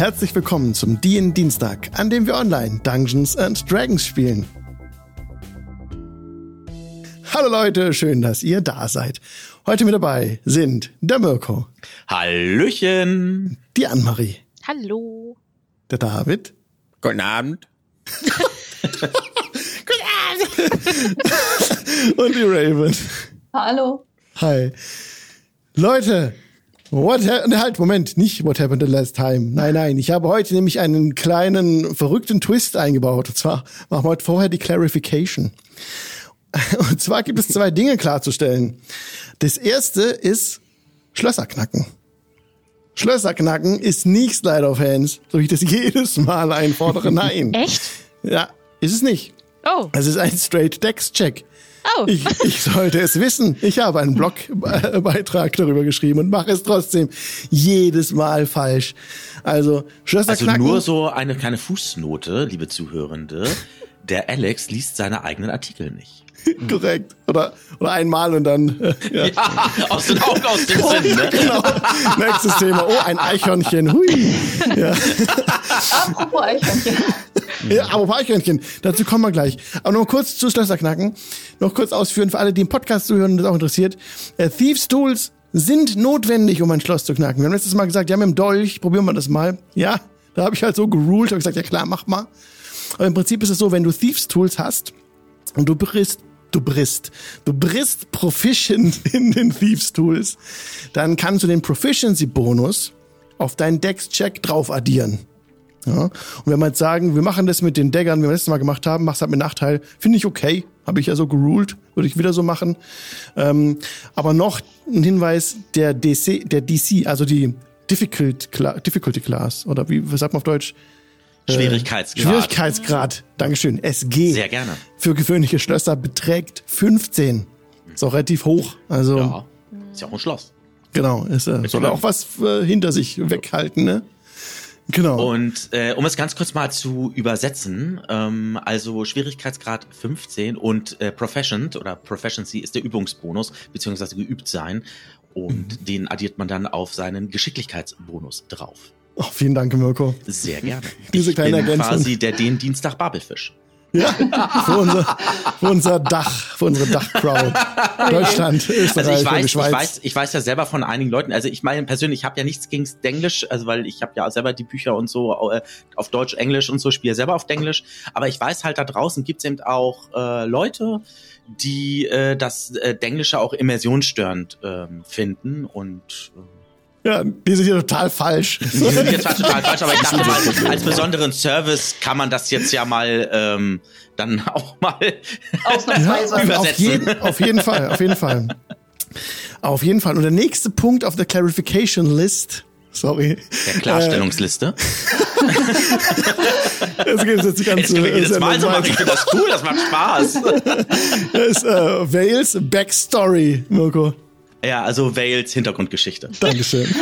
Herzlich willkommen zum DIN Dienstag, an dem wir online Dungeons and Dragons spielen. Hallo Leute, schön, dass ihr da seid. Heute mit dabei sind der Mirko. Hallöchen. Die Annemarie. Hallo. Der David. Guten Abend. Guten Abend. Und die Raven. Hallo. Hi. Leute, what ne, halt, Moment, nicht what happened the last time. Nein, nein, ich habe heute nämlich einen kleinen verrückten Twist eingebaut. Und zwar machen wir heute vorher die Clarification. Und zwar gibt es zwei Dinge klarzustellen. Das erste ist Schlösser knacken. Schlösser knacken ist nicht Slide of Hands, so wie ich das jedes Mal einfordere. Nein. Echt? Ja, ist es nicht. Oh. Es ist ein Straight Dex Check. Oh. Ich, ich sollte es wissen. Ich habe einen Blogbeitrag darüber geschrieben und mache es trotzdem jedes Mal falsch. Also Schlösser Also knacken. nur so eine kleine Fußnote, liebe Zuhörende. Der Alex liest seine eigenen Artikel nicht. korrekt. Oder, oder einmal und dann. äh, Ja. Ja, aus den Augen, aus dem Sinn. Ne? Genau. Nächstes Thema. Oh, ein Eichhörnchen. Hui. Ja. Apropos Eichhörnchen. Ja, aber Eichhörnchen, dazu kommen wir gleich. Aber noch kurz zu Schlösserknacken. Noch kurz ausführen für alle, die im Podcast zuhören und das auch interessiert. Äh, Thieves Tools sind notwendig, um ein Schloss zu knacken. Wir haben letztes Mal gesagt, ja, mit dem Dolch, probieren wir das mal. Ja, da habe ich halt so geruled, habe gesagt, ja klar, mach mal. Aber im Prinzip ist es so, wenn du Thieves Tools hast und du bist du bist, du bist proficient in den Thieves Tools, dann kannst du den Proficiency Bonus auf deinen Dex-Check drauf addieren. Ja. Und wenn wir jetzt sagen, wir machen das mit den Daggern, wie wir letztes Mal gemacht haben, machst halt mit Nachteil, finde ich okay. Habe ich ja so geruled, würde ich wieder so machen. Ähm, aber noch ein Hinweis, der DC, der DC, also die Difficult, Cla- Difficulty Class, oder wie, sagt man auf Deutsch? Schwierigkeitsgrad. Schwierigkeitsgrad, Dankeschön, SG. Sehr gerne. Für gewöhnliche Schlösser beträgt 15. Ist auch relativ hoch. Also, Ja, ist ja auch ein Schloss. genau, ist, äh, soll auch was äh, hinter sich weghalten, ne? Genau. Und äh, um es ganz kurz mal zu übersetzen, ähm, also Schwierigkeitsgrad 15 und äh, Proficient oder Proficiency ist der Übungsbonus, beziehungsweise geübt sein. Und den addiert man dann auf seinen Geschicklichkeitsbonus drauf. Oh, vielen Dank, Mirko. Sehr gerne. Diese ich kleine bin Ergänzung. quasi der den Dienstag Babelfisch. Ja, für unser, für unser Dach, für unsere Dachcrowd. Deutschland, Österreich Also ich weiß, ich Schweiz. weiß, ich weiß ja selber von einigen Leuten. Also ich meine persönlich, ich habe ja nichts gegen Denglisch, also weil ich habe ja selber die Bücher und so äh, auf Deutsch, Englisch und so spiele selber auf Denglisch. Aber ich weiß halt, da draußen gibt's eben auch äh, Leute, die äh, das äh, Denglische auch immersionsstörend ähm, finden und äh, Ja, die sind hier total falsch. die sind jetzt zwar total falsch, aber ich dachte mal, als besonderen Service kann man das jetzt ja mal ähm, dann auch mal Ausnahmsweise. auf, übersetzen. jeden, auf jeden Fall, auf jeden Fall. Auf jeden Fall. Und der nächste Punkt auf der Clarification List, sorry, der Klarstellungsliste. das geht jetzt die ganze das wir jedes Mal so machen. Ich das cool, das macht Spaß. ist äh, Wales Backstory, Mirko. Ja, also Wales Hintergrundgeschichte. Dankeschön.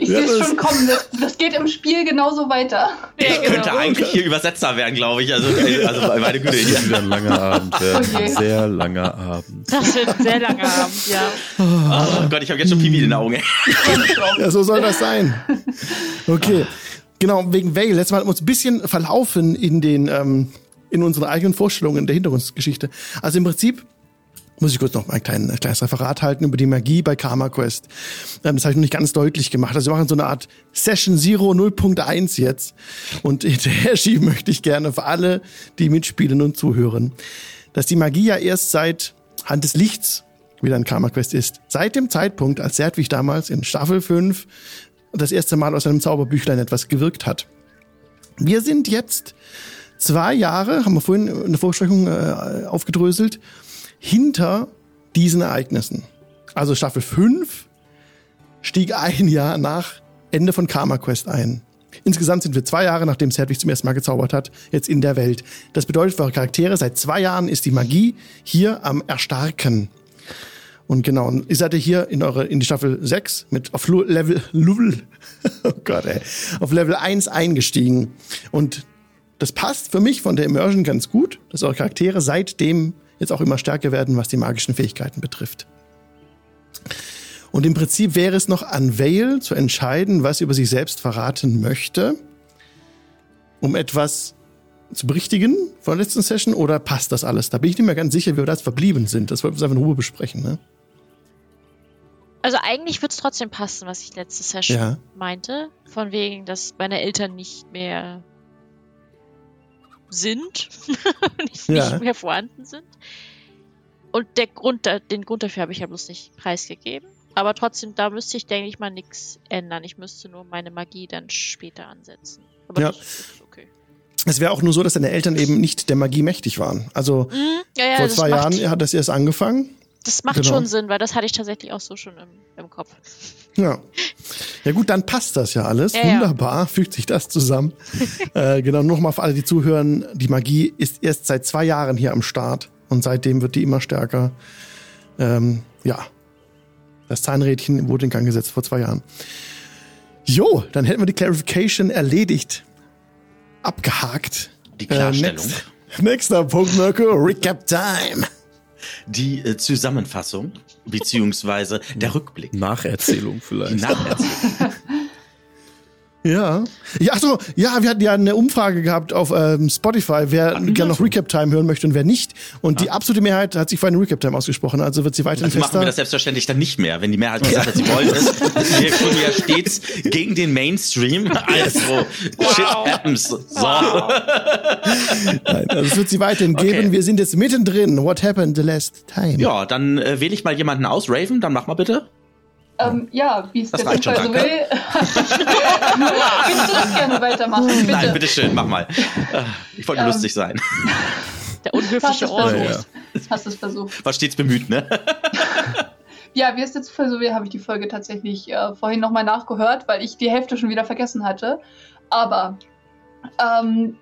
Ich Ja, sehe es das- schon kommen. Das, das geht im Spiel genauso weiter. Ja, Ich könnte genau. eigentlich hier Übersetzer werden, glaube ich. Also, also meine Güte. Das wird wieder ein langer Abend werden. Oh. Ein sehr langer Abend. Das wird ein sehr langer Abend, ja. Oh Gott, ich habe jetzt schon Pipi in den Augen. Ja, so soll das sein. Okay. Genau, wegen Vale. Letztes Mal haben wir uns ein bisschen verlaufen in den, ähm, in unseren eigenen Vorstellungen der Hintergrundgeschichte. Also im Prinzip muss ich kurz noch ein kleines, ein kleines Referat halten über die Magie bei Karma Quest. Ähm, das habe ich noch nicht ganz deutlich gemacht. Also wir machen so eine Art Session Zero 0.1 jetzt. Und hinterher schieben möchte ich gerne für alle, die mitspielen und zuhören, dass die Magie ja erst seit Hand des Lichts wieder ein Karma Quest ist. Seit dem Zeitpunkt, als Sertwig damals in Staffel 5 das erste Mal aus einem Zauberbüchlein etwas gewirkt hat. Wir sind jetzt zwei Jahre, haben wir vorhin in der äh, aufgedröselt, hinter diesen Ereignissen. Also Staffel 5 stieg ein Jahr nach Ende von Karma Quest ein. Insgesamt sind wir zwei Jahre, nachdem Sedwig zum ersten Mal gezaubert hat, jetzt in der Welt. Das bedeutet für eure Charaktere, seit zwei Jahren ist die Magie hier am Erstarken. Und genau, ihr seid hier in eure, in die Staffel 6 mit auf Level, Level, oh Gott, ey, auf Level 1 eingestiegen. Und das passt für mich von der Immersion ganz gut, dass eure Charaktere seitdem jetzt auch immer stärker werden, was die magischen Fähigkeiten betrifft. Und im Prinzip wäre es noch an Vale zu entscheiden, was sie über sich selbst verraten möchte, um etwas zu berichtigen von der letzten Session oder passt das alles? Da bin ich nicht mehr ganz sicher, wie wir das verblieben sind. Das wollten wir einfach in Ruhe besprechen. Ne? Also eigentlich wird es trotzdem passen, was ich letzte Session Ja. meinte. Von wegen, dass meine Eltern nicht mehr sind. nicht, Ja. nicht mehr vorhanden sind. Und der Grund, den Grund dafür habe ich ja bloß nicht preisgegeben. Aber trotzdem, da müsste ich, denke ich mal, nichts ändern. Ich müsste nur meine Magie dann später ansetzen. Aber Ja. das ist okay. Es wäre auch nur so, dass deine Eltern eben nicht der Magie mächtig waren. Also Mhm, ja, ja, vor zwei Jahren hat das erst angefangen. Das macht genau. schon Sinn, weil das hatte ich tatsächlich auch so schon im, im Kopf. Ja. Ja gut, dann passt das ja alles. Ja, ja. Wunderbar, fügt sich das zusammen. äh, genau, nochmal für alle, die zuhören, die Magie ist erst seit zwei Jahren hier am Start und seitdem wird die immer stärker. Ähm, ja, das Zahnrädchen wurde in Gang gesetzt vor zwei Jahren. Jo, dann hätten wir die Clarification erledigt. Abgehakt. Die Klarstellung. Äh, next, nächster Punkt, Mirko, Recap Time. Die äh, Zusammenfassung, beziehungsweise der Rückblick. Nacherzählung Die vielleicht. Nacherzählung. Ja. Ja, ach so, ja, wir hatten ja eine Umfrage gehabt auf ähm, Spotify, wer gerne noch? Recap Time hören möchte und wer nicht. Und die absolute Mehrheit hat sich für eine Recap Time ausgesprochen, also wird sie weiterhin Also machen fester. wir das selbstverständlich dann nicht mehr, wenn die Mehrheit gesagt hat, sie wollen es. Wir tun ja stets gegen den Mainstream. Also, shit happens. So. Nein, also es wird sie weiterhin Okay. geben. Wir sind jetzt mittendrin. What happened the last time? Ja, dann äh, wähle ich mal jemanden aus. Raven, dann mach mal bitte. Ähm, ja, wie es der Zufall so will. Willst du das gerne weitermachen? Bitte. Nein, bitteschön, mach mal. Ich wollte Ähm, lustig sein. Der Hast unhöfliche es Ort. Ja, versucht. Hast es versucht. War stets bemüht, ne? Ja, wie es der Zufall so will, habe ich die Folge tatsächlich äh, vorhin nochmal nachgehört, weil ich die Hälfte schon wieder vergessen hatte. Aber ähm,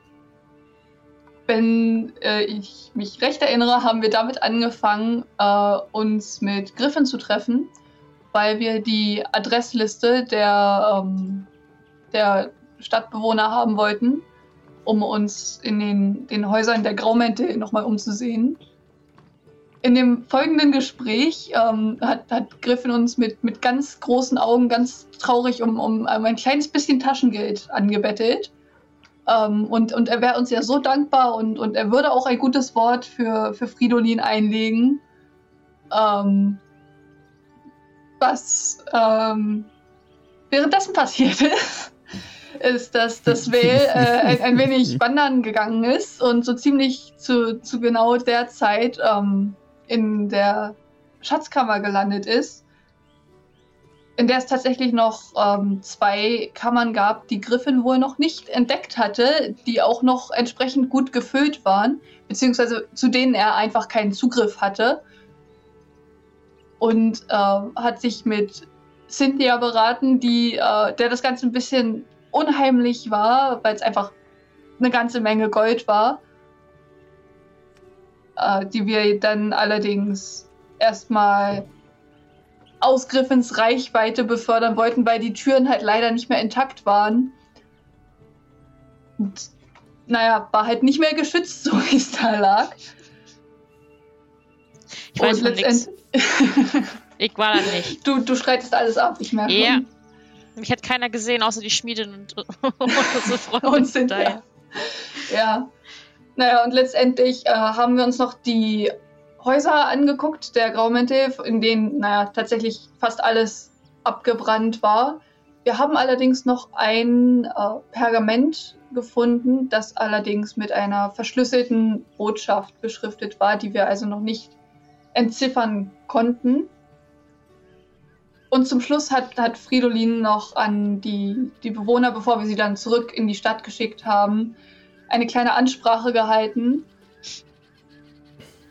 wenn äh, ich mich recht erinnere, haben wir damit angefangen, äh, uns mit Griffin zu treffen, weil wir die Adressliste der, ähm, der Stadtbewohner haben wollten, um uns in den, den Häusern der Graumäntel nochmal umzusehen. In dem folgenden Gespräch ähm, hat, hat Griffin uns mit, mit ganz großen Augen ganz traurig um, um ein kleines bisschen Taschengeld angebettelt. Ähm, und, und er wäre uns ja so dankbar und, und er würde auch ein gutes Wort für, für Fridolin einlegen. Ähm, was ähm, währenddessen passiert ist, ist, dass das Vale äh, ein, ein wenig wandern gegangen ist und so ziemlich zu, zu genau der Zeit ähm, in der Schatzkammer gelandet ist, in der es tatsächlich noch ähm, zwei Kammern gab, die Griffin wohl noch nicht entdeckt hatte, die auch noch entsprechend gut gefüllt waren, beziehungsweise zu denen er einfach keinen Zugriff hatte. Und ähm, hat sich mit Cynthia beraten, die, äh, der das Ganze ein bisschen unheimlich war, weil es einfach eine ganze Menge Gold war, äh, die wir dann allerdings erstmal aus Griffins Reichweite befördern wollten, weil die Türen halt leider nicht mehr intakt waren. Und naja, war halt nicht mehr geschützt, so wie es da lag. Ich weiß Und von nix. Ich war da nicht. du, du streitest alles ab, ich merke. Ja. Mich hat keiner gesehen, außer die Schmiedin und, und unsere Freunde. Und sind ja. ja. Naja, und letztendlich äh, haben wir uns noch die Häuser angeguckt, der Graumäntel, in denen, naja, tatsächlich fast alles abgebrannt war. Wir haben allerdings noch ein äh, Pergament gefunden, das allerdings mit einer verschlüsselten Botschaft beschriftet war, die wir also noch nicht entziffern konnten. Und zum Schluss hat, hat Fridolin noch an die, die Bewohner, bevor wir sie dann zurück in die Stadt geschickt haben, eine kleine Ansprache gehalten,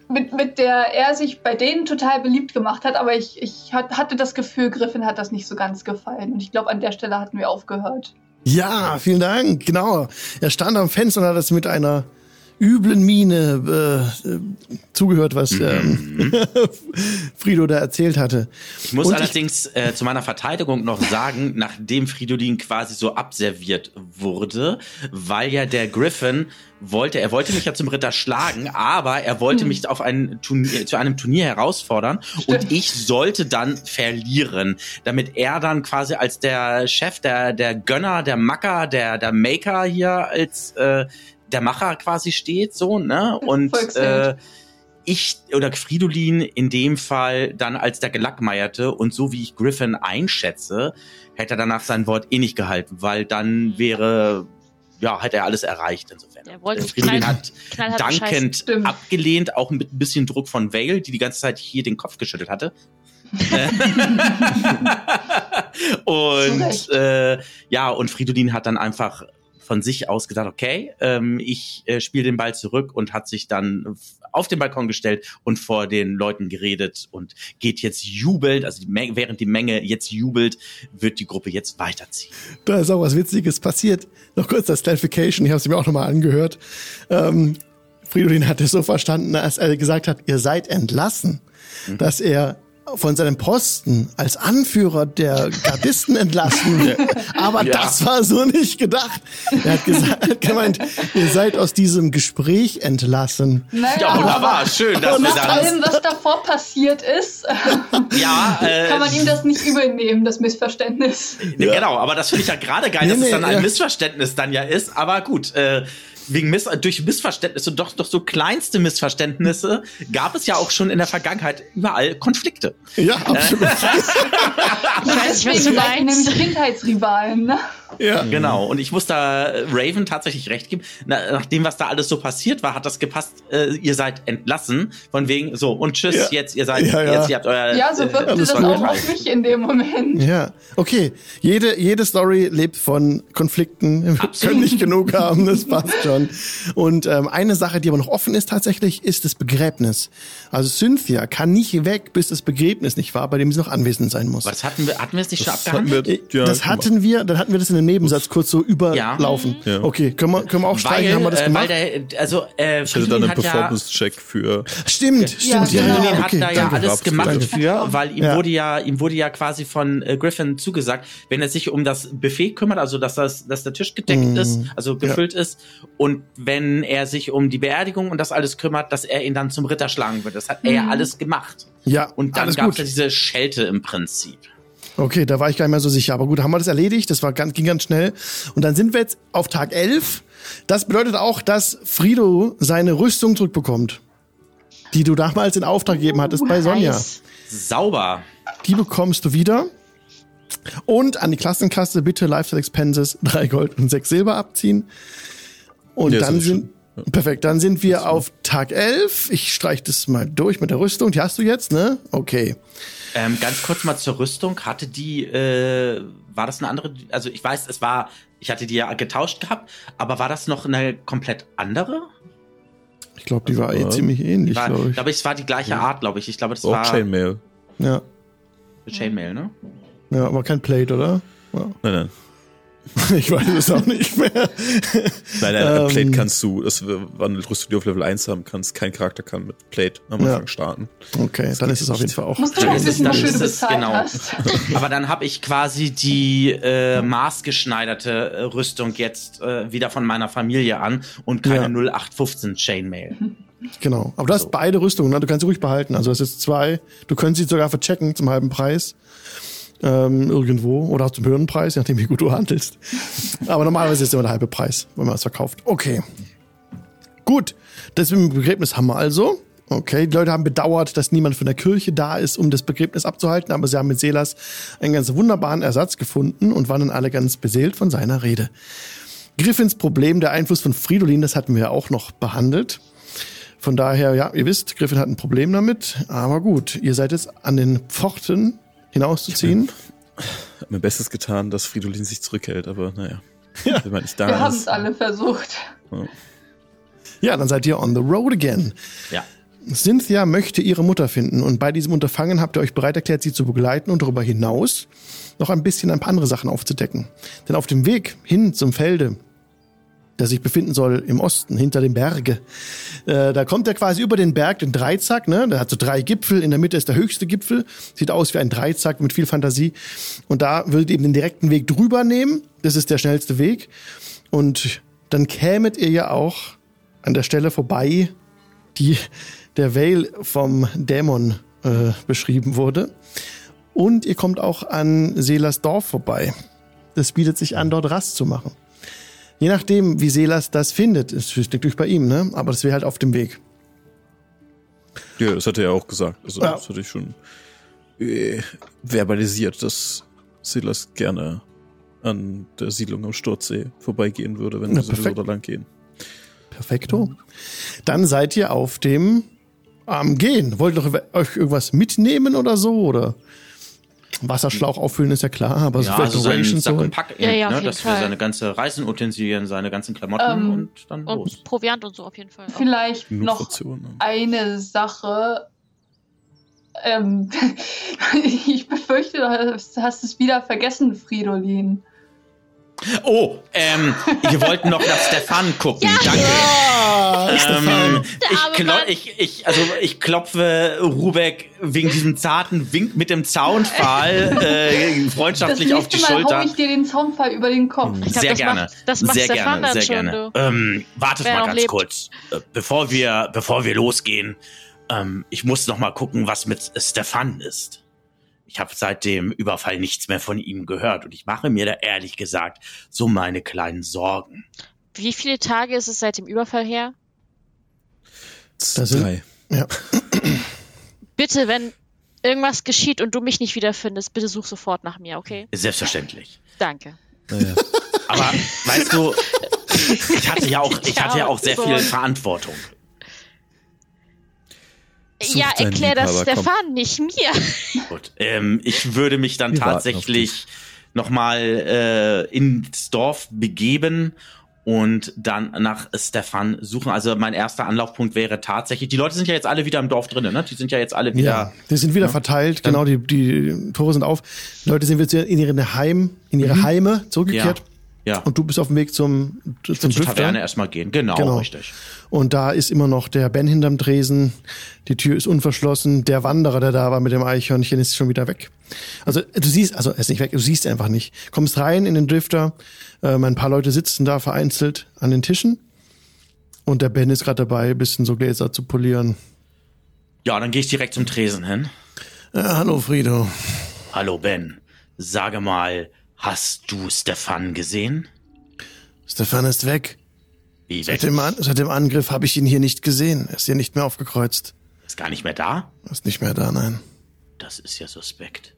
mit, mit der er sich bei denen total beliebt gemacht hat, aber ich, ich hat, hatte das Gefühl, Griffin hat das nicht so ganz gefallen. Und ich glaube, an der Stelle hatten wir aufgehört. Ja, vielen Dank. Genau. Er stand am Fenster und hat es mit einer üblen Miene äh, äh, zugehört, was ähm, Frido da erzählt hatte. Ich muss Und ich- allerdings äh, zu meiner Verteidigung noch sagen, nachdem Fridolin quasi so abserviert wurde, weil ja der Griffin wollte, er wollte mich ja zum Ritter schlagen, aber er wollte mich auf ein Turnier, zu einem Turnier herausfordern und ich sollte dann verlieren, damit er dann quasi als der Chef, der, der Gönner, der Macker, der, der Maker hier als äh, der Macher quasi steht, so, ne? Und äh, ich oder Fridolin in dem Fall dann als der Gelackmeierte und so wie ich Griffin einschätze, hätte er danach sein Wort eh nicht gehalten, weil dann wäre, ja, hätte er alles erreicht insofern. Der wollte mich Fridolin knall- hat knallhart dankend abgelehnt, auch mit ein bisschen Druck von Vale, die die ganze Zeit hier den Kopf geschüttelt hatte. und äh, ja, und Fridolin hat dann einfach von sich aus gedacht, okay, ähm, ich äh, spiele den Ball zurück und hat sich dann auf den Balkon gestellt und vor den Leuten geredet und geht jetzt jubelnd, also die Menge, während die Menge jetzt jubelt, wird die Gruppe jetzt weiterziehen. Da ist auch was Witziges passiert. Noch kurz das Clarification, ich habe es mir auch nochmal angehört. Ähm, Fridolin hat es so verstanden, als er gesagt hat, ihr seid entlassen, dass er von seinem Posten als Anführer der Gardisten entlassen wird. Aber Ja. das war so nicht gedacht. Er hat gesagt, er hat gemeint, ihr seid aus diesem Gespräch entlassen. Naja, Ja, wunderbar, schön, dass wir nach dann, allem, was davor passiert ist, ja, äh, kann man ihm das nicht übernehmen, das Missverständnis. Nee, Genau, aber das finde ich ja gerade geil, dass Nee, es dann nee, ein ja. Missverständnis dann ja ist. Aber gut, äh, wegen Miss durch Missverständnisse, doch, doch so kleinste Missverständnisse, gab es ja auch schon in der Vergangenheit überall Konflikte. Ja, absolut. Ich weiß nicht, was du Deswegen seid ihr meinst. nämlich Kindheitsrivalen, ne? Ja. Genau, und ich muss da äh, Raven tatsächlich recht geben. Na, nach dem, was da alles so passiert war, hat das gepasst. Äh, ihr seid entlassen, von wegen so und tschüss, Ja. jetzt ihr seid, Ja, ja. jetzt ihr habt euer. Ja, so wirkte alles das gut. auch auf mich in dem Moment. Ja, okay. Jede, jede Story lebt von Konflikten. Wir Absolut. können nicht genug haben, das passt schon. Und ähm, eine Sache, die aber noch offen ist tatsächlich, ist das Begräbnis. Also Cynthia kann nicht weg, bis das Begräbnis nicht war, bei dem sie noch anwesend sein muss. Was hatten wir? Hatten wir es nicht schon Das hatten abgehandelt? wir, ja, das hatten wir, dann hatten wir das in einem Nebensatz kurz so überlaufen. Ja. Okay, können wir, können wir auch streichen, Weil, haben wir das äh, gemacht? weil der, also äh, Ich hätte Fridolin dann einen hat ja, Performance-Check für. stimmt, stimmt. Ja, Ja, ja, hat okay, da ja danke. alles gemacht Danke. für, weil ihm Ja. wurde ja, ihm wurde ja quasi von äh, Griffin zugesagt, wenn er sich um das Buffet kümmert, also dass das, dass der Tisch gedeckt Mm, ist, also gefüllt ist, und wenn er sich um die Beerdigung und das alles kümmert, dass er ihn dann zum Ritter schlagen wird. Das hat er ja alles gemacht. Ja, Und dann gab es ja diese Schelte im Prinzip. Okay, da war ich gar nicht mehr so sicher. Aber gut, haben wir das erledigt. Das war ganz, ging ganz schnell. Und dann sind wir jetzt auf Tag 11. Das bedeutet auch, dass Frido seine Rüstung zurückbekommt. Die du damals in Auftrag gegeben hattest bei Sonja. Nice. Sauber. Die bekommst du wieder. Und an die Klassenkasse bitte Lifestyle Expenses drei Gold und sechs Silber abziehen. Und Ja, dann sind, perfekt, dann sind wir auf Tag 11. Ich streich das mal durch mit der Rüstung. Die hast du jetzt, ne? Okay. Ähm, ganz kurz mal zur Rüstung. Hatte die, äh, war das eine andere? Also ich weiß, es war, ich hatte die ja getauscht gehabt, aber war das noch eine komplett andere? Ich glaube, die war eh war- ziemlich ähnlich, glaube ich. glaube ich, es war die gleiche Art, glaube ich. Ich glaube, das Auch war Chainmail. Ja. Chainmail, ne? ja, aber kein Plate, oder? Ja. Nein, nein. Ich weiß es auch nicht mehr. Nein, nein, Ähm, Plate kannst du, das Rüstung, die du auf Level 1 haben kannst. Kein Charakter kann mit Plate am Ja. Anfang starten. Okay, dann ist es auf jeden Fall auch. Musst du Dann wissen, dann wofür ist du genau. hast. Aber dann habe ich quasi die äh, maßgeschneiderte äh, Rüstung jetzt äh, wieder von meiner Familie an und keine Ja. 0815 Chainmail. Genau. Aber du hast So. beide Rüstungen, ne? du kannst sie ruhig behalten. Also es ist zwei. Du könntest sie sogar verchecken zum halben Preis. Ähm, irgendwo. Oder zum höheren Preis, je nachdem, wie gut du handelst. Aber normalerweise ist es immer der halbe Preis, wenn man es verkauft. Okay. Gut. Das mit dem Begräbnis haben wir also. Okay, die Leute haben bedauert, dass niemand von der Kirche da ist, um das Begräbnis abzuhalten, aber sie haben mit Selas einen ganz wunderbaren Ersatz gefunden und waren dann alle ganz beseelt von seiner Rede. Griffins Problem, der Einfluss von Fridolin, das hatten wir auch noch behandelt. Von daher, ja, ihr wisst, Griffin hat ein Problem damit, aber gut, ihr seid jetzt an den Pforten hinauszuziehen. Hab mein Bestes getan, dass Fridolin sich zurückhält, aber naja. Wenn man nicht Wir haben es alle versucht. Ja, dann seid ihr on the road again. Ja. Cynthia möchte ihre Mutter finden und bei diesem Unterfangen habt ihr euch bereit erklärt, sie zu begleiten und darüber hinaus noch ein bisschen ein paar andere Sachen aufzudecken. Denn auf dem Weg hin zum Felde der sich befinden soll im Osten, hinter dem Berge. Äh, da kommt er quasi über den Berg, den Dreizack, ne? Der hat so drei Gipfel, in der Mitte ist der höchste Gipfel, sieht aus wie ein Dreizack mit viel Fantasie. Und da würdet ihr eben den direkten Weg drüber nehmen, das ist der schnellste Weg. Und dann kämet ihr ja auch an der Stelle vorbei, die der Vale vom Dämon äh, beschrieben wurde. Und ihr kommt auch an Selas Dorf vorbei. Das bietet sich an, dort Rast zu machen. Je nachdem, wie Selas das findet, ist liegt natürlich bei ihm, ne? Aber das wäre halt auf dem Weg. Ja, das hat er ja auch gesagt. Also Ja. das hatte ich schon äh, verbalisiert, dass Silas gerne an der Siedlung am Sturzsee vorbeigehen würde, wenn Ja, wir sowieso da lang gehen. Perfekto. Dann seid ihr auf dem am Gehen. Wollt ihr doch euch irgendwas mitnehmen oder so? Oder Wasserschlauch auffüllen ist ja klar, aber so Ja, vielleicht also seinen Sack und. Pack, Ja, ja, ne, dass wir Fall. seine ganze Reisenutensilien, seine ganzen Klamotten Ähm, und dann los. Und Proviant und so auf jeden Fall. auch. Vielleicht Genug noch Rationen. eine Sache. Ähm, ich befürchte, du hast, hast es wieder vergessen, Fridolin. Oh, ähm, wir wollten noch nach Stefan gucken. Danke. Ah, Stefan. Ähm, ich, klo ich, ich, also ich klopfe Rubeck wegen diesem zarten Wink mit dem Zaunpfahl äh, Das freundschaftlich auf die nächste Mal Schulter. hau ich dir den Zaunpfahl über den Kopf. Ich glaub, sehr das gerne. Macht, das macht sehr Stefan gerne, dann sehr schon, gerne. du. Ähm, wartet Wer mal ganz lebt. kurz, äh, bevor wir, bevor wir losgehen. Ähm, ich muss noch mal gucken, was mit Stefan ist. Ich habe seit dem Überfall nichts mehr von ihm gehört und ich mache mir da ehrlich gesagt so meine kleinen Sorgen. Wie viele Tage ist es seit dem Überfall her? Da sind- Drei. Ja. Bitte, wenn irgendwas geschieht und du mich nicht wiederfindest, bitte such sofort nach mir, okay? Selbstverständlich. Danke. Naja. Aber weißt du, ich hatte ja auch, ich hatte ja auch sehr viel. Verantwortung. Such ja, erklär das. Stefan, nicht mir. Gut. Ähm, ich würde mich dann Wir tatsächlich nochmal äh, ins Dorf begeben und dann nach Stefan suchen. Also mein erster Anlaufpunkt wäre tatsächlich, die Leute sind ja jetzt alle wieder im Dorf drinnen, ne? Die sind ja jetzt alle wieder. Ja, die sind wieder Ja. verteilt, genau, die, die Tore sind auf. Die Leute sind jetzt in ihre Heim, in ihre Heime zurückgekehrt. Mhm. Ja. Und du bist auf dem Weg zum, zum Zum Drifter. Taverne erstmal gehen. Genau, Genau. richtig. Und da ist immer noch der Ben hinterm Tresen. Die Tür ist unverschlossen. Der Wanderer, der da war mit dem Eichhörnchen, ist schon wieder weg. Also du siehst, also er ist nicht weg, du siehst einfach nicht. Kommst rein in den Drifter. Ähm, ein paar Leute sitzen da vereinzelt an den Tischen. Und der Ben ist gerade dabei, ein bisschen so Gläser zu polieren. Ja, dann gehe ich direkt zum Tresen hin. Ja, hallo Frido. Hallo Ben, sage mal, hast du Stefan gesehen? Stefan ist weg. Wie weg? Seit dem, An seit dem Angriff habe ich ihn hier nicht gesehen. Er ist hier nicht mehr aufgekreuzt. Ist gar nicht mehr da? Ist nicht mehr da, nein. Das ist ja suspekt.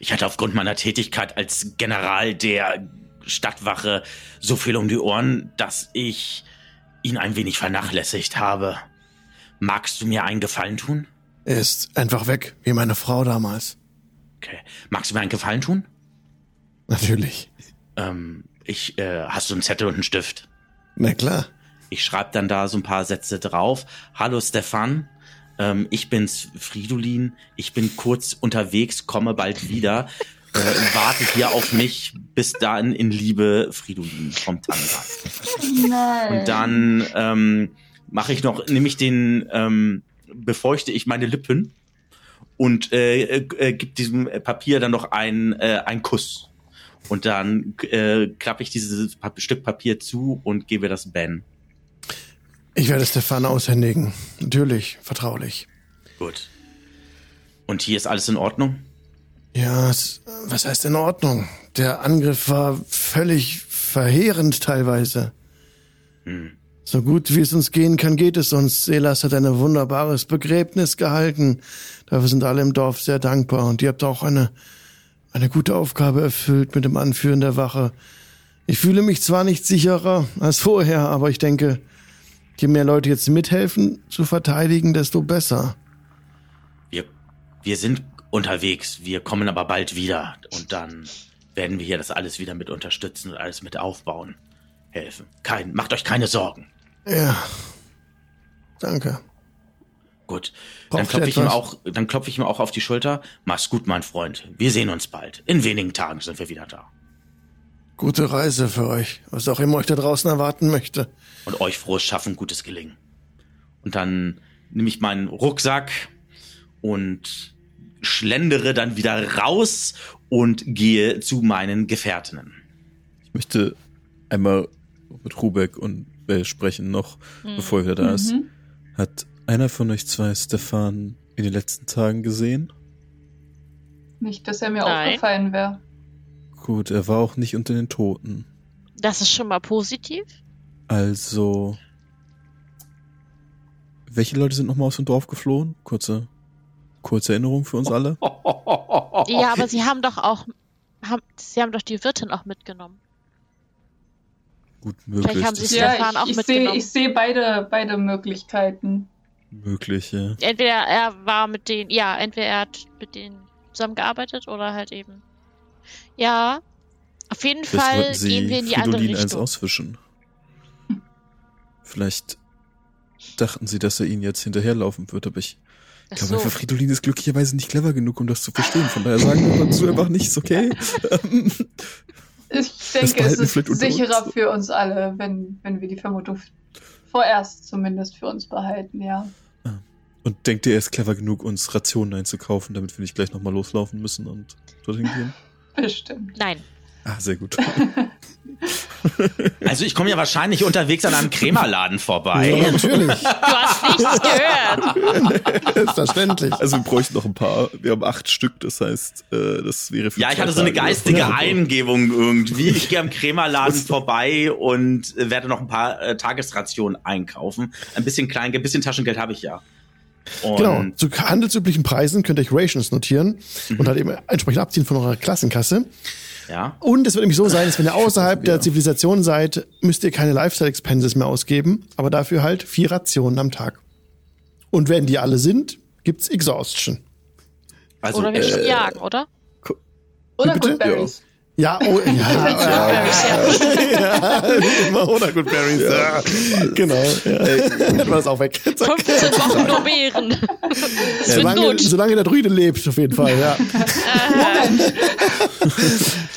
Ich hatte aufgrund meiner Tätigkeit als General der Stadtwache so viel um die Ohren, dass ich ihn ein wenig vernachlässigt habe. Magst du mir einen Gefallen tun? Er ist einfach weg, wie meine Frau damals. Okay. Magst du mir einen Gefallen tun? Natürlich. Ähm, ich, äh, hast du einen Zettel und einen Stift? Na klar. Ich schreibe dann da so ein paar Sätze drauf. Hallo Stefan, ähm, ich bin's Fridolin. Ich bin kurz unterwegs, komme bald wieder. Äh, warte hier auf mich. Bis dahin in Liebe, Fridolin vom. Nein. Und dann ähm, mache ich noch, nehme ich den, ähm, befeuchte ich meine Lippen und äh, äh, äh, gib diesem Papier dann noch einen, äh, einen Kuss. Und dann äh, klappe ich dieses Pa- Stück Papier zu und gebe das Ben. Ich werde Stefan aushändigen. Natürlich, vertraulich. Gut. Und hier ist alles in Ordnung? Ja, was heißt in Ordnung? Der Angriff war völlig verheerend teilweise. So gut wie es uns gehen kann, geht es uns. Selas hat ein wunderbares Begräbnis gehalten. Dafür sind alle im Dorf sehr dankbar. Und ihr habt auch eine, eine gute Aufgabe erfüllt mit dem Anführen der Wache. Ich fühle mich zwar nicht sicherer als vorher, aber ich denke, je mehr Leute jetzt mithelfen zu verteidigen, desto besser. Wir, wir sind unterwegs, wir kommen aber bald wieder und dann werden wir hier das alles wieder mit unterstützen und alles mit aufbauen, helfen. Kein, macht euch keine Sorgen. Ja. Danke. Gut. Dann klopfe ich ihm auch, dann klopfe ich ihm auch auf die Schulter. Mach's gut, mein Freund. Wir sehen uns bald. In wenigen Tagen sind wir wieder da. Gute Reise für euch, was auch immer euch da draußen erwarten möchte. Und euch frohes Schaffen, gutes Gelingen. Und dann nehme ich meinen Rucksack und schlendere dann wieder raus und gehe zu meinen Gefährtinnen. Ich möchte einmal mit Rubeck und Bell sprechen noch, bevor er wieder da ist. Mhm. Hat einer von euch zwei Stefan in den letzten Tagen gesehen? Nicht, dass er mir Nein. aufgefallen wäre. Gut, er war auch nicht unter den Toten. Das ist schon mal positiv. Also. Welche Leute sind nochmal aus dem Dorf geflohen? Kurze, kurze Erinnerung für uns alle. Ja, aber sie haben doch auch, haben, sie haben doch die Wirtin auch mitgenommen. Gut möglich. Vielleicht haben sie ist Ja, Stefan ich, auch ich sehe mitgenommen. ich seh beide, beide Möglichkeiten. Möglich, ja. Entweder er war mit denen, ja, entweder er hat mit denen zusammengearbeitet oder halt eben. Ja, auf jeden Vielleicht Fall sie gehen wir in die andere Fridolin eins Richtung. auswischen. Vielleicht dachten sie, dass er ihnen jetzt hinterherlaufen wird, aber ich Ach glaube so. einfach, Fridolin ist glücklicherweise nicht clever genug, um das zu verstehen. Von daher sagen wir dazu einfach nichts, okay? Ich denke, es ist sicherer uns. für uns alle, wenn, wenn wir die Vermutung vorerst zumindest für uns behalten, ja. Und denkt ihr, er ist clever genug, uns Rationen einzukaufen, damit wir nicht gleich nochmal loslaufen müssen und dorthin gehen? Bestimmt. Nein. Ah, sehr gut. Also ich komme ja wahrscheinlich unterwegs an einem Krämerladen vorbei. Ja, natürlich. Du hast nichts gehört. Selbstverständlich. Also wir bräuchten noch ein paar. Wir haben acht Stück, das heißt, äh, das wäre für Ja, ich hatte so eine Tage geistige. Eingebung irgendwie. Ich gehe am Krämerladen vorbei und werde noch ein paar äh, Tagesrationen einkaufen. Ein bisschen Kleingeld, ein bisschen Taschengeld habe ich ja. Und Genau. Zu handelsüblichen Preisen könnt ihr euch Rations notieren und halt eben entsprechend abziehen von eurer Klassenkasse. ja. Und es wird nämlich so sein, dass wenn ihr außerhalb der Zivilisation seid, müsst ihr keine Lifestyle-Expenses mehr ausgeben, aber dafür halt vier Rationen am Tag. Und wenn die alle sind, gibt's Exhaustion. Also Oder wir äh, müssen jagen, oder? Oder? Goodberries. Ja, oh, ja, ja, ja, immer oder Good Berries. Ja, genau. Ja. Hätten wir das auch weg. Zack. 15 Wochen nur Beeren. Solange, solange der Druide lebt, auf jeden Fall, ja.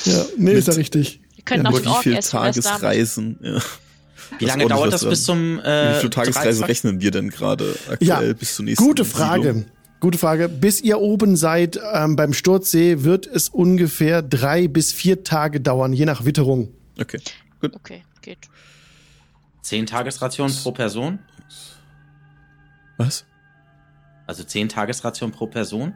ja nee, ist ja richtig. Wir können Ja, den wie viel. Tagesreisen? Ja. wie lange dauert das bis zum äh, Wie viele Tagesreisen rechnen wir denn gerade Ja, aktuell bis zur nächsten gute Frage. Siedlung? Gute Frage. Bis ihr oben seid ähm, beim Sturzsee, wird es ungefähr drei bis vier Tage dauern, je nach Witterung. Okay, gut. Okay, geht. Zehn Tagesrationen pro Person? Was? Also zehn Tagesrationen pro Person?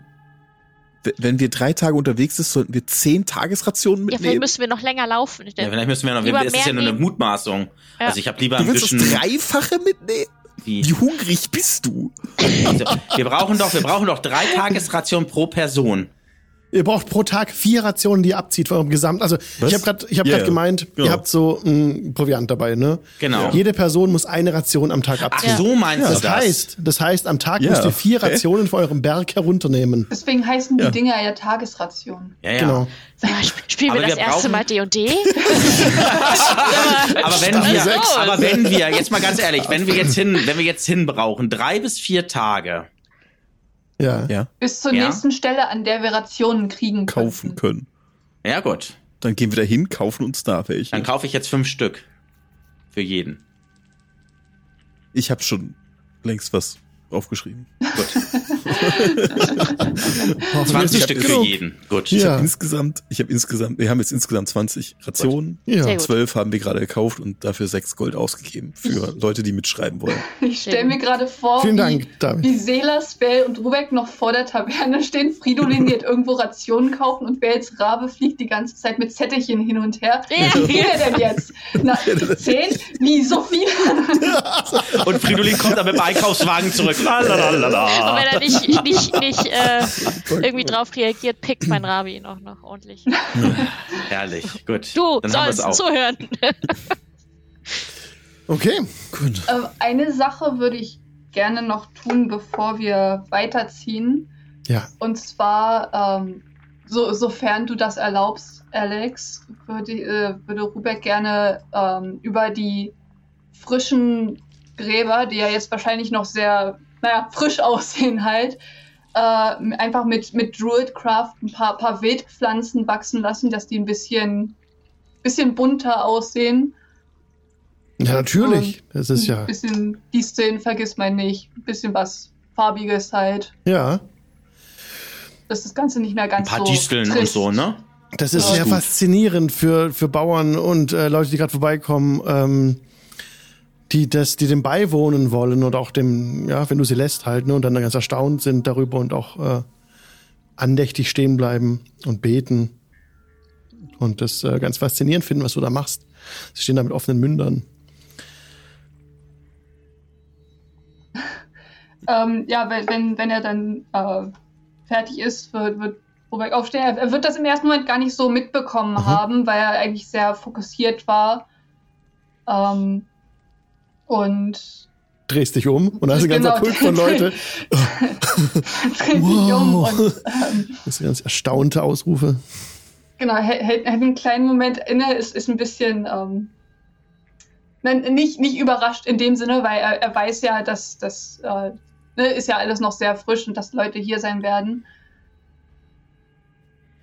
Wenn wir drei Tage unterwegs sind, sollten wir zehn Tagesrationen Ja, vielleicht mitnehmen? müssen wir noch länger laufen. Ich Ja, vielleicht müssen wir noch, es ist ja nur eine. Mutmaßung. Ja. Also ich habe lieber du ein willst das bisschen. Dreifache mitnehmen? Wie, Wie hungrig bist du? also, wir brauchen doch, wir brauchen doch drei Tagesrationen pro Person. Ihr braucht pro Tag vier Rationen, die ihr abzieht von eurem Gesamt. Also Was? ich habe gerade ich hab Ja, grad ja. gemeint, Genau. ihr habt so ein Proviant dabei, ne? Genau. Jede Person muss eine Ration am Tag Ach abziehen. so meinst du Das das? heißt, das heißt, am Tag Ja. müsst ihr vier? Rationen von eurem Berg herunternehmen. Deswegen heißen die Ja. Dinger ja Tagesration. ja, ja. Genau. Sag mal, sp- spielen wir Aber das wir erste Mal D&D? Aber wenn wir, aber wenn wir, jetzt mal ganz ehrlich, wenn wir jetzt hin, wenn wir jetzt hin brauchen, drei bis vier Tage, Ja. Ja, Bis zur Ja. nächsten Stelle, an der wir Rationen kriegen kaufen könnten. können. ja gut, Dann gehen wir da hin, kaufen uns da welche. dann kaufe ich jetzt fünf Stück für jeden. Ich habe schon längst was aufgeschrieben. Gut, Hoffentlich 20 ist Stück für jeden. Gut. Ich Ja. habe insgesamt, ich habe insgesamt, wir haben jetzt insgesamt 20 Rationen. Ja. Sehr gut. Zwölf haben wir gerade gekauft und dafür sechs Gold ausgegeben für Leute, die mitschreiben wollen. Ich stelle mir gerade vor, Vielen wie, Dank, David. wie Selas, Bell und Rubeck noch vor der Taverne stehen. Fridolin geht irgendwo Rationen kaufen und Bells Rabe fliegt die ganze Zeit mit Zettelchen hin und her. Ja. Wie viele denn jetzt? Na, zehn? Wie, so viele? Und Fridolin kommt dann mit dem Einkaufswagen zurück. Und wenn er nicht, nicht, nicht äh, irgendwie drauf reagiert, pickt mein Rabi ihn auch noch ordentlich. Herrlich, gut. Du dann sollst auch. zuhören. Okay. Gut. Ähm, eine Sache würde ich gerne noch tun, bevor wir weiterziehen. Ja. Und zwar, ähm, so, sofern du das erlaubst, Alex, würde, äh, würde Rubeck gerne ähm, über die frischen Gräber, die ja jetzt wahrscheinlich noch sehr, naja, frisch aussehen halt, äh, einfach mit, mit Druidcraft ein paar, paar Wildpflanzen wachsen lassen, dass die ein bisschen bisschen bunter aussehen. Ja, natürlich. Das ist Ein ja. bisschen die Szenen vergisst man nicht. Ein bisschen was Farbiges halt. Ja. Dass das Ganze nicht mehr Ein ganz paar so. Disteln und trist. so, ne? Das ist Ja. sehr Gut. faszinierend für, für Bauern und äh, Leute, die gerade vorbeikommen, ähm, die das, die dem beiwohnen wollen und auch dem, ja, wenn du sie lässt halt, ne, und dann ganz erstaunt sind darüber und auch äh, andächtig stehen bleiben und beten und das äh, ganz faszinierend finden, was du da machst. Sie stehen da mit offenen Mündern. Ähm, ja, wenn, wenn, er dann äh, fertig ist, wird, wird Robert aufstehen. Er, er wird das im ersten Moment gar nicht so mitbekommen Mhm. haben, weil er eigentlich sehr fokussiert war. Ähm, und Drehst dich um und da ist ein ganzer Genau. Pulk von Leute. dreht sich um und ähm, Das sind ganz erstaunte Ausrufe. genau, hält, hält einen kleinen Moment inne, ist, ist ein bisschen ähm, nein, nicht, nicht überrascht in dem Sinne, weil er, er weiß ja, dass das äh, ne, ist ja alles noch sehr frisch und dass Leute hier sein werden.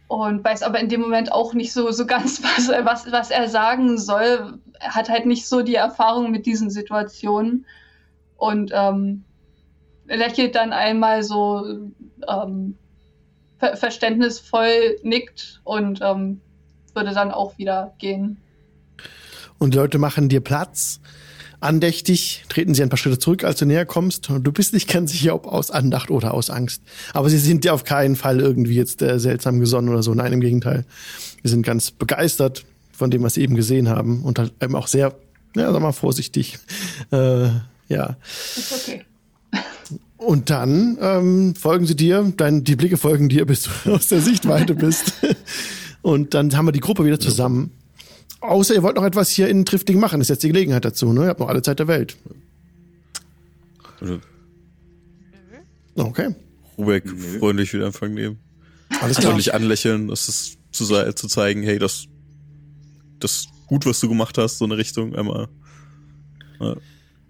Und weiß aber in dem Moment auch nicht so, so ganz, was, was, was er sagen soll. Hat halt nicht so die Erfahrung mit diesen Situationen. Und ähm, lächelt dann einmal so ähm, ver verständnisvoll nickt und ähm, würde dann auch wieder gehen. Und Leute machen dir Platz. Andächtig treten sie ein paar Schritte zurück, als du näher kommst. Und du bist nicht ganz sicher, ob aus Andacht oder aus Angst. Aber sie sind dir auf keinen Fall irgendwie jetzt äh, seltsam gesonnen oder so. Nein, im Gegenteil. Sie sind ganz begeistert von dem, was sie eben gesehen haben. Und halt eben auch sehr, ja, sag mal, vorsichtig. Äh, ja. Ist okay. Und dann ähm, folgen sie dir, dein, die Blicke folgen dir, bis du aus der Sichtweite bist. Und dann haben wir die Gruppe wieder zusammen. Außer ihr wollt noch etwas hier in Trifting machen. Das ist jetzt die Gelegenheit dazu, ne? Ihr habt noch alle Zeit der Welt. Oder Okay. Rubeck Nö. freundlich wieder Empfang nehmen. Alles klar. Freundlich anlächeln, das ist zu, zu zeigen, hey, das, das gut, was du gemacht hast, so eine Richtung einmal. Ja,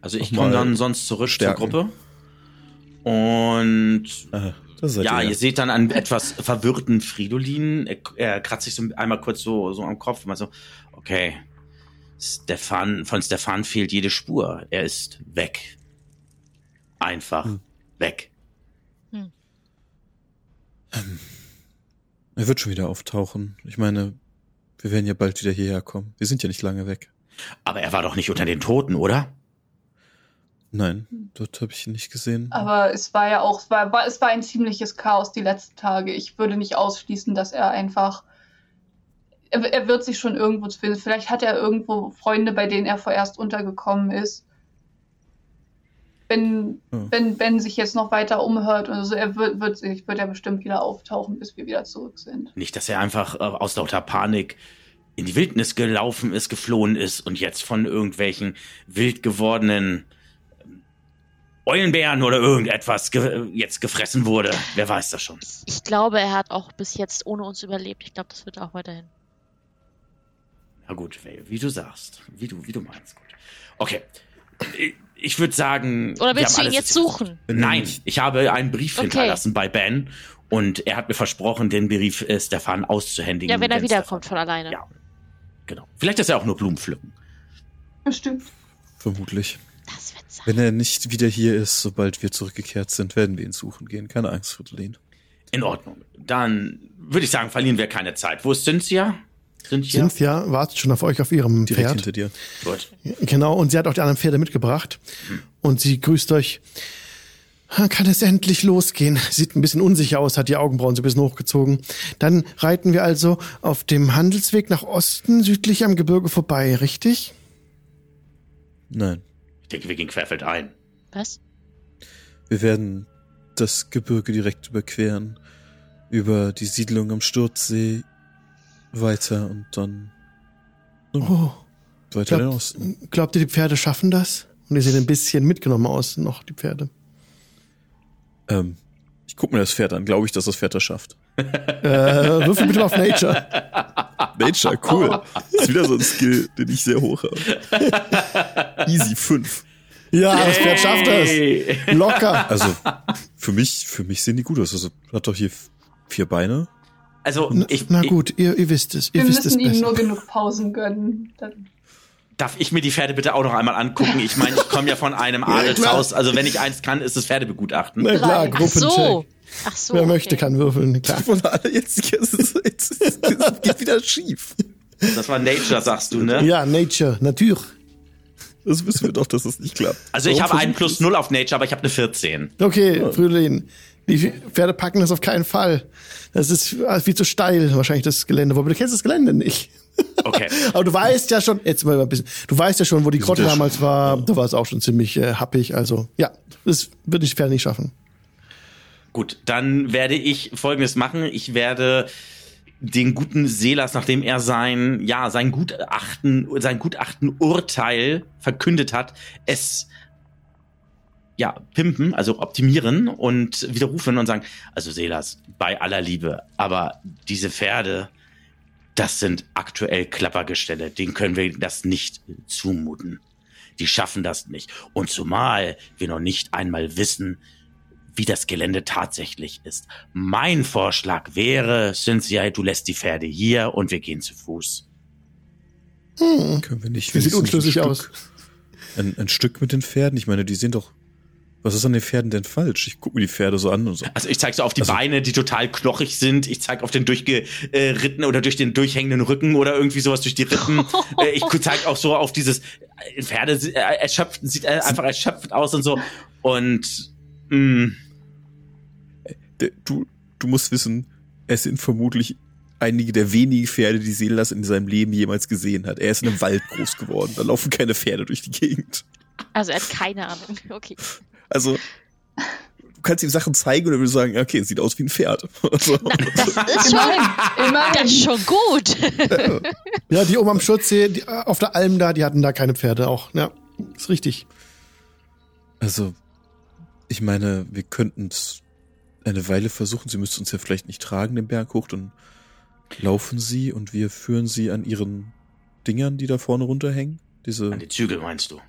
Also ich komme dann sonst zurück stärken. zur Gruppe. Und aha, das seid ja, ihr. ihr seht dann einen etwas verwirrten Fridolin. Er, er kratzt sich so einmal kurz so, so am Kopf. Mal so, okay. Stefan, von Stefan fehlt jede Spur. Er ist weg. Einfach Hm. weg. Er wird schon wieder auftauchen. Ich meine, wir werden ja bald wieder hierher kommen. Wir sind ja nicht lange weg. Aber er war doch nicht unter den Toten, oder? Nein, dort habe ich ihn nicht gesehen. Aber es war ja auch, es war, war, es war ein ziemliches Chaos die letzten Tage. Ich würde nicht ausschließen, dass er einfach. Er, er wird sich schon irgendwo zu finden. Vielleicht hat er irgendwo Freunde, bei denen er vorerst untergekommen ist. Wenn, Ja. wenn Ben sich jetzt noch weiter umhört oder so, er wird, wird, sich- wird er bestimmt wieder auftauchen, bis wir wieder zurück sind. Nicht, dass er einfach äh, aus lauter Panik in die Wildnis gelaufen ist, geflohen ist und jetzt von irgendwelchen wild gewordenen Eulenbären oder irgendetwas ge jetzt gefressen wurde. Wer weiß das schon. Ich glaube, er hat auch bis jetzt ohne uns überlebt. Ich glaube, das wird er auch weiterhin. Na gut, wie, wie du sagst. Wie du, wie du meinst. Gut. Okay. Ich- würde sagen. Oder wir willst du ihn jetzt suchen? Nein, ich habe einen Brief Okay. hinterlassen bei Ben und er hat mir versprochen, den Brief äh, Stefan auszuhändigen. Ja, wenn er wiederkommt Stefan- von alleine. Ja. Genau. Vielleicht ist er auch nur Blumen pflücken. Bestimmt. Vermutlich. Das wird sein. Wenn er nicht wieder hier ist, sobald wir zurückgekehrt sind, werden wir ihn suchen gehen. Keine Angst, Fridolin. In Ordnung. Dann würde ich sagen, verlieren wir keine Zeit. Wo ist Cynthia? Cynthia? Cynthia wartet schon auf euch auf ihrem Direkt Pferd. hinter dir. Gut. Genau, und sie hat auch die anderen Pferde mitgebracht. Und sie grüßt euch. "Ah, Kann es endlich losgehen? Sieht ein bisschen unsicher aus, hat die Augenbrauen so ein bisschen hochgezogen. Dann reiten wir also auf dem Handelsweg nach Osten, südlich am Gebirge vorbei, richtig? Nein. Ich denke, wir gehen querfeldein. Was? Wir werden das Gebirge direkt überqueren. Über die Siedlung am Sturzsee weiter und dann Oh, weiter in den glaubt, Osten. glaubt ihr, die Pferde schaffen das? Und ihr seht ein bisschen mitgenommen aus, noch die Pferde. Ähm, ich guck mir das Pferd an. Glaube ich, dass das Pferd das schafft. Äh, würfel bitte mal auf Nature. Nature, cool. Das ist wieder so ein Skill, den ich sehr hoch habe. Easy 5. Ja, das Pferd schafft das. Locker. Also, für mich, für mich sehen die gut aus. Also, hat doch hier vier Beine. Also Na, ich, na ich, gut, ihr, ihr wisst es. Ihr Wir wisst es müssen ihnen nur genug Pausen gönnen. Dann darf ich mir die Pferde bitte auch noch einmal angucken? Ich meine, ich komme ja von einem Adelshaus. Also wenn ich eins kann, ist es Pferde begutachten. Na klar, Drei. Ach Gruppencheck. so. Ach so. Wer okay. möchte, kann würfeln. Klar. Von alle jetzt, jetzt, jetzt, jetzt, geht wieder schief. Das war Nature, sagst du, ne? Ja, Nature, Natur. Das wissen wir doch, dass das nicht klappt. Also ich habe einen plus null auf Nature, aber ich habe eine 14. Okay, Fridolin. Die Pferde packen das auf keinen Fall. Das ist viel zu steil, wahrscheinlich das Gelände. Wobei du kennst das Gelände nicht. Okay. Aber du weißt ja schon, jetzt mal ein bisschen, du weißt ja schon, wo die Grotte damals schon- war. Da war es auch schon ziemlich äh, happig. Also ja, das wird die Pferde nicht schaffen. Gut, dann werde ich Folgendes machen. Ich werde den guten Selas, nachdem er sein, ja, sein Gutachten, sein Gutachten-Urteil verkündet hat, es ja, pimpen, also optimieren und widerrufen und sagen, also Selas, bei aller Liebe, aber diese Pferde, das sind aktuell Klappergestelle, denen können wir das nicht zumuten. Die schaffen das nicht. Und zumal wir noch nicht einmal wissen, wie das Gelände tatsächlich ist. Mein Vorschlag wäre, Cynthia, du lässt die Pferde hier und wir gehen zu Fuß. Können wir nicht Das sieht unschlüssig ein aus. Stück, ein, ein Stück mit den Pferden? Ich meine, die sehen doch. Was ist an den Pferden denn falsch? Ich gucke mir die Pferde so an und so. Also ich zeige so auf die Also- Beine, die total knochig sind. Ich zeige auf den durchgeritten oder durch den durchhängenden Rücken oder irgendwie sowas durch die Rippen. Äh, ich zeige auch so auf dieses äh, Pferde äh, erschöpft, sieht äh, einfach erschöpft aus und so. Und mh, Der- Du, du musst wissen, es sind vermutlich einige der wenigen Pferde, die Seelas in seinem Leben jemals gesehen hat. Er ist in einem Wald groß geworden. Da laufen keine Pferde durch die Gegend. Also er hat keine Ahnung. Okay. Also, du kannst ihm Sachen zeigen und er würde sagen, okay, es sieht aus wie ein Pferd. Also, Das ist schon, Immerhin, das ist schon gut. Ja, die oben am Schutze, die, auf der Alm da, die hatten da keine Pferde auch. Ja, ist richtig. also ich meine, wir könnten es eine Weile versuchen. Sie müsste uns ja vielleicht nicht tragen, den Berg hoch. Dann laufen sie und wir führen sie an ihren Dingern, die da vorne runterhängen. Diese, an die Zügel meinst du?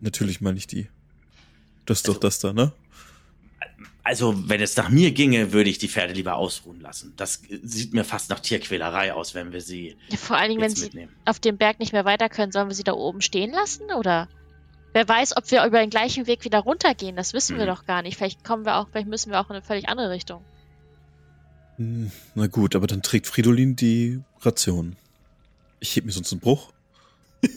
Natürlich meine ich die. Das ist doch das da, ne? Also, wenn es nach mir ginge, würde ich die Pferde lieber ausruhen lassen. Das sieht mir fast nach Tierquälerei aus, wenn wir sie Vor allen Dingen, wenn jetzt sie mitnehmen. auf dem Berg nicht mehr weiter können, sollen wir sie da oben stehen lassen? Oder wer weiß, ob wir über den gleichen Weg wieder runtergehen? Das wissen wir Mhm. doch gar nicht. Vielleicht kommen wir auch, vielleicht müssen wir auch in eine völlig andere Richtung. Hm, Na gut, aber dann trägt Fridolin die Ration. Ich heb mir sonst einen Bruch.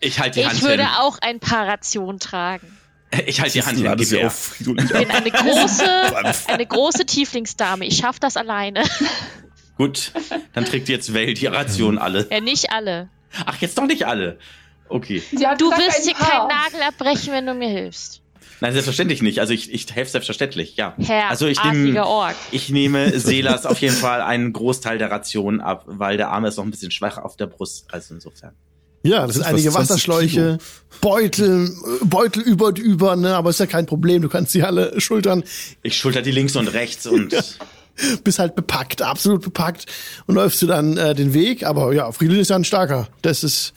Ich halte die Hand Ich würde hin. auch ein paar Rationen tragen. Ich halte die Hand hin. Gib auf Ich bin eine große, eine große Tieflingsdame. Ich schaffe das alleine. Gut, dann trägt jetzt Well die Ration alle. Ja, nicht alle. Ach, jetzt doch nicht alle. Okay. Sie hat Du wirst hier keinen Nagel abbrechen, wenn du mir hilfst. Nein, selbstverständlich nicht. Also ich, ich helfe selbstverständlich, ja. Herr Also ich nehme Ork. ich nehme Selas auf jeden Fall einen Großteil der Ration ab, weil der Arme ist noch ein bisschen schwach auf der Brust. Also insofern. Ja, das sind Das ist einige fast 20 Wasserschläuche, Beutel, äh, Beutel über und über, ne, aber ist ja kein Problem. Du kannst sie alle schultern, Ich schulter die links und rechts und bist halt bepackt, absolut bepackt und läufst du dann äh, den Weg. Aber ja, Friedel ist ja ein starker. Das ist,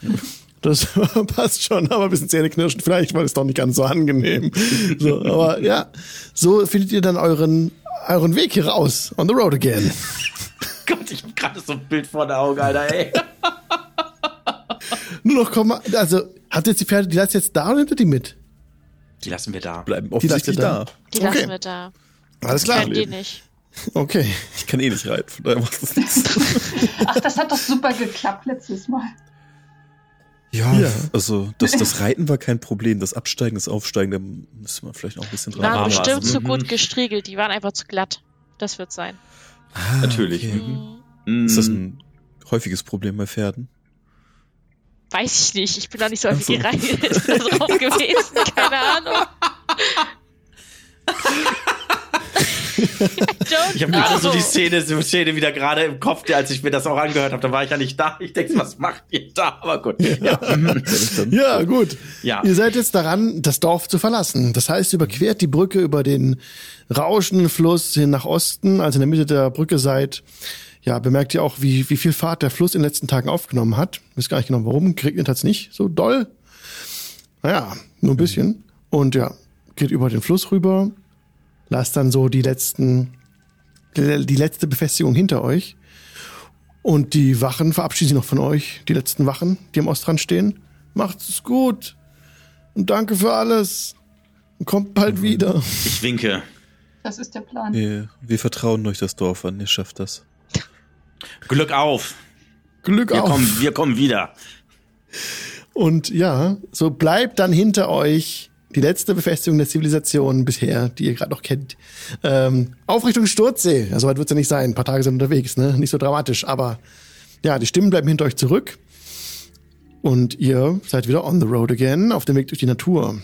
das passt schon, aber ein bisschen zähneknirschend vielleicht, weil es doch nicht ganz so angenehm. So, aber ja, so findet ihr dann euren, euren Weg hier raus. On the road again. Gott, ich hab gerade so ein Bild vor der Augen, Alter, ey. Nur noch komm mal, also, habt ihr jetzt die Pferde, die lasst ihr jetzt da oder nehmt ihr die mit? Die lassen wir da. Bleiben Die lasst ihr offensichtlich da. Die Okay. lassen wir da. Alles klar. Kennen die nicht. Okay. Ich kann eh nicht reiten, von daher macht das nichts. Ach, das hat doch super geklappt letztes Mal. Ja, Ja. also das, das Reiten war kein Problem. Das Absteigen, das Aufsteigen, da müssen wir vielleicht auch ein bisschen Die dran waren war bestimmt was. zu Mhm. gut gestriegelt. Die waren einfach zu glatt. Das wird sein. Ah, Natürlich. okay. Hm, Ist das ein häufiges Problem bei Pferden? Weiß ich nicht. Ich bin noch nicht so häufig Ach so. gereist drauf gewesen. Keine Ahnung. Ich habe gerade so die Szene, so Szene wieder gerade im Kopf, als ich mir das auch angehört habe. Da war ich ja nicht da. Ich denke, was macht ihr da? Aber gut. Ja. Ja, gut. Ja. Ihr seid jetzt daran, das Dorf zu verlassen. Das heißt, ihr überquert die Brücke über den rauschenden Fluss hin nach Osten. Als ihr in der Mitte der Brücke seid, ja, bemerkt ihr auch, wie, wie viel Fahrt der Fluss in den letzten Tagen aufgenommen hat. Wisst gar nicht genau, warum. Geregnet hat's nicht so doll. Naja, nur ein bisschen. Und ja, geht über den Fluss rüber. Lasst dann so die letzten die die letzte Befestigung hinter euch. Und die Wachen verabschieden sich noch von euch, die letzten Wachen, die am Ostrand stehen. Macht's es gut. Und danke für alles. Und kommt bald wieder. Ich winke. Das ist der Plan. Wir, wir vertrauen euch das Dorf an, ihr schafft das. Glück auf. Glück Wir auf. kommen, wir kommen wieder. Und ja, so bleibt dann hinter euch die letzte Befestigung der Zivilisation bisher, die ihr gerade noch kennt. Ähm, auf Richtung Sturzsee. Ja, soweit wird's ja nicht sein. Ein paar Tage sind unterwegs, ne? Nicht so dramatisch. Aber ja, die Stimmen bleiben hinter euch zurück. Und ihr seid wieder on the road again, auf dem Weg durch die Natur.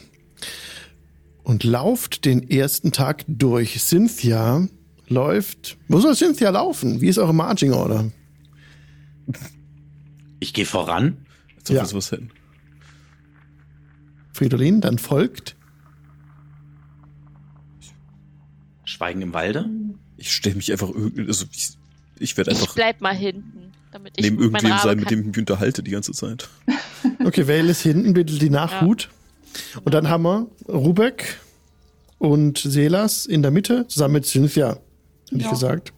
Und lauft den ersten Tag durch. Cynthia läuft. Wo soll Cynthia laufen? Wie ist eure Marching Order? Ich gehe voran. Ob Ja. sowas hätten. Fridolin, dann folgt. Schweigen im Walde. Ich stelle mich einfach irgendwie, also ich, ich werde Ich einfach bleib mal hinten, damit ich neben irgendwem sein, mit kann. dem ich mich unterhalte die ganze Zeit. Okay, Vale ist hinten, bittet die Nachhut. Und dann haben wir Rubek und Selas in der Mitte, zusammen mit Cynthia, hätte ich Ja. gesagt.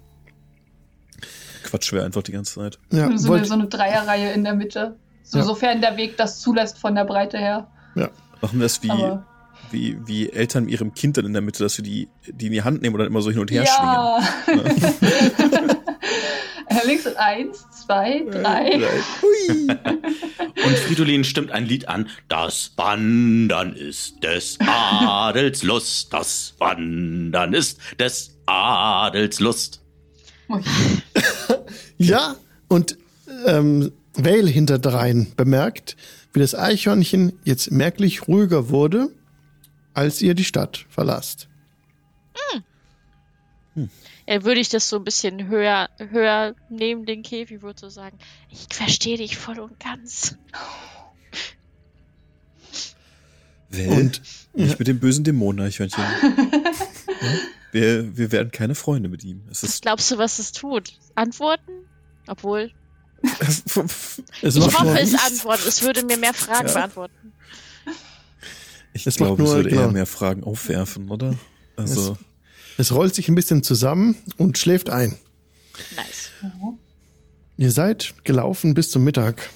Quatschen wir einfach die ganze Zeit. Ja, so, eine, wollt, so eine Dreierreihe in der Mitte. So, Ja. Sofern der Weg das zulässt von der Breite her. ja. Machen wir es wie, Aber wie, wie Eltern mit ihrem Kind dann in der Mitte, dass wir die, die in die Hand nehmen und dann immer so hin und her ja. Äh, Links und eins, zwei, drei. Und Fridolin stimmt ein Lied an. Das Wandern ist des Adels Lust. Das Wandern ist des Adels Lust. Ja, und ähm, Vale hinterdrein bemerkt, wie das Eichhörnchen jetzt merklich ruhiger wurde, als ihr die Stadt verlasst. Ja, würde ich das so ein bisschen höher, höher nehmen, den Käfig, würde so sagen, ich verstehe dich voll und ganz. Well, Und nicht mit dem bösen Dämoneneichhörnchen. wir, wir werden keine Freunde mit ihm. Es Was glaubst du, was es tut? Antworten? Obwohl, es ich hoffe, es antwortet. Es würde mir mehr Fragen Ja. beantworten. ich Es glaube, es nur- würde eher genau. mehr Fragen aufwerfen, oder? Also, es rollt sich ein bisschen zusammen und schläft ein. Nice. Ihr seid gelaufen bis zum Mittag,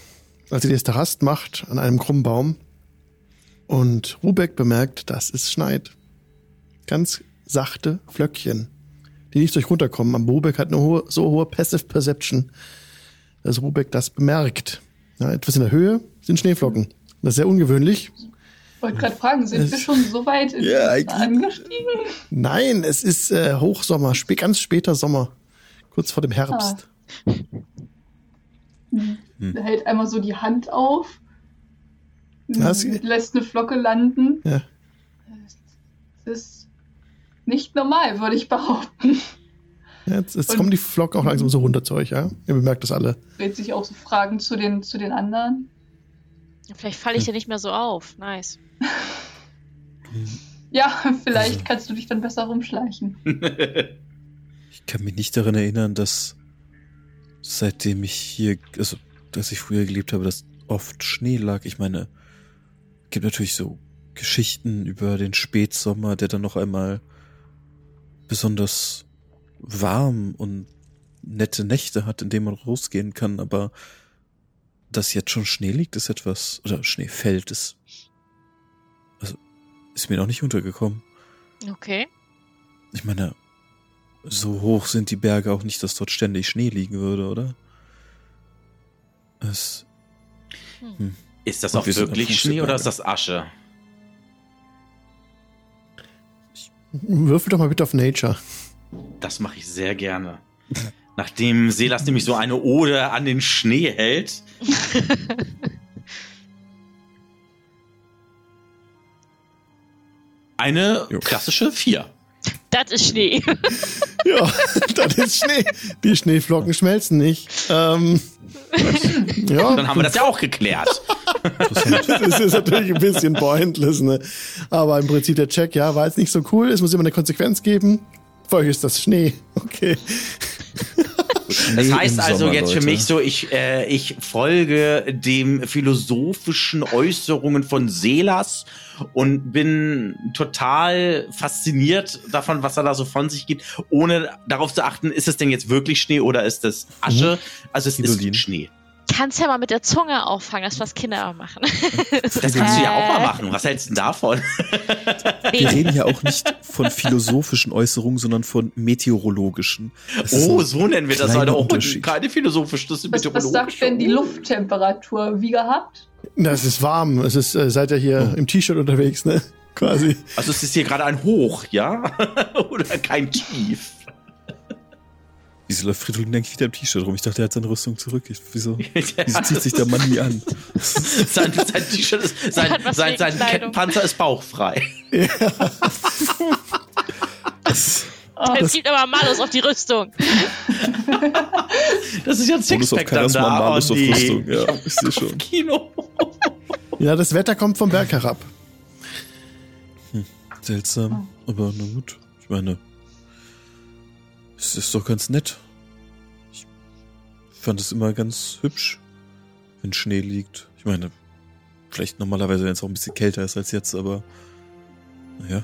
als ihr die erste Rast macht an einem krummen Baum. Und Rubek bemerkt, dass es schneit. Ganz sachte Flöckchen, die nicht durch runterkommen. Aber Rubek hat eine hohe, so hohe Passive Perception, dass Rubek das bemerkt. Ja, etwas in der Höhe sind Schneeflocken. Das ist sehr ungewöhnlich. Wollte gerade fragen, sind Es- wir schon so weit in eigentlich- angestiegen? Nein, es ist äh, Hochsommer, spä ganz später Sommer. Kurz vor dem Herbst. Er hält einmal so die Hand auf, Das- lässt eine Flocke landen. Ja. Das ist nicht normal, würde ich behaupten. Ja, Jetzt, jetzt kommen die Flocken auch langsam so runter zu euch, ja? Ihr bemerkt das alle. Dreht sich auch so Fragen zu den, zu den anderen. Vielleicht falle ich ja nicht mehr so auf. Nice. Ja, vielleicht Also- kannst du dich dann besser rumschleichen. ich kann mich nicht daran erinnern, dass seitdem ich hier, also, dass ich früher gelebt habe, dass oft Schnee lag. Ich meine, gibt natürlich so Geschichten über den Spätsommer, der dann noch einmal besonders warm und nette Nächte hat, in denen man rausgehen kann, aber dass jetzt schon Schnee liegt, ist etwas, oder Schnee fällt, ist, also, ist mir noch nicht untergekommen. Okay. Ich meine, so hoch sind die Berge auch nicht, dass dort ständig Schnee liegen würde, oder? Es, Ist das Und auch wir wirklich Schnee der oder ist das Asche? Würfel doch mal bitte auf Nature. Das mache ich sehr gerne. Nachdem Selas nämlich so eine Ode an den Schnee hält. Eine Jo. klassische Vier. Das ist Schnee. Ja, das ist Schnee. Die Schneeflocken schmelzen nicht. Ähm, ja, Dann haben wir das ja auch geklärt. das ist natürlich ein bisschen pointless, ne? Aber im Prinzip der Check, ja, war jetzt nicht so cool. Es muss immer eine Konsequenz geben. Für euch ist das Schnee. Okay. Schnee Das heißt also Sommer, jetzt für Leute. mich so, ich, äh, ich folge dem philosophischen Äußerungen von Selas und bin total fasziniert davon, was er da so von sich gibt, ohne darauf zu achten, ist es denn jetzt wirklich Schnee oder ist es Asche? Also es Fridolin. ist Schnee. Kannst ja mal mit der Zunge auffangen, das ist, was Kinder auch machen. Das kannst du ja auch mal Äh. machen. Was hältst du denn davon? Wir reden ja auch nicht von philosophischen Äußerungen, sondern von meteorologischen. Das Oh, so nennen wir das heute auch. Unterschied. Keine philosophisch, das ist Was, was sagt denn die Lufttemperatur? Wie gehabt? Na, es ist warm. Es ist, äh, seid ihr hier Oh. im T-Shirt unterwegs, ne? Quasi. Also es ist hier gerade ein Hoch, ja? Oder kein Tief? Wieso läuft Fridolin eigentlich wieder im T-Shirt rum? Ich dachte, er hat seine Rüstung zurück. Ich, wieso, wieso Ja, zieht sich der Mann nie an? sein sein T-Shirt ist, sein, sein, sein. Kettenpanzer ist bauchfrei. Das, Oh, es gibt aber Malus auf die Rüstung. Das ist ja ein auf Sixpack dann da. Malus oh, auf nee. Rüstung. Ja, ich sehe Auf schon. Kino. Ja, das Wetter kommt vom Berg herab. Seltsam, aber na gut. Ich meine, es ist doch ganz nett. Ich fand es immer ganz hübsch, wenn Schnee liegt. Ich meine, vielleicht normalerweise, wenn es auch ein bisschen kälter ist als jetzt, aber naja.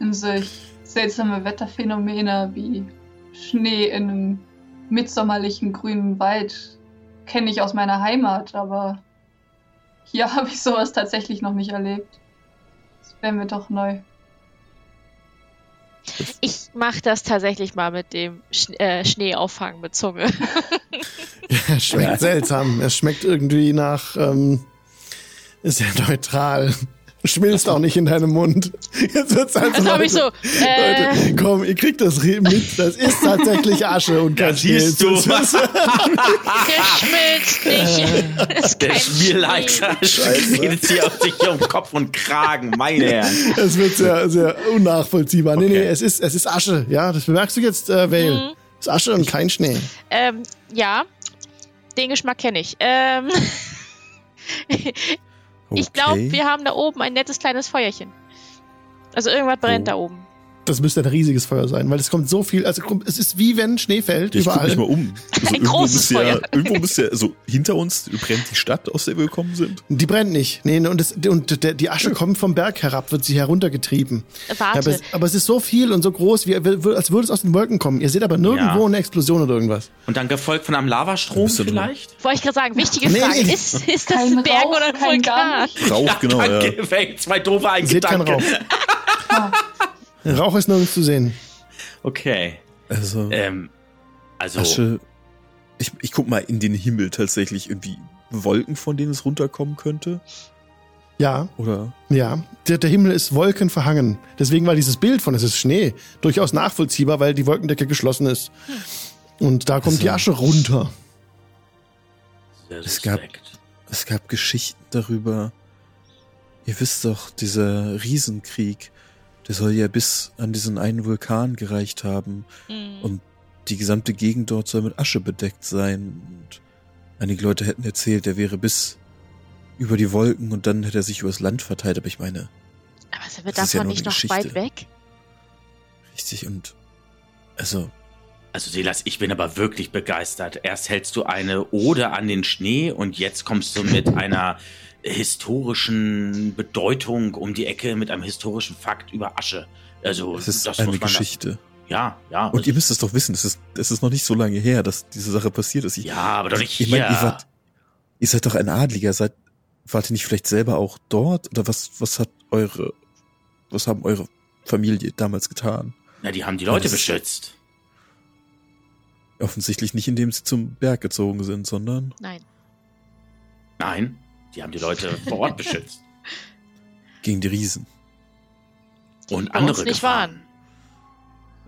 in solch seltsame Wetterphänomene wie Schnee in einem mitsommerlichen grünen Wald kenne ich aus meiner Heimat, aber hier habe ich sowas tatsächlich noch nicht erlebt. Das wäre mir doch neu. Ich mache das tatsächlich mal mit dem Sch äh, Schneeauffangen mit Zunge. Ja, es schmeckt seltsam. Es schmeckt irgendwie nach, ähm, ist ja neutral. Schmilzt auch nicht in deinem Mund. Jetzt wird's also Also habe ich so, äh, Leute, komm, ihr kriegt das mit. Das ist tatsächlich Asche und kein Da siehst Schnee. du, geschmilzt nicht. ist der Scheiße. redet hier auf sich hier um Kopf und Kragen, meine Herren. Es wird sehr, sehr unnachvollziehbar. Nee, Okay. nee, es ist, es ist Asche. Ja, das bemerkst du jetzt, äh, Vale. Mhm. Es ist Asche und kein Schnee. Ähm, ja, den Geschmack kenne ich. Ähm, Ich glaube, Okay. wir haben da oben ein nettes kleines Feuerchen. Also irgendwas brennt Oh. da oben. Das müsste ein riesiges Feuer sein, weil es kommt so viel, also es ist wie wenn Schnee fällt, Ich guck überall. mich mal um. Also Ein irgendwo großes müsste ja, Feuer. irgendwo müsste ja, also hinter uns brennt die Stadt, aus der wir gekommen sind. Die brennt nicht. Nee, und, das, und der, die Asche kommt vom Berg herab, wird sie heruntergetrieben. Ja, Warte. aber, es, aber es ist so viel und so groß, wie, als würde es aus den Wolken kommen. Ihr seht aber nirgendwo Ja. eine Explosion oder irgendwas. Und dann gefolgt von einem Lavastrom vielleicht? Wollte ich gerade sagen, wichtige Frage. nee. Ist, ist das ein Berg Rauch, oder ein Vulkan? Rauch, genau, ja. Danke, ja. zwei doofe seht keinen Rauch. Rauch ist nirgends zu sehen. Okay. Also, Ähm, also, Asche. Ich, ich guck mal in den Himmel tatsächlich irgendwie Wolken, von denen es runterkommen könnte. Ja, Oder? ja. Der, der Himmel ist wolkenverhangen. Deswegen war dieses Bild von es ist Schnee durchaus nachvollziehbar, weil die Wolkendecke geschlossen ist. Und da kommt die Also- Asche runter. sehr es gab-. Es gab Geschichten darüber. Ihr wisst doch, dieser Riesenkrieg, der soll ja bis an diesen einen Vulkan gereicht haben. Mhm. Und die gesamte Gegend dort soll mit Asche bedeckt sein. Und einige Leute hätten erzählt, er wäre bis über die Wolken und dann hätte er sich übers Land verteilt. Aber ich meine, Aber sind wir das ist ja davon nur nicht noch Geschichte. weit weg? richtig und also Also Silas, ich bin aber wirklich begeistert. Erst hältst du eine Ode an den Schnee und jetzt kommst du mit einer historischen Bedeutung um die Ecke, mit einem historischen Fakt über Asche. Also es ist das eine Geschichte. Ja, ja. Und ihr müsst es doch wissen, es ist, es ist noch nicht so lange her, dass diese Sache passiert ist. Ich, ja, aber doch nicht ich meine, hier. ihr, wart, ihr seid doch ein Adliger, seid, wart ihr nicht vielleicht selber auch dort? Oder was, was hat eure, was haben eure Familie damals getan? Na, die haben die Leute das- beschützt. Offensichtlich nicht, indem sie zum Berg gezogen sind, sondern Nein. Nein, die haben die Leute vor Ort beschützt. gegen die Riesen. Die und andere nicht Gefahren.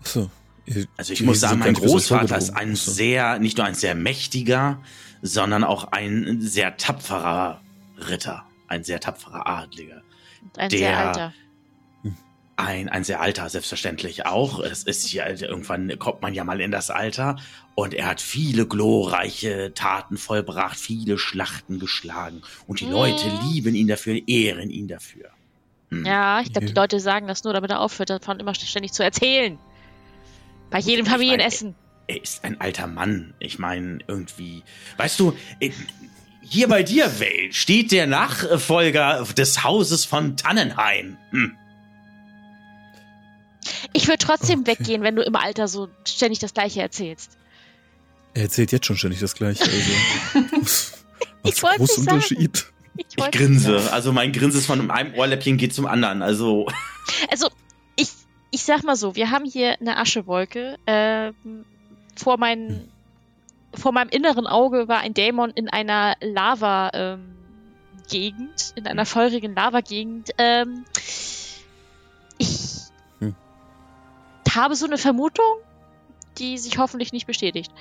Achso. ihr- Also ich die muss sagen, mein Großvater ist ein Achso. sehr, nicht nur ein sehr mächtiger, sondern auch ein sehr tapferer Ritter. Ein sehr tapferer Adliger. Und ein Der- sehr alter. Ein, ein sehr alter, selbstverständlich auch. Es ist ja, irgendwann kommt man ja mal in das Alter. Und er hat viele glorreiche Taten vollbracht, viele Schlachten geschlagen. Und die Mhm. Leute lieben ihn dafür, ehren ihn dafür. Hm. Ja, ich glaube, die. Leute sagen das nur, damit er aufhört, davon immer ständig zu erzählen. Bei jedem Ich Familienessen. er ist ein alter Mann. Ich meine, irgendwie, weißt du, äh, hier bei dir, Vale, steht der Nachfolger des Hauses von Tannenheim. Hm. Ich würde trotzdem Okay. weggehen, wenn du im Alter so ständig das Gleiche erzählst. Er erzählt jetzt schon ständig das Gleiche. Also. was Ich großer nicht sagen. Unterschied. Ich, Ich wollte- grinse. Also mein Grinse ist von einem Ohrläppchen geht zum anderen. Also Also, ich, ich sag mal so, wir haben hier eine Aschewolke. Ähm, vor, mein, vor meinem inneren Auge war ein Dämon in einer Lava-Gegend, in einer feurigen Lava-Gegend. Ähm, ich Hm. Habe so eine Vermutung, die sich hoffentlich nicht bestätigt.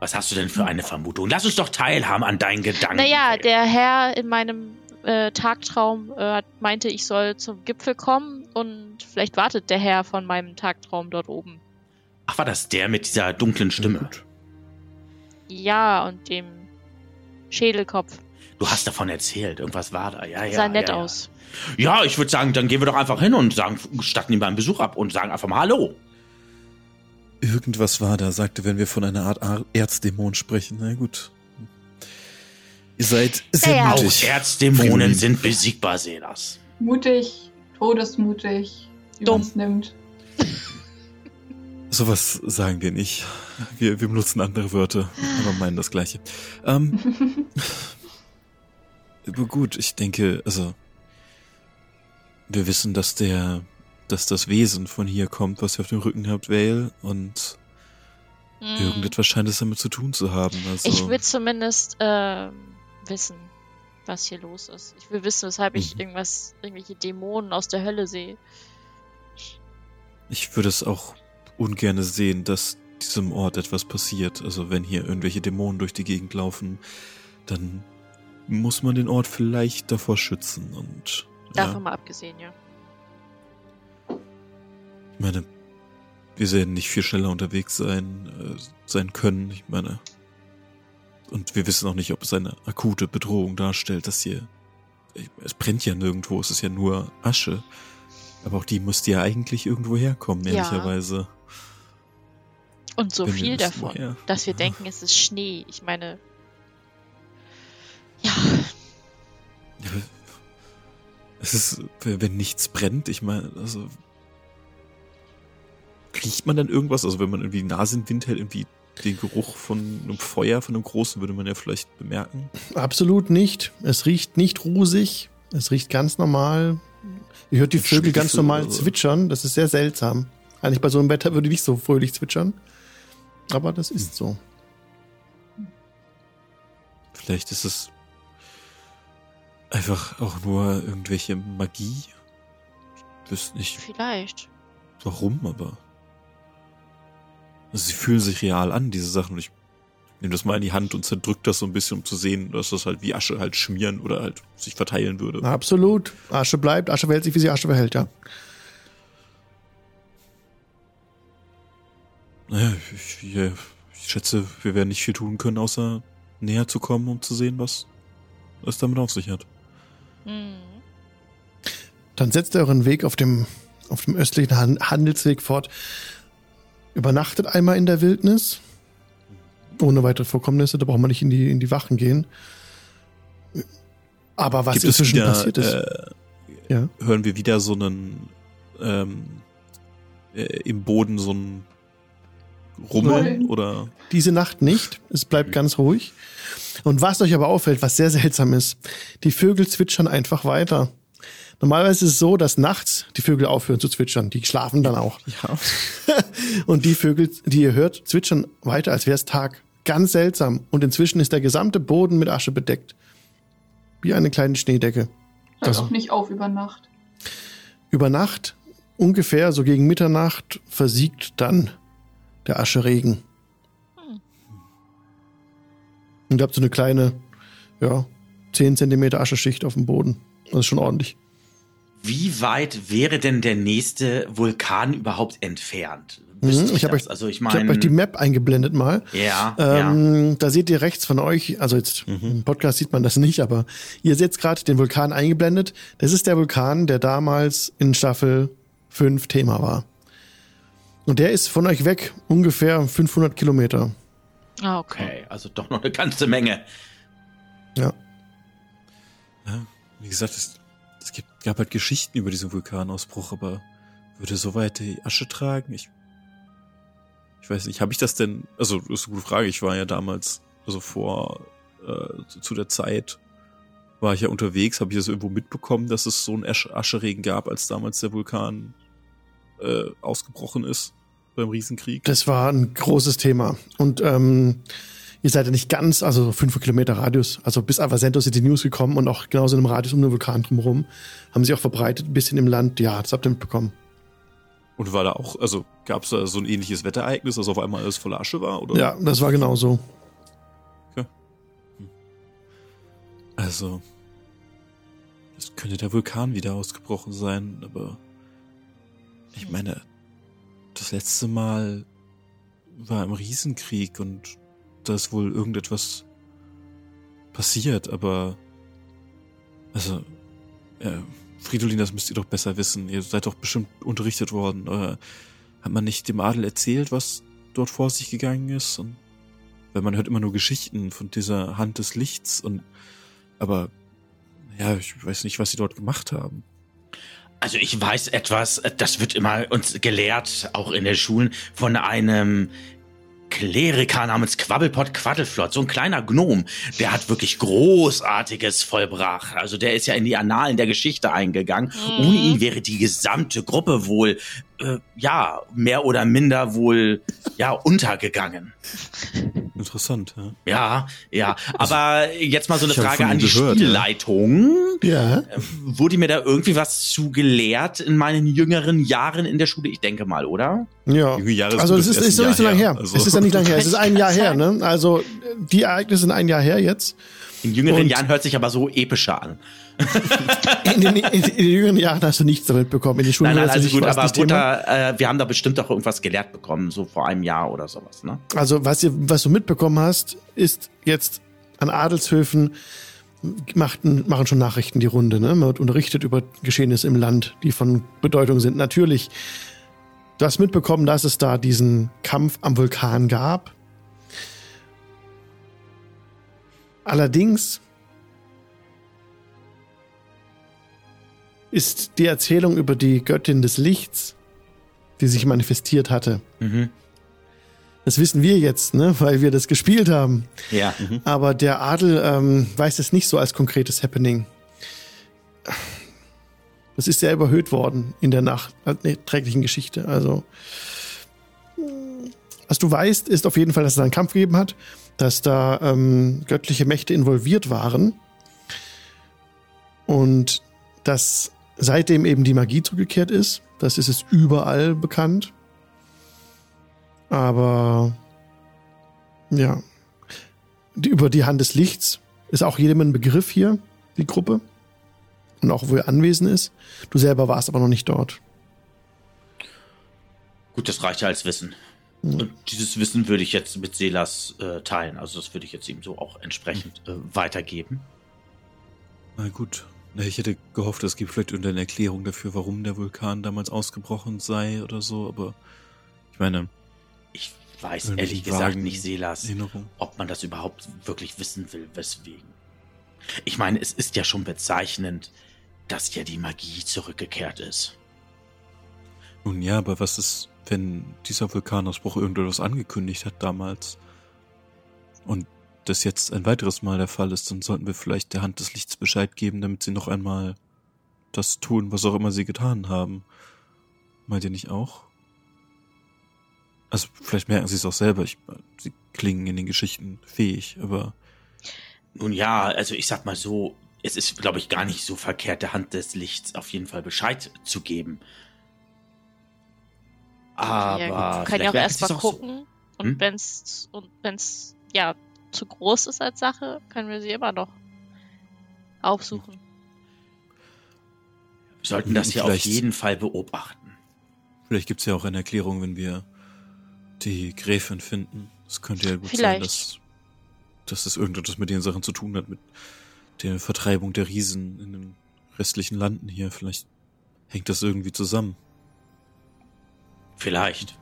Was hast du denn für eine Vermutung? Lass uns doch teilhaben an deinen Gedanken. Naja, der Herr in meinem äh, Tagtraum äh, meinte, ich soll zum Gipfel kommen und vielleicht wartet der Herr von meinem Tagtraum dort oben. Ach, war das der mit dieser dunklen Stimme? Ja, und dem Schädelkopf. Du hast davon erzählt. Irgendwas war da. Ja, ja. sah nett ja, ja. aus. Ja, ich würde sagen, dann gehen wir doch einfach hin und sagen, statten ihm beim Besuch ab und sagen einfach mal Hallo. Irgendwas war da, sagte, wenn wir von einer Art Ar Erzdämon sprechen. Na gut. Ihr seid sehr Ja, ja. Auch mutig. Erzdämonen sind besiegbar, Selas. Mutig, todesmutig, Dumm. nimmt. Sowas sagen wir nicht. Wir, wir benutzen andere Wörter, aber meinen das Gleiche. Ähm, gut, ich denke, also wir wissen, dass der, dass das Wesen von hier kommt, was ihr auf dem Rücken habt, Vale, und Hm. irgendetwas scheint es damit zu tun zu haben. Also, Ich will zumindest ähm, wissen, was hier los ist. Ich will wissen, weshalb ich Mhm. irgendwas, irgendwelche Dämonen aus der Hölle sehe. ich würde es auch ungerne sehen, dass diesem Ort etwas passiert. Also wenn hier irgendwelche Dämonen durch die Gegend laufen, dann muss man den Ort vielleicht davor schützen und Davon ja, mal abgesehen, ja. ich meine, wir werden nicht viel schneller unterwegs sein, äh, sein können. Ich meine, und wir wissen auch nicht, ob es eine akute Bedrohung darstellt, dass hier, es brennt ja nirgendwo, es ist ja nur Asche. Aber auch die müsste ja eigentlich irgendwo herkommen, Ja. ehrlicherweise. Und so Wenn viel davon, woher. dass wir Ja. denken, es ist Schnee. Ich meine, ja, Es ist, wenn nichts brennt, ich meine, also. Riecht man dann irgendwas? Also, wenn man irgendwie die Nase in den Wind hält, irgendwie den Geruch von einem Feuer, von einem großen, würde man ja vielleicht bemerken. Absolut nicht. Es riecht nicht rusig. Es riecht ganz normal. Ihr hört die Vögel ganz Stiefel normal so. zwitschern. Das ist sehr seltsam. Eigentlich bei so einem Wetter würde ich nicht so fröhlich zwitschern. Aber das ist so. Vielleicht ist es einfach auch nur irgendwelche Magie. Ich wüsste nicht vielleicht. warum, aber. Also, sie fühlen sich real an, diese Sachen. Und ich nehme das mal in die Hand und zerdrück das so ein bisschen, um zu sehen, dass das halt wie Asche halt schmieren oder halt sich verteilen würde. Absolut. Asche bleibt. Asche verhält sich, wie sie Asche verhält, ja. Naja, ich, ich, ich schätze, wir werden nicht viel tun können, außer näher zu kommen, um zu sehen, was es damit auf sich hat. Dann setzt ihr euren Weg auf dem, auf dem östlichen Han Handelsweg fort. Übernachtet einmal in der Wildnis. Ohne weitere Vorkommnisse, da braucht man nicht in die, in die Wachen gehen. Aber was Gibt inzwischen wieder, passiert ist. Äh, Ja. Hören wir wieder so einen ähm, äh, im Boden so ein Rummeln oder Diese Nacht nicht. Es bleibt ganz ruhig. Und was euch aber auffällt, was sehr seltsam ist, die Vögel zwitschern einfach weiter. Normalerweise ist es so, dass nachts die Vögel aufhören zu zwitschern. Die schlafen dann auch. ja. Und die Vögel, die ihr hört, zwitschern weiter, als wäre es Tag. Ganz seltsam. Und inzwischen ist der gesamte Boden mit Asche bedeckt. Wie eine kleine Schneedecke. Hört Also- auch nicht auf über Nacht. Über Nacht, ungefähr so gegen Mitternacht, versiegt dann der Ascheregen. Und ihr habt so eine kleine, ja, 10 Zentimeter Ascheschicht auf dem Boden. Das ist schon ordentlich. Wie weit wäre denn der nächste Vulkan überhaupt entfernt? Mhm, ich habe euch, also ich ich hab euch die Map eingeblendet mal. ja, ja. Ähm, Da seht ihr rechts von euch, also jetzt im Podcast sieht man das nicht, aber ihr seht gerade den Vulkan eingeblendet. Das ist der Vulkan, der damals in Staffel 5 Thema war. Und der ist von euch weg ungefähr 500 Kilometer. Ah, okay. Okay, also doch noch eine ganze Menge. Ja. Ja, wie gesagt, es, es gibt, gab halt Geschichten über diesen Vulkanausbruch, aber würde so weit die Asche tragen? Ich, ich weiß nicht, habe ich das denn, also das ist eine gute Frage, ich war ja damals, also vor, äh, zu, zu der Zeit war ich ja unterwegs, habe ich das irgendwo mitbekommen, dass es so einen Asche Ascheregen gab, als damals der Vulkan äh, ausgebrochen ist beim Riesenkrieg. Das war ein großes Thema. Und ähm, ihr seid ja nicht ganz, also fünf Kilometer Radius, also bis Avasento sind die News gekommen und auch genauso in einem Radius um den Vulkan drumherum. Haben sie auch verbreitet, ein bisschen im Land. Ja, das habt ihr mitbekommen. Und war da auch, also gab es da so ein ähnliches Wetterereignis, dass auf einmal alles voller Asche war? Oder? Ja, das war genau so. Also, es könnte der Vulkan wieder ausgebrochen sein, aber ich meine, das letzte Mal war im Riesenkrieg und da ist wohl irgendetwas passiert, aber also, äh, Fridolin, das müsst ihr doch besser wissen. Ihr seid doch bestimmt unterrichtet worden. Oder hat man nicht dem Adel erzählt, was dort vor sich gegangen ist? Und weil man hört immer nur Geschichten von dieser Hand des Lichts und aber ja, ich weiß nicht, was sie dort gemacht haben. Also ich weiß etwas, das wird immer uns gelehrt, auch in den Schulen, von einem Kleriker namens Quabbelpot Quaddelflott, so ein kleiner Gnom, der hat wirklich Großartiges vollbracht. Also der ist ja in die Annalen der Geschichte eingegangen. Mhm. Ohne ihn wäre die gesamte Gruppe wohl, äh, ja, mehr oder minder wohl, ja, untergegangen. Interessant, ja. Ja, ja. Aber jetzt mal so eine ich Frage an die gehört, ja. Spielleitung. Ja. Wurde mir da irgendwie was zu gelehrt in meinen jüngeren Jahren in der Schule? Ich denke mal, oder? Ja. Also es ist, ist noch nicht so lange her. her. Also- Es ist ja nicht lange her. Es ist ein Jahr her, ne? Also die Ereignisse sind ein Jahr her jetzt. In jüngeren Und- Jahren hört sich aber so epischer an. In den, in, den jüngeren Jahren hast du nichts damit bekommen. In den Schulen Nein, nein, also gut, aber Butter, äh, wir haben da bestimmt auch irgendwas gelehrt bekommen, so vor einem Jahr oder sowas, ne? Also was, ihr, was du mitbekommen hast, ist jetzt an Adelshöfen machten, machen schon Nachrichten die Runde. Ne? Man wird unterrichtet über Geschehnisse im Land, die von Bedeutung sind. Natürlich, du hast mitbekommen, dass es da diesen Kampf am Vulkan gab. Allerdings ist die Erzählung über die Göttin des Lichts, die sich manifestiert hatte, Mhm. das wissen wir jetzt, ne, weil wir das gespielt haben. Ja. Aber der Adel ähm, weiß es nicht so als konkretes Happening. Das ist sehr überhöht worden in der nachträglichen Geschichte. Also, was du weißt, ist auf jeden Fall, dass es da einen Kampf gegeben hat, dass da ähm, göttliche Mächte involviert waren und dass seitdem eben die Magie zurückgekehrt ist. Das ist es überall bekannt. Aber ja, die, über die Hand des Lichts ist auch jedem ein Begriff hier, die Gruppe. Und auch wo er anwesend ist. Du selber warst aber noch nicht dort. Gut, das reicht ja als Wissen. Und dieses Wissen würde ich jetzt mit Selas äh, teilen. Also das würde ich jetzt ihm so auch entsprechend äh, weitergeben. Na gut. Ich hätte gehofft, es gibt vielleicht irgendeine Erklärung dafür, warum der Vulkan damals ausgebrochen sei oder so, aber ich meine, Ich weiß ehrlich gesagt nicht, Selas, Erinnerung. ob man das überhaupt wirklich wissen will, weswegen. Ich meine, es ist ja schon bezeichnend, dass ja die Magie zurückgekehrt ist. Nun ja, aber was ist, wenn dieser Vulkanausbruch irgendetwas angekündigt hat damals und das jetzt ein weiteres Mal der Fall ist, dann sollten wir vielleicht der Hand des Lichts Bescheid geben, damit sie noch einmal das tun, was auch immer sie getan haben. Meint ihr nicht auch? Also vielleicht merken sie es auch selber. Ich, sie klingen in den Geschichten fähig, aber Nun ja, also ich sag mal so, es ist, glaube ich, gar nicht so verkehrt, der Hand des Lichts auf jeden Fall Bescheid zu geben. Aber ja, vielleicht ja auch merken erst sie es mal auch so. gucken. Und Hm? wenn's und wenn's ja zu groß ist als Sache, können wir sie immer noch aufsuchen. Wir sollten das ja auf jeden Fall beobachten. vielleicht gibt's ja auch eine Erklärung, wenn wir die Gräfin finden. Es könnte ja gut sein, Vielleicht. dass, dass das irgendetwas mit den Sachen zu tun hat, mit der Vertreibung der Riesen in den restlichen Landen hier. Vielleicht hängt das irgendwie zusammen. Vielleicht.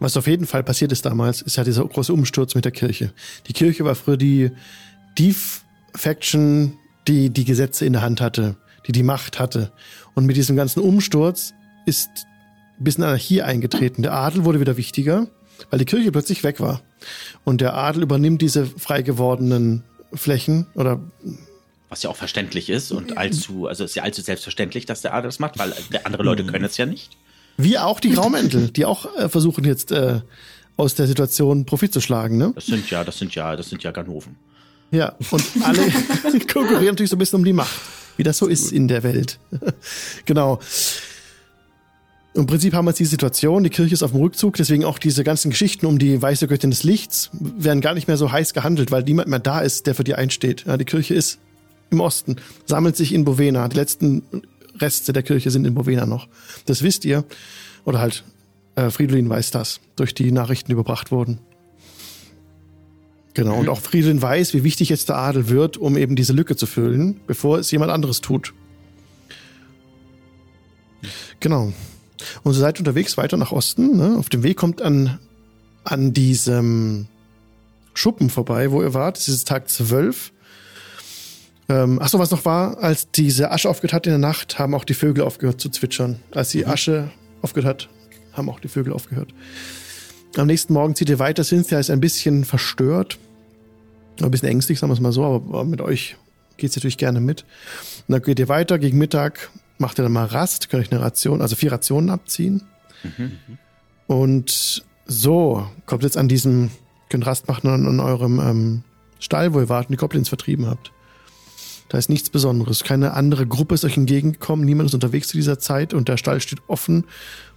Was auf jeden Fall passiert ist damals, ist ja dieser große Umsturz mit der Kirche. Die Kirche war früher die, die Faction, die die Gesetze in der Hand hatte, die die Macht hatte. Und mit diesem ganzen Umsturz ist ein bisschen Anarchie eingetreten. Der Adel wurde wieder wichtiger, weil die Kirche plötzlich weg war. Und der Adel übernimmt diese frei gewordenen Flächen oder Was ja auch verständlich ist und allzu, also ist ja allzu selbstverständlich, dass der Adel das macht, weil andere Leute können es ja nicht. Wie auch die Graumäntel, die auch äh, versuchen jetzt äh, aus der Situation Profit zu schlagen, ne? Das sind ja, das sind ja, das sind ja Ganoven. Ja, und alle konkurrieren natürlich so ein bisschen um die Macht, wie das so ist in der Welt. genau. Im Prinzip haben wir jetzt die Situation, die Kirche ist auf dem Rückzug, deswegen auch diese ganzen Geschichten um die weiße Göttin des Lichts werden gar nicht mehr so heiß gehandelt, weil niemand mehr da ist, der für die einsteht. Ja, die Kirche ist im Osten, sammelt sich in Bovena. Die letzten Reste der Kirche sind in Bovena noch. Das wisst ihr. Oder halt, äh, Fridolin weiß das, durch die Nachrichten überbracht wurden. Genau, und auch Fridolin weiß, wie wichtig jetzt der Adel wird, um eben diese Lücke zu füllen, bevor es jemand anderes tut. Genau. Und so seid ihr unterwegs weiter nach Osten. Ne? Auf dem Weg kommt an, an diesem Schuppen vorbei, wo ihr wart. Das ist Tag 12. Ähm, ach so, was noch war, als diese Asche aufgehört hat in der Nacht, haben auch die Vögel aufgehört zu zwitschern. Als die Asche aufgehört hat, haben auch die Vögel aufgehört. Am nächsten Morgen zieht ihr weiter. Cynthia ist ein bisschen verstört. Ein bisschen ängstlich, sagen wir es mal so, aber mit euch geht's natürlich gerne mit. Und dann geht ihr weiter. Gegen Mittag macht ihr dann mal Rast, könnt euch eine Ration, also vier Rationen abziehen. Und so, kommt jetzt an diesem, könnt Rast machen an, an eurem ähm, Stall, wo ihr wart und die Goblins vertrieben habt. Da ist nichts Besonderes. Keine andere Gruppe ist euch entgegengekommen. Niemand ist unterwegs zu dieser Zeit und der Stall steht offen,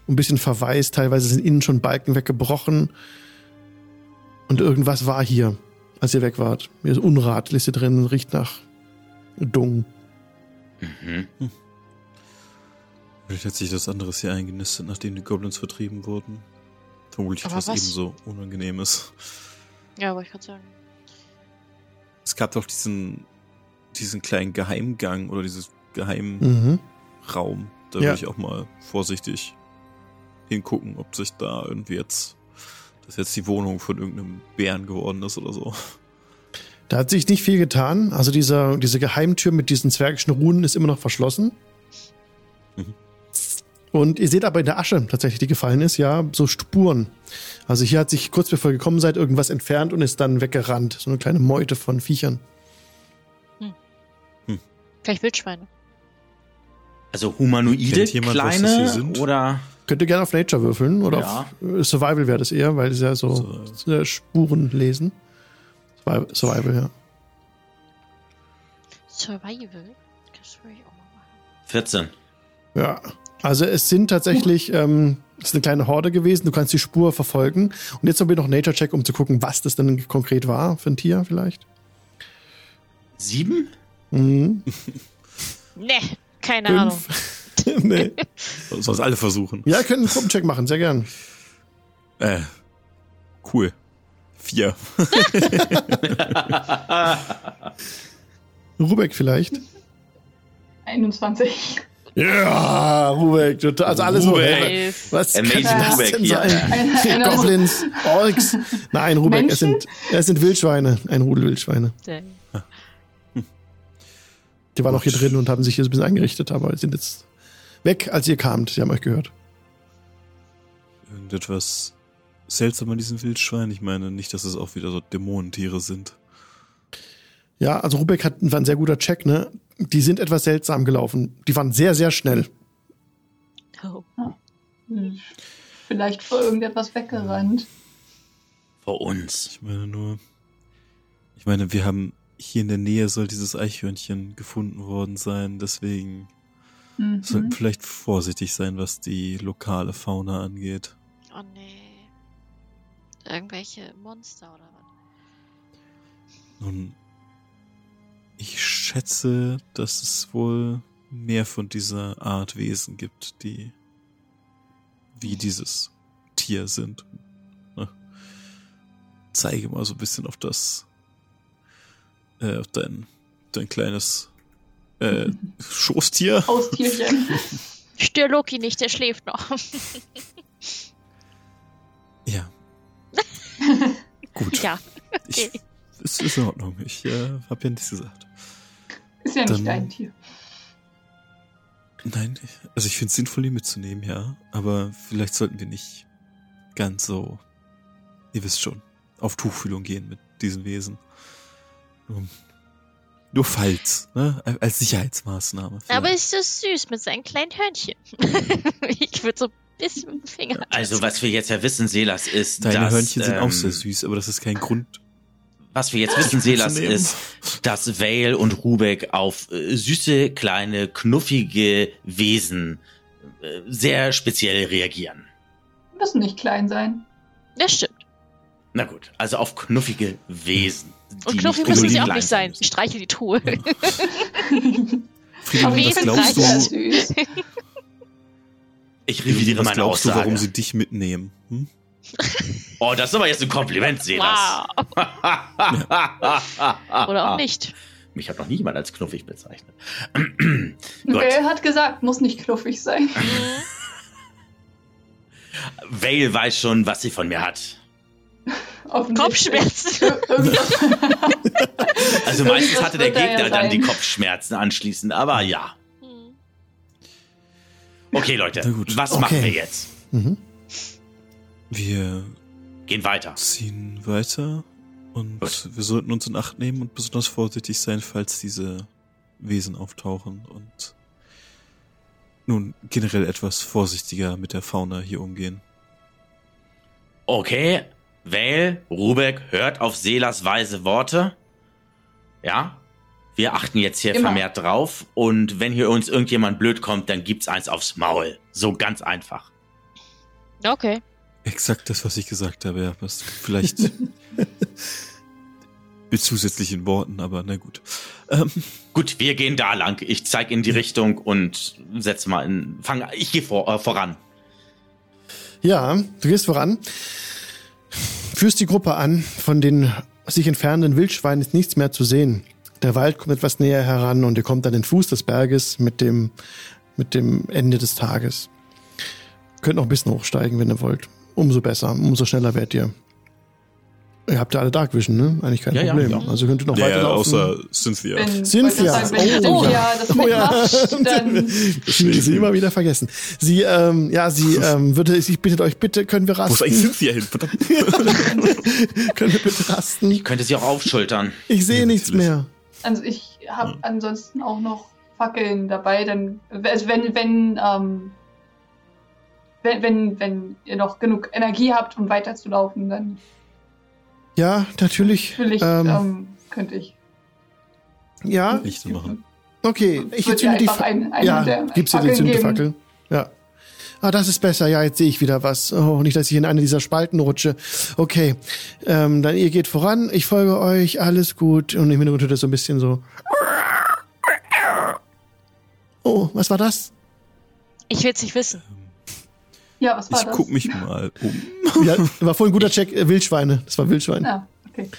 ein bisschen verwaist. Teilweise sind innen schon Balken weggebrochen. Und irgendwas war hier, als ihr weg wart. Hier ist Unrat, Liste drin, riecht nach Dung. Vielleicht hat sich das anderes hier eingenistet, nachdem die Goblins vertrieben wurden. Vermutlich Aber was, was? ebenso unangenehm ist. Ja, wollte ich gerade sagen. Es gab doch diesen, diesen kleinen Geheimgang oder dieses Geheimraum. Mhm. Da Ja. würde ich auch mal vorsichtig hingucken, ob sich da irgendwie jetzt, dass jetzt die Wohnung von irgendeinem Bären geworden ist oder so. Da hat sich nicht viel getan. Also dieser, diese Geheimtür mit diesen zwergischen Runen ist immer noch verschlossen. Mhm. Und ihr seht aber in der Asche tatsächlich, die gefallen ist, ja, so Spuren. Also hier hat sich kurz bevor ihr gekommen seid irgendwas entfernt und ist dann weggerannt. So eine kleine Meute von Viechern. Vielleicht Wildschweine. Also humanoide, jemand, was das kleine hier sind? oder Könnt ihr gerne auf Nature würfeln oder Ja. auf äh, Survival wäre das eher, weil es ja so, äh, Spuren lesen. Survival, Survival, ja. Survival? Das würde ich auch mal machen. 14. Ja. Also es sind tatsächlich, ähm, es ist eine kleine Horde gewesen, du kannst die Spur verfolgen. Und jetzt haben wir noch Nature-Check, um zu gucken, was das denn konkret war für ein Tier vielleicht. Sieben? Mhm. Ne, keine Ahnung. Fünf. nee. Sonst alle versuchen. Ja, könnt einen Gruppencheck machen, sehr gern. Äh, cool. Vier. Rubek vielleicht. 21. Ja, Rubek, total- also alles. Rubek. hä, Was kann Amazing das Rubek denn hier. sein? Goblins, Orks. Nein, Rubek, es sind, es sind Wildschweine, ein Rudel Wildschweine. Dang. Die waren auch hier drin und haben sich hier so ein bisschen eingerichtet, aber sind jetzt weg, als ihr kamt. Sie haben euch gehört. Irgendetwas seltsam an diesen Wildschweinen. Ich meine nicht, dass es auch wieder so Dämonentiere sind. Ja, also Rubek hat, war ein sehr guter Check, ne? Die sind etwas seltsam gelaufen. Die waren sehr, sehr schnell. Oh. Vielleicht vor irgendetwas weggerannt. Vor uns. Ich meine nur, ich meine, wir haben hier in der Nähe soll dieses Eichhörnchen gefunden worden sein, deswegen Mhm. sollten wir vielleicht vorsichtig sein, was die lokale Fauna angeht. oh nee. Irgendwelche Monster oder was? Nun, ich schätze, dass es wohl mehr von dieser Art Wesen gibt, die wie dieses Tier sind. Ne? Zeige mal so ein bisschen auf das, äh, auf dein, dein kleines äh, Schoßtier. Haustierchen. Stör Loki nicht, der schläft noch. Ja. Gut. Ja, Ich, okay. es ist in Ordnung. Ich äh, habe ja nichts gesagt. Ist ja nicht Dann- dein Tier. Nein, ich, also ich finde es sinnvoll, die mitzunehmen, ja. Aber vielleicht sollten wir nicht ganz so, ihr wisst schon, auf Tuchfühlung gehen mit diesen Wesen. Nur, nur falls, ne? Als Sicherheitsmaßnahme. Aber vielleicht. ist das süß mit seinen kleinen Hörnchen. ich würde so ein bisschen mit dem Finger. Also, was wir jetzt ja wissen, Selas, ist, Deine dass, Hörnchen sind ähm, auch sehr süß, aber das ist kein Grund. Was wir jetzt wissen, Selas, ist, dass Vale und Rubek auf äh, süße, kleine, knuffige Wesen äh, sehr speziell reagieren. Müssen nicht klein sein. Das stimmt. Na gut, also auf knuffige Wesen. Und nicht müssen sie auch nicht sein. Ich streiche die Truhe. Friedel, Aber was ich glaubst du. Ich revidiere was meine glaubst du, Aussage. warum sie dich mitnehmen? Hm? oh, das ist aber jetzt ein Kompliment, Selas. wow. Oder auch nicht. Mich hat noch nie jemand als knuffig bezeichnet. Wer hat gesagt, muss nicht knuffig sein. Vale weiß schon, was sie von mir hat. Kopfschmerzen. Also meistens hatte der ja Gegner dann die Kopfschmerzen anschließend, aber ja. Hm. Okay, Leute, was Okay. machen wir jetzt? Mhm. Wir Gehen weiter. ziehen weiter und Gut. wir sollten uns in Acht nehmen und besonders vorsichtig sein, falls diese Wesen auftauchen und nun generell etwas vorsichtiger mit der Fauna hier umgehen. Okay, Vale, Rubek, hört auf Selas weise Worte. Ja, wir achten jetzt hier Immer. vermehrt drauf und wenn hier uns irgendjemand blöd kommt, dann gibt's eins aufs Maul. So ganz einfach. Okay. Exakt das, was ich gesagt habe, ja. Was vielleicht mit zusätzlichen Worten, aber na gut. Ähm, Gut, wir gehen da lang. Ich zeig in die Richtung und setze mal in. Fang, ich gehe vor, äh, voran. Ja, du gehst voran, führst die Gruppe an, von den sich entfernenden Wildschweinen ist nichts mehr zu sehen. Der Wald kommt etwas näher heran und ihr kommt an den Fuß des Berges mit dem, mit dem Ende des Tages. Könnt noch ein bisschen hochsteigen, wenn ihr wollt. Umso besser, umso schneller werdet ihr. Ihr habt ja alle Dark Vision, ne? Eigentlich kein Ja, Problem. ja. Also könnt ihr noch ja, ja, weiterlaufen. außer Cynthia. Wenn, Cynthia. Sagen, Oh, Cynthia ja. das Oh ja. mitmacht, dann Ich will sie immer wieder vergessen. Sie, ähm, ja, sie ähm, würde, ich bittet euch, bitte können wir Wo ist rasten. eigentlich Cynthia hin? Verdammt. können wir bitte rasten? Ich könnte sie auch aufschultern. Ich sehe Ja, nichts natürlich. mehr. Also ich habe ansonsten auch noch Fackeln dabei, dann also wenn wenn ähm, wenn, wenn wenn ihr noch genug Energie habt, um weiterzulaufen, dann Ja, natürlich. natürlich ähm, ähm, könnte ich. ja, Licht machen. okay. Ich entzünde die einfach Fa ein- eine Ja, der gibst du die Fackeln entzündete geben? Fackel? Ja. Ah, das ist besser. Ja, jetzt sehe ich wieder was. Oh, nicht, dass ich in eine dieser Spalten rutsche. Okay. Ähm, dann ihr geht voran. Ich folge euch. Alles gut. Und im Hintergrund hört ihr so ein bisschen so. Oh, was war das? Ich will es nicht wissen. Ja, was war Ich das? guck mich mal um. Ja, war voll ein guter Check. Äh, Wildschweine. Das war Wildschwein. Ja, okay.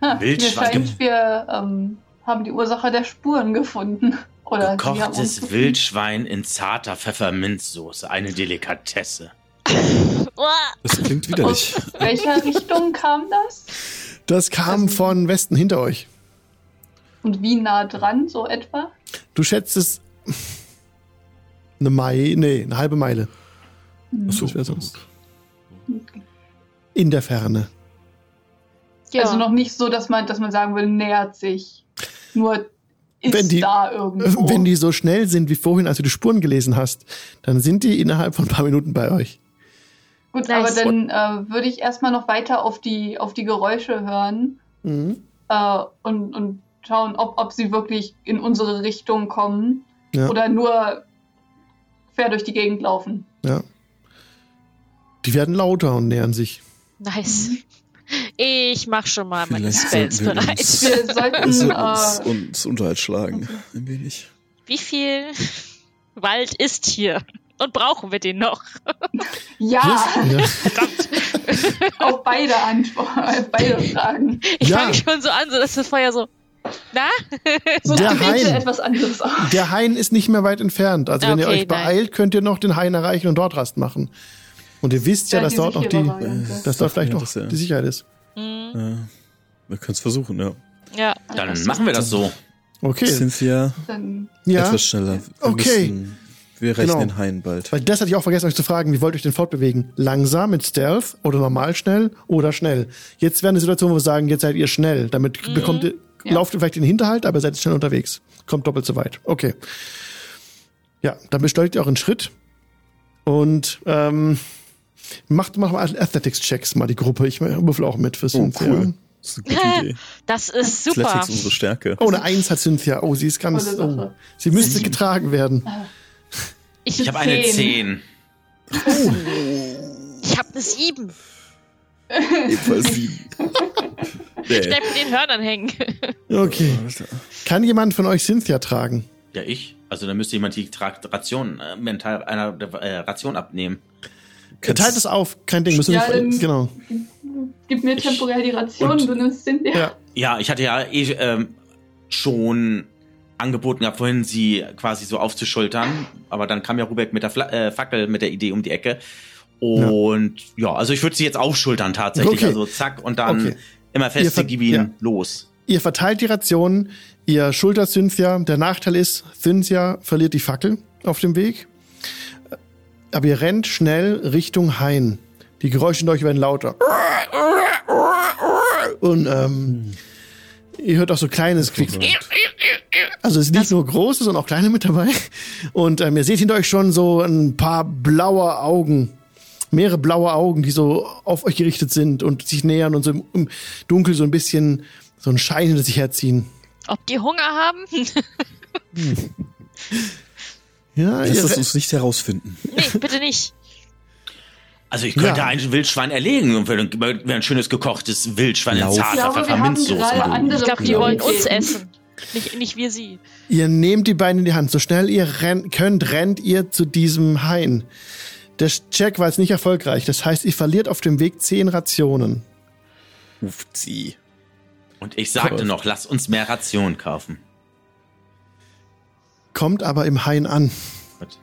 Ha, mir Wildschwein. scheint, wir ähm, haben die Ursache der Spuren gefunden. Oder Gekochtes gefunden. Wildschwein in zarter Pfefferminzsoße. Eine Delikatesse. Das klingt widerlich. Aus welcher Richtung kam das? Das kam von Westen hinter euch. Und wie nah dran, so etwa? Du schätzt es eine Meile, nee, eine halbe Meile Achso, Das wär sonst- Okay. in der Ferne. Ja. Also noch nicht so, dass man, dass man sagen will, nähert sich. Nur ist Wenn die- da irgendwo. Wenn die so schnell sind wie vorhin, als du die Spuren gelesen hast, dann sind die innerhalb von ein paar Minuten bei euch. Gut, Nice. aber dann äh, würde ich erstmal noch weiter auf die, auf die Geräusche hören Mhm. äh, und, und schauen, ob, ob sie wirklich in unsere Richtung kommen Ja. oder nur quer durch die Gegend laufen. Ja. Die werden lauter und nähern sich. Nice. Ich mach schon mal meine Spells bereit. uns- Wir sollten sollten uns, äh, uns Unterhalt schlagen. Ein wenig. Wie viel Wald ist hier? Und brauchen wir den noch? ja, Ja. auf beide Antworten, auf beide Fragen. Ich Ja. fange schon so an, so dass das Feuer so. Na? So Der Hain. etwas anderes aus. Der Hain ist nicht mehr weit entfernt. Also wenn ihr Okay, euch beeilt, könnt ihr noch den Hain erreichen und dort Rast machen. Und ihr wisst ja, Ja, dass dort noch die, Variante. dass dort vielleicht noch das, ja. die Sicherheit ist. Mhm. Ja, wir können es versuchen, ja. Ja. Dann machen wir das so. Okay. Cynthia, Dann Ja. etwas schneller. Wir Okay. Müssen, wir rechnen Genau. den Hain bald. Weil das hatte ich auch vergessen, euch zu fragen, wie wollt ihr euch denn fortbewegen? Langsam mit Stealth oder normal schnell oder schnell? Jetzt wäre eine Situation, wo wir sagen, jetzt seid ihr schnell. Damit bekommt ihr, Ja. lauft ihr vielleicht in den Hinterhalt, aber seid schnell unterwegs. Kommt doppelt so weit. Okay. Ja, dann beschleunigt ihr euren Schritt und ähm, macht, macht mal Athletics-Checks mal die Gruppe. Ich würfel auch mit für Oh, Cynthia. cool. Das ist eine gute Idee. Das ist super. Athletics unsere Stärke. Oh, eine Eins hat Cynthia. Oh, sie ist ganz. Oh, sie müsste getragen werden. Ich, Ich habe eine 10. ich habe eine 7. Ebenfalls sieben. Ich Nee. bleib mit den Hörnern hängen. Okay. Kann jemand von euch Cynthia tragen? Ja, ich. Also dann müsste jemand die Tra Ration, äh, mental einer äh, Ration abnehmen. Kannst- Teilt es auf, kein Ding. Müssen Ja, wir- dann- genau. gib mir temporär die Ration, und- du nimmst Cynthia. Ja. Ja, ich hatte ja eh ähm, schon angeboten gehabt, vorhin sie quasi so aufzuschultern, aber dann kam ja Rubek mit der Fla äh, Fackel mit der Idee um die Ecke. Und ja, also ich würde sie jetzt aufschultern tatsächlich. Okay. Also zack und dann Okay. immer feste gib ihn ja. los. Ihr verteilt die Rationen, ihr schultert Cynthia. Der Nachteil ist, Cynthia verliert die Fackel auf dem Weg. Aber ihr rennt schnell Richtung Hain. Die Geräusche in euch werden lauter. Und ähm, ihr hört auch so kleines Quieks. Also es ist nicht nur große, sondern auch kleine mit dabei. Und ähm, ihr seht hinter euch schon so ein paar blaue Augen. Mehrere blaue Augen, die so auf euch gerichtet sind und sich nähern und so im, im Dunkel so ein bisschen so einen Schein hinter sich herziehen. Ob die Hunger haben? Ja, Lass das uns nicht herausfinden. nee, bitte nicht. Also ich könnte Ja. ein Wildschwein erlegen und wäre wäre ein schönes gekochtes Wildschwein in Lauf. Ich zarter glaube, wir haben Pfefferminzsoße Ich glaube, die wollen uns essen. Nicht, nicht wir sie. ihr nehmt die Beine in die Hand. So schnell ihr rennt, könnt, rennt ihr zu diesem Hain. Der Check war jetzt nicht erfolgreich. Das heißt, ihr verliert auf dem Weg zehn Rationen. Ruft sie. Und ich sagte Cool. noch, lass uns mehr Rationen kaufen. Kommt aber im Hain an. Gut.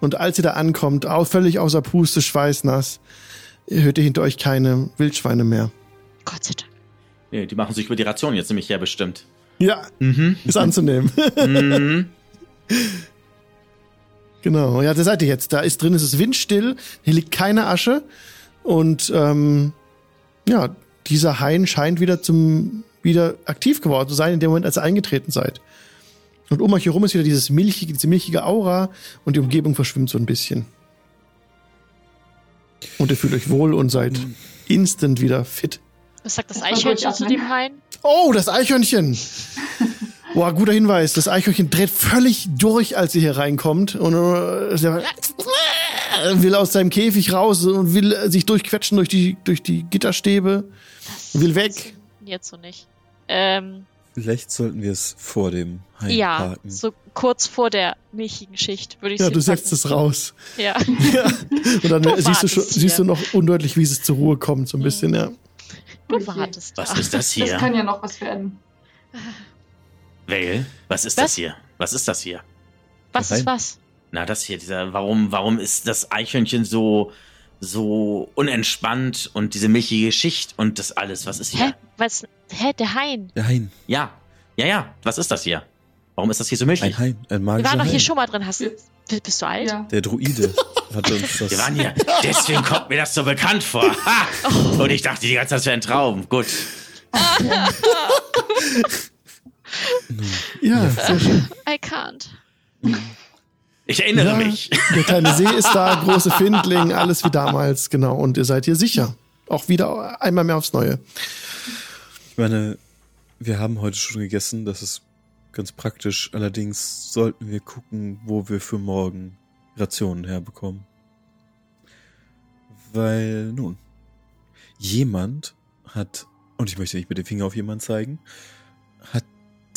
Und als ihr da ankommt, völlig außer Puste, schweißnass, hört ihr hinter euch keine Wildschweine mehr. Gott sei Dank. Nee, die machen sich über die Ration jetzt nämlich her bestimmt. Ja, Mhm. ist anzunehmen. mhm. genau, ja, da seid ihr jetzt. Da ist drin, es ist windstill, hier liegt keine Asche. Und ähm, ja, dieser Hain scheint wieder zum wieder aktiv geworden zu sein, in dem Moment, als ihr eingetreten seid. Und um euch herum ist wieder dieses milchige, diese milchige Aura und die Umgebung verschwimmt so ein bisschen. Und ihr fühlt euch wohl und seid instant wieder fit. Was sagt das Das Eichhörnchen zu dem Hain? Oh, das Eichhörnchen. Boah, guter Hinweis. Das Eichhörnchen dreht völlig durch, als ihr hier reinkommt. Und äh, will aus seinem Käfig raus und will sich durchquetschen durch die, durch die Gitterstäbe. Will weg. Jetzt so nicht. Ähm, Vielleicht sollten wir es vor dem Hain ja, parken. so kurz vor der milchigen Schicht würde ich Ja, sie du setzt packen. es raus. Ja. Ja. Und dann Du siehst du, schon, siehst du noch undeutlich, wie es zur Ruhe kommt, so ein bisschen, ja. Du Okay. wartest da. Was ist das Das hier? kann ja noch was werden. Vale, was ist Was? das hier? Was ist das hier? Was ist was? Na, das hier, dieser, warum, warum ist das Eichhörnchen so, so unentspannt und diese milchige Schicht und das alles? Was ist hier? Hä? Was? Hä? Der Hain? Der Hain. Ja, ja, ja, was ist das hier? Warum ist das hier so Ein milchig? Hain. Ein Wir waren doch hier schon mal drin. Hast du, bist bist du alt? Ja. Der Druide hat uns das. Wir waren hier, deswegen kommt mir das so bekannt vor. Ha! Und ich dachte die ganze Zeit, das wäre ein Traum. Gut. Ja, sehr schön. I can't. Ich erinnere Ja, mich. Der kleine See ist da, große Findling, alles wie damals, genau. Und ihr seid hier sicher. Auch wieder einmal mehr aufs Neue. Ich meine, wir haben heute schon gegessen, das ist ganz praktisch. Allerdings sollten wir gucken, wo wir für morgen Rationen herbekommen. Weil, nun, jemand hat, und ich möchte nicht mit dem Finger auf jemanden zeigen, hat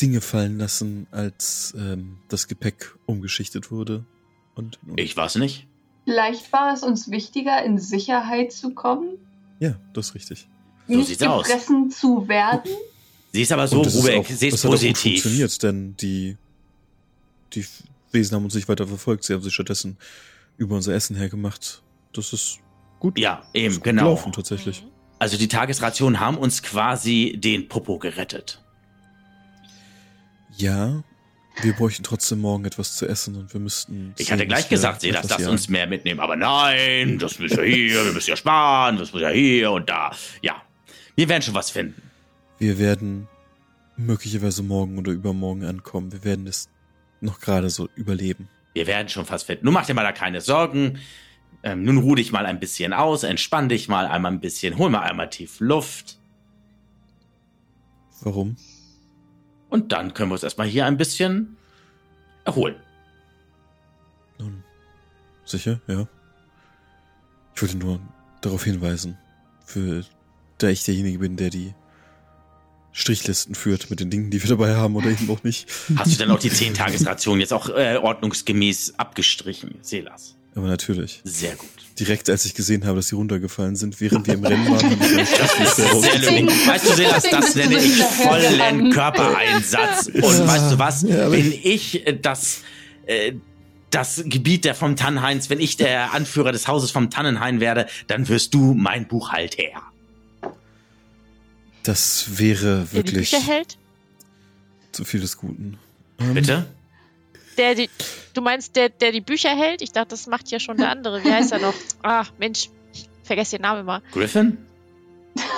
Dinge fallen lassen, als ähm, das Gepäck umgeschichtet wurde. Und Ich weiß nicht. Vielleicht war es uns wichtiger, in Sicherheit zu kommen, ja, das ist richtig. So nicht sieht's aus. gefressen zu werden. Sie ist aber so, auch- sie ist das hat auch gut positiv. funktioniert, denn die, die Wesen haben uns nicht weiter verfolgt. Sie haben sich stattdessen über unser Essen hergemacht das ist gut. Ja, eben, gut genau. Gelaufen, tatsächlich. Also die Tagesrationen haben uns quasi den Popo gerettet. Ja, wir bräuchten trotzdem morgen etwas zu essen und wir müssten. Ich sehen, hatte gleich gesagt, das, etwas lasst jagen. uns mehr mitnehmen. Aber nein, das müssen wir hier, wir müssen ja sparen, das muss ja hier und da. Ja, wir werden schon was finden. Wir werden möglicherweise morgen oder übermorgen ankommen. Wir werden es noch gerade so überleben. Wir werden schon was finden. Nun mach dir mal da keine Sorgen. Ähm, nun ruh dich mal ein bisschen aus, entspann dich mal einmal ein bisschen, hol mal einmal tief Luft. Warum? Und dann können wir uns erstmal hier ein bisschen erholen. Nun, sicher, ja. Ich wollte nur darauf hinweisen, für da ich derjenige bin, der die Strichlisten führt mit den Dingen, die wir dabei haben oder eben auch nicht. Hast du denn auch die 10-Tages-Ration jetzt auch äh, ordnungsgemäß abgestrichen, Selas? Aber natürlich. Sehr gut. Direkt als ich gesehen habe, dass sie runtergefallen sind, während wir im Rennen waren, habe ich meine Strichliste Sehr herausgezogen. lustig. Weißt du, Selas, das nenne ich vollen Körpereinsatz. Und weißt du was? Ja, Wenn ich äh, das, äh, das Gebiet der vom Tannenhains, wenn ich der Anführer des Hauses vom Tannenhain werde, dann wirst du mein Buchhalter. Das wäre Der die wirklich Bücher hält? zu viel des Guten. Ähm, Bitte? Der die, du meinst, der, der die Bücher hält? Ich dachte, das macht ja schon der andere. Wie heißt er noch? Ah, Mensch, ich vergesse den Namen immer. Griffin?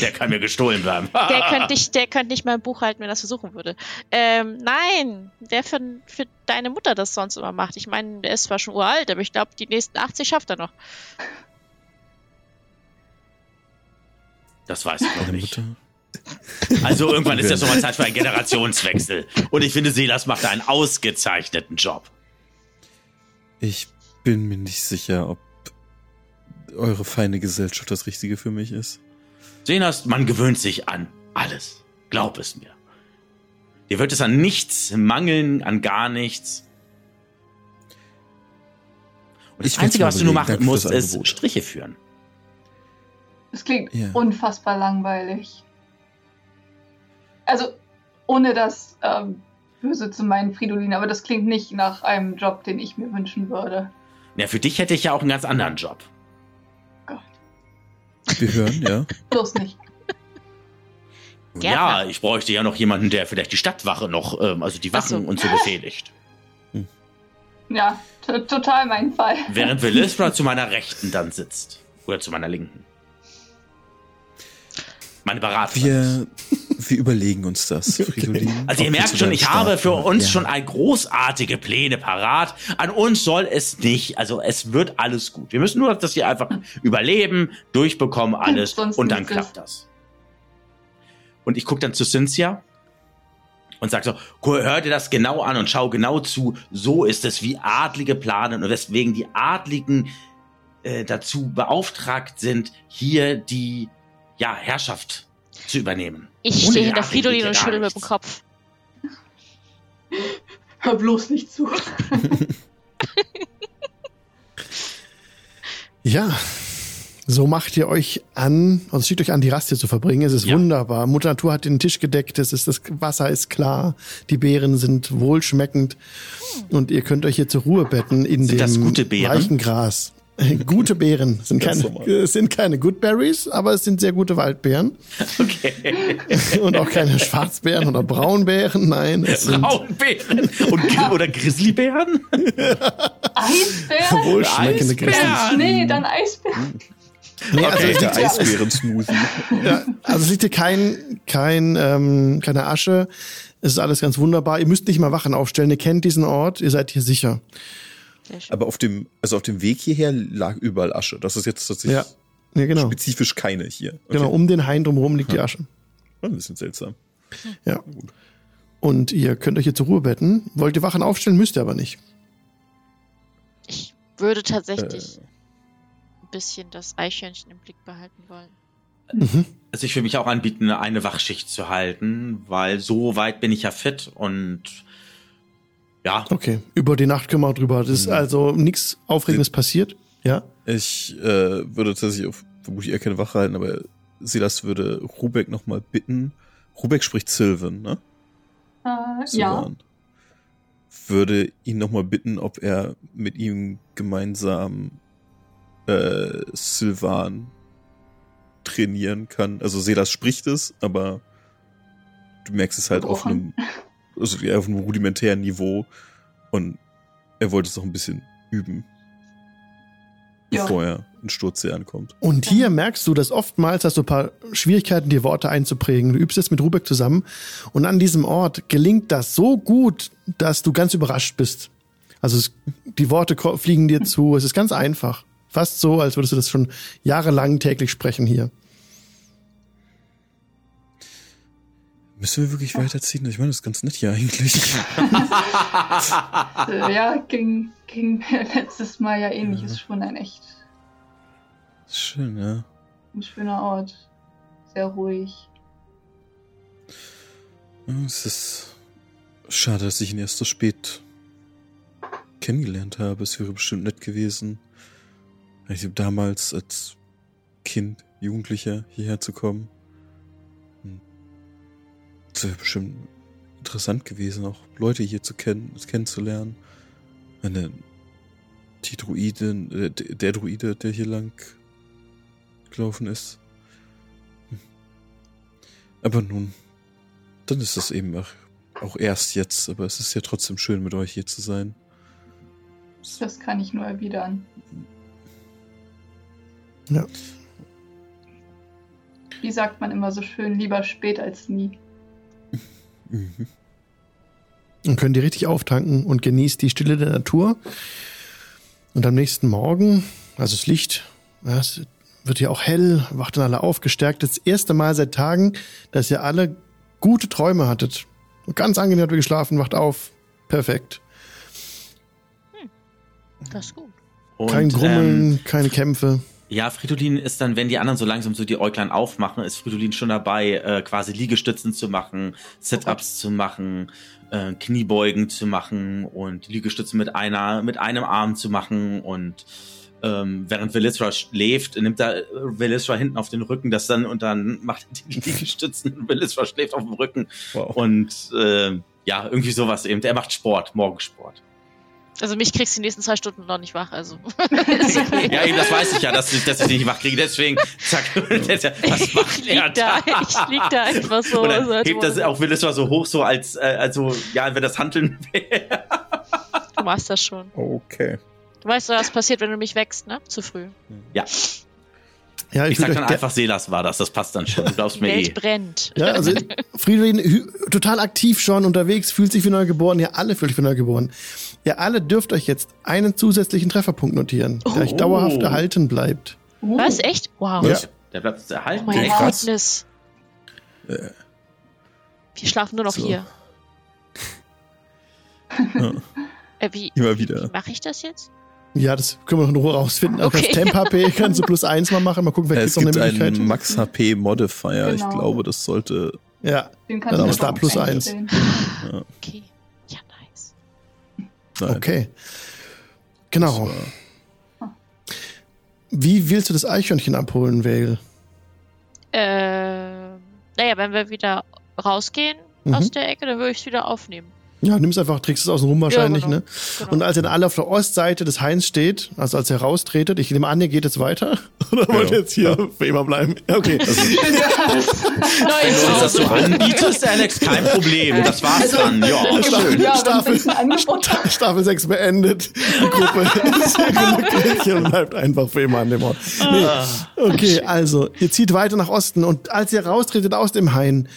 Der kann mir gestohlen bleiben. Der könnte nicht, der könnte nicht mal ein Buch halten, wenn er das versuchen würde. Ähm, nein, der für, für deine Mutter das sonst immer macht. Ich meine, der ist zwar schon uralt, aber ich glaube, die nächsten 80 schafft er noch. Das weiß ich noch nicht. Mutter. Also irgendwann ist ja schon mal Zeit für einen Generationswechsel. Und ich finde, Silas macht einen ausgezeichneten Job. Ich bin mir nicht sicher, ob eure feine Gesellschaft das Richtige für mich ist. Silas, man gewöhnt sich an alles. Glaub es mir. Dir wird es an nichts mangeln, an gar nichts. Und das Ich Einzige, was du nur machen musst, ist Angebot. Striche führen. Das klingt Ja. unfassbar langweilig. Also, ohne das ähm, böse zu meinen, Fridolin, aber das klingt nicht nach einem Job, den ich mir wünschen würde. Ja, für dich hätte ich ja auch einen ganz anderen Job. Gott, Wir hören, ja. bloß nicht. Gärtner. Ja, ich bräuchte ja noch jemanden, der vielleicht die Stadtwache noch, ähm, also die Ach so. Wachen und so befehligt. Ja, t- total mein Fall. Während Willisra zu meiner Rechten dann sitzt. Oder zu meiner Linken. Meine Beraterin. Wir, wir überlegen uns das, Fridolin. Also ihr wir merkt schon, ich habe für uns ja. schon ein großartige Pläne parat. An uns soll es nicht. Also es wird alles gut. Wir müssen nur das hier einfach überleben, durchbekommen alles Sonst und dann nichts klappt das. Und ich gucke dann zu Cynthia und sag so, "Guck, hör dir das genau an und schau genau zu. So ist es, wie Adlige planen und weswegen die Adligen äh, dazu beauftragt sind, hier die ja, Herrschaft zu übernehmen. Ich stehe hinter Fridolin und schüttel mit dem. Kopf. Hör bloß nicht zu. Ja, so macht ihr euch an, also schickt euch an, die Rast hier zu verbringen. Es ist Ja. wunderbar. Mutter Natur hat den Tisch gedeckt, es ist, das Wasser ist klar, die Beeren sind wohlschmeckend und ihr könnt euch hier zur Ruhe betten in Sind dem das gute Beeren? weichen Gras. Gute Beeren sind keine, sind keine Good Berries, aber es sind sehr gute Waldbeeren Okay. und auch keine Schwarzbeeren oder Braunbeeren. Nein, es sind Braunbären und oder Grizzlybären? Eisbär? wohlschmeckende Grizzlies. Eisbären. Nee, dann Eisbär. Nee, also Okay. es Der liegt, Eisbären-Smoothie. ja, also es liegt hier kein, kein, ähm, keine Asche. Es ist alles ganz wunderbar. Ihr müsst nicht mal Wachen aufstellen. Ihr kennt diesen Ort. Ihr seid hier sicher. Aber auf dem, also auf dem Weg hierher lag überall Asche. Das ist jetzt tatsächlich Ja, ja genau. spezifisch keine hier. Okay. Genau, um den Hain drumherum liegt die Asche. Ein bisschen seltsam. Ja. Und ihr könnt euch hier zur Ruhe betten. Wollt ihr Wachen aufstellen, müsst ihr aber nicht. Ich würde tatsächlich Äh. ein bisschen das Eichhörnchen im Blick behalten wollen. Mhm. Also ich will mich auch anbieten, eine Wachschicht zu halten, weil so weit bin ich ja fit und ja, Okay, über die Nacht können wir auch drüber. Das ist Mhm. also nichts Aufregendes passiert. Ja. Ich äh, würde tatsächlich auf vermutlich eher keine Wache halten, aber Silas würde Rubek nochmal bitten. Rubek spricht Sylvan, ne? Äh, ja. Sylvan. Würde ihn nochmal bitten, ob er mit ihm gemeinsam äh, Sylvan trainieren kann. Also Selas spricht es, aber du merkst es halt auf einem, also auf einem rudimentären Niveau und er wollte es auch ein bisschen üben, Ja. bevor er in Sturzsee ankommt. Und hier merkst du, dass oftmals hast du ein paar Schwierigkeiten, die Worte einzuprägen. Du übst jetzt mit Rubek zusammen und an diesem Ort gelingt das so gut, dass du ganz überrascht bist. Also es, die Worte fliegen dir zu. Es ist ganz einfach. Fast so, als würdest du das schon jahrelang täglich sprechen hier. Müssen wir wirklich weiterziehen? Ich meine, das ist ganz nett hier eigentlich. Ja, ging, ging letztes Mal ja ähnlich. Ja. Ist schon ein echt Schön, ja. ein schöner Ort. Sehr ruhig. Ja, Es ist schade, dass ich ihn erst so spät kennengelernt habe. Es wäre bestimmt nett gewesen, glaube, damals als Kind, Jugendlicher hierher zu kommen. Es wäre bestimmt interessant gewesen, auch Leute hier zu kennen, kennenzulernen. Eine die Druidin, äh, der Druide, der hier lang gelaufen ist. Hm. Aber nun, dann ist das eben auch, auch erst jetzt, aber es ist ja trotzdem schön, mit euch hier zu sein. Das kann ich nur erwidern. Ja. Wie sagt man immer so schön, lieber spät als nie. Mhm. Und könnt ihr richtig auftanken und genießt die Stille der Natur. Und am nächsten Morgen, also das Licht, ja, es wird hier auch hell, wacht dann alle auf, gestärkt. Das erste Mal seit Tagen, dass ihr alle gute Träume hattet. Und ganz angenehm habt ihr geschlafen, wacht auf. Perfekt. Das ist gut. Und, Kein ähm, Grummeln, keine Kämpfe. Ja, Fridolin ist dann, wenn die anderen so langsam so die Äuglein aufmachen, ist Fridolin schon dabei, äh, quasi Liegestützen zu machen, Sit-Ups zu machen, äh, Kniebeugen zu machen und Liegestützen mit einer, mit einem Arm zu machen und ähm, während Velisra schläft, nimmt er Velisra hinten auf den Rücken, das dann und dann macht er die Liegestützen und Velisra schläft auf dem Rücken Wow. und äh, ja, irgendwie sowas eben. Er macht Sport, Morgensport. Also mich kriegst du die nächsten zwei Stunden noch nicht wach, also. ist okay. Ja, eben, das weiß ich ja, dass ich, dass ich nicht wach kriege. Deswegen, zack, was macht ich er lieg da, ich lieg da einfach so. Oder seit hebt das auch Willis so hoch, so als, äh, also, ja, wenn das Handeln wäre. Du machst das schon. Okay. Du weißt, was passiert, wenn du mich wächst, ne? Zu früh. Ja, Ja, ich ich sag dann einfach, Selas war das, das passt dann schon. Du glaubst mir Welt eh. brennt. Ja, also Fridolin hü- total aktiv schon unterwegs, fühlt sich wie neugeboren. Ihr alle fühlt euch wie neugeboren. Ihr alle dürft euch jetzt einen zusätzlichen Trefferpunkt notieren, der euch Oh. dauerhaft erhalten bleibt. Uh, Was? Echt? Wow. Ja. Der bleibt Oh erhalten. mein Okay, krass. Goodness. Äh, Wir schlafen nur noch So. hier. ja, Äh, wie immer wie wieder. mache ich das jetzt? Ja, das können wir noch in Ruhe rausfinden. Also Okay. das Temp HP kannst du plus eins mal machen. Mal gucken, wer Äh, kriegt es noch eine gibt Möglichkeit. einen Max HP Modifier. Ich Genau. glaube, das sollte. Ja, den Dann ist da plus eins. einstellen. Okay. Nein, okay. Genau. war- Wie willst du das Eichhörnchen abholen, Vale? Ähm, naja, wenn wir wieder rausgehen Mhm. aus der Ecke, dann würde ich es wieder aufnehmen. Ja, nimmst einfach, trägst es außen rum wahrscheinlich, genau. ne? Genau. Und als ihr dann alle auf der Ostseite des Hains steht, also als ihr raustretet, ich nehme an, ihr geht jetzt weiter? Oder wollt ihr jetzt hier für immer bleiben? Ja, Okay. Also, Neues Wenn du uns das so anbietest, Alex, kein Problem. Das war's Also- dann. Ja, schön. Ja, Staffel-. Staffel 6 beendet. Die Gruppe ist sehr glücklich und bleibt einfach für immer an dem Ort. Nee. Okay, also, ihr zieht weiter nach Osten und als ihr raustretet aus dem Hain,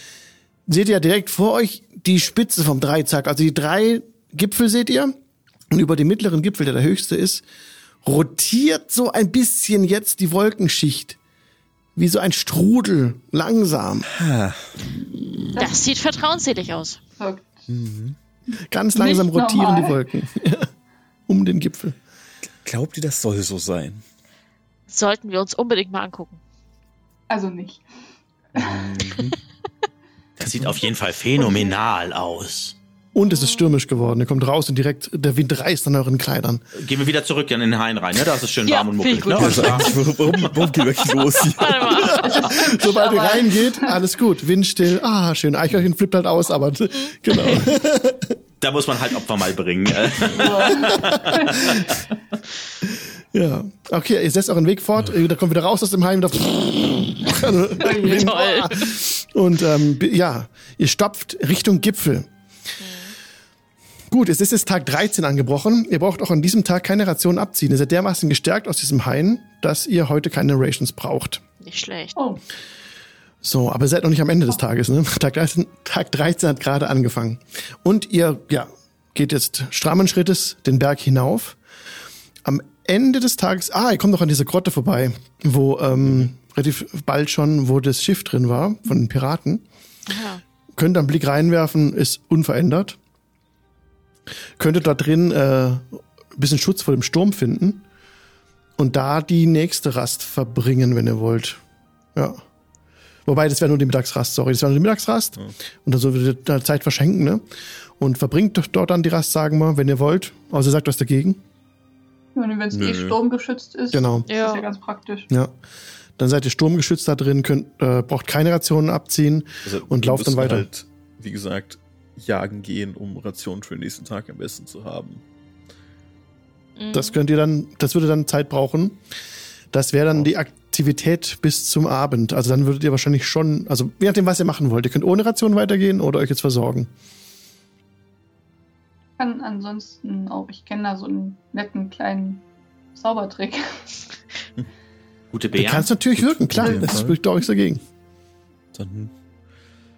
seht ihr direkt vor euch die Spitze vom Dreizack. Also die drei Gipfel seht ihr. Und über dem mittleren Gipfel, der der höchste ist, rotiert so ein bisschen jetzt die Wolkenschicht. Wie so ein Strudel, langsam. Das sieht vertrauensselig aus. Verrückt. Ganz langsam Nicht rotieren normal. die Wolken. um den Gipfel. Glaubt ihr, das soll so sein? Sollten wir uns unbedingt mal angucken. Also nicht. Mhm. Das sieht auf jeden Fall phänomenal aus. Und es ist stürmisch geworden. Ihr kommt raus und direkt der Wind reißt an euren Kleidern. Gehen wir wieder zurück in den Hain rein, ne? Da ist es schön Ja, warm und muckelig. Ne? Also warum, warum, los hier? Sobald ihr reingeht, alles gut. Windstill. Ah, schön. Eichhörnchen flippt halt aus, aber genau. Da muss man halt Opfer mal bringen. äh. Ja. Okay, ihr setzt euren Weg fort, da kommt wieder raus aus dem Heim. Da Toll. Und ähm, ja, ihr stopft Richtung Gipfel. Gut, es ist jetzt Tag 13 angebrochen. Ihr braucht auch an diesem Tag keine Rationen abziehen. Ihr seid dermaßen gestärkt aus diesem Hain, dass ihr heute keine Rations braucht. Nicht schlecht. Oh, So, aber ihr seid noch nicht am Ende des Tages, ne? Tag 13, Tag 13 hat gerade angefangen. Und ihr, ja, geht jetzt strammen Schrittes den Berg hinauf. Am Ende des Tages, ah, ihr kommt noch an diese Grotte vorbei, wo ähm, relativ bald schon, wo das Schiff drin war, von den Piraten. Aha. Könnt einen Blick reinwerfen, ist unverändert. Könntet da drin äh, ein bisschen Schutz vor dem Sturm finden und da die nächste Rast verbringen, wenn ihr wollt. Ja. Wobei, das wäre nur die Mittagsrast, sorry, das wäre nur die Mittagsrast. Und dann so würdet ihr da Zeit verschenken, ne? Und verbringt doch dort dann die Rast, sagen wir, wenn ihr wollt. Außer ihr sagt was dagegen. wenn es eh sturmgeschützt ist, Genau. ist Ja. ja ganz praktisch. Ja. Dann seid ihr sturmgeschützt da drin, könnt, äh, braucht keine Rationen abziehen. Also, Und lauft dann weiter. Halt, wie gesagt, jagen gehen, um Rationen für den nächsten Tag am besten zu haben. Mhm. Das könnt ihr dann, das würde dann Zeit brauchen. Das wäre dann die Aktivität bis zum Abend. Also dann würdet ihr wahrscheinlich schon, also je nachdem, was ihr machen wollt. Ihr könnt ohne Ration weitergehen oder euch jetzt versorgen. Kann ansonsten auch, ich kenne da so einen netten kleinen Zaubertrick. Gute Du Bär. kannst natürlich Gut, wirken, klar, das spricht auch nichts dagegen. Dann,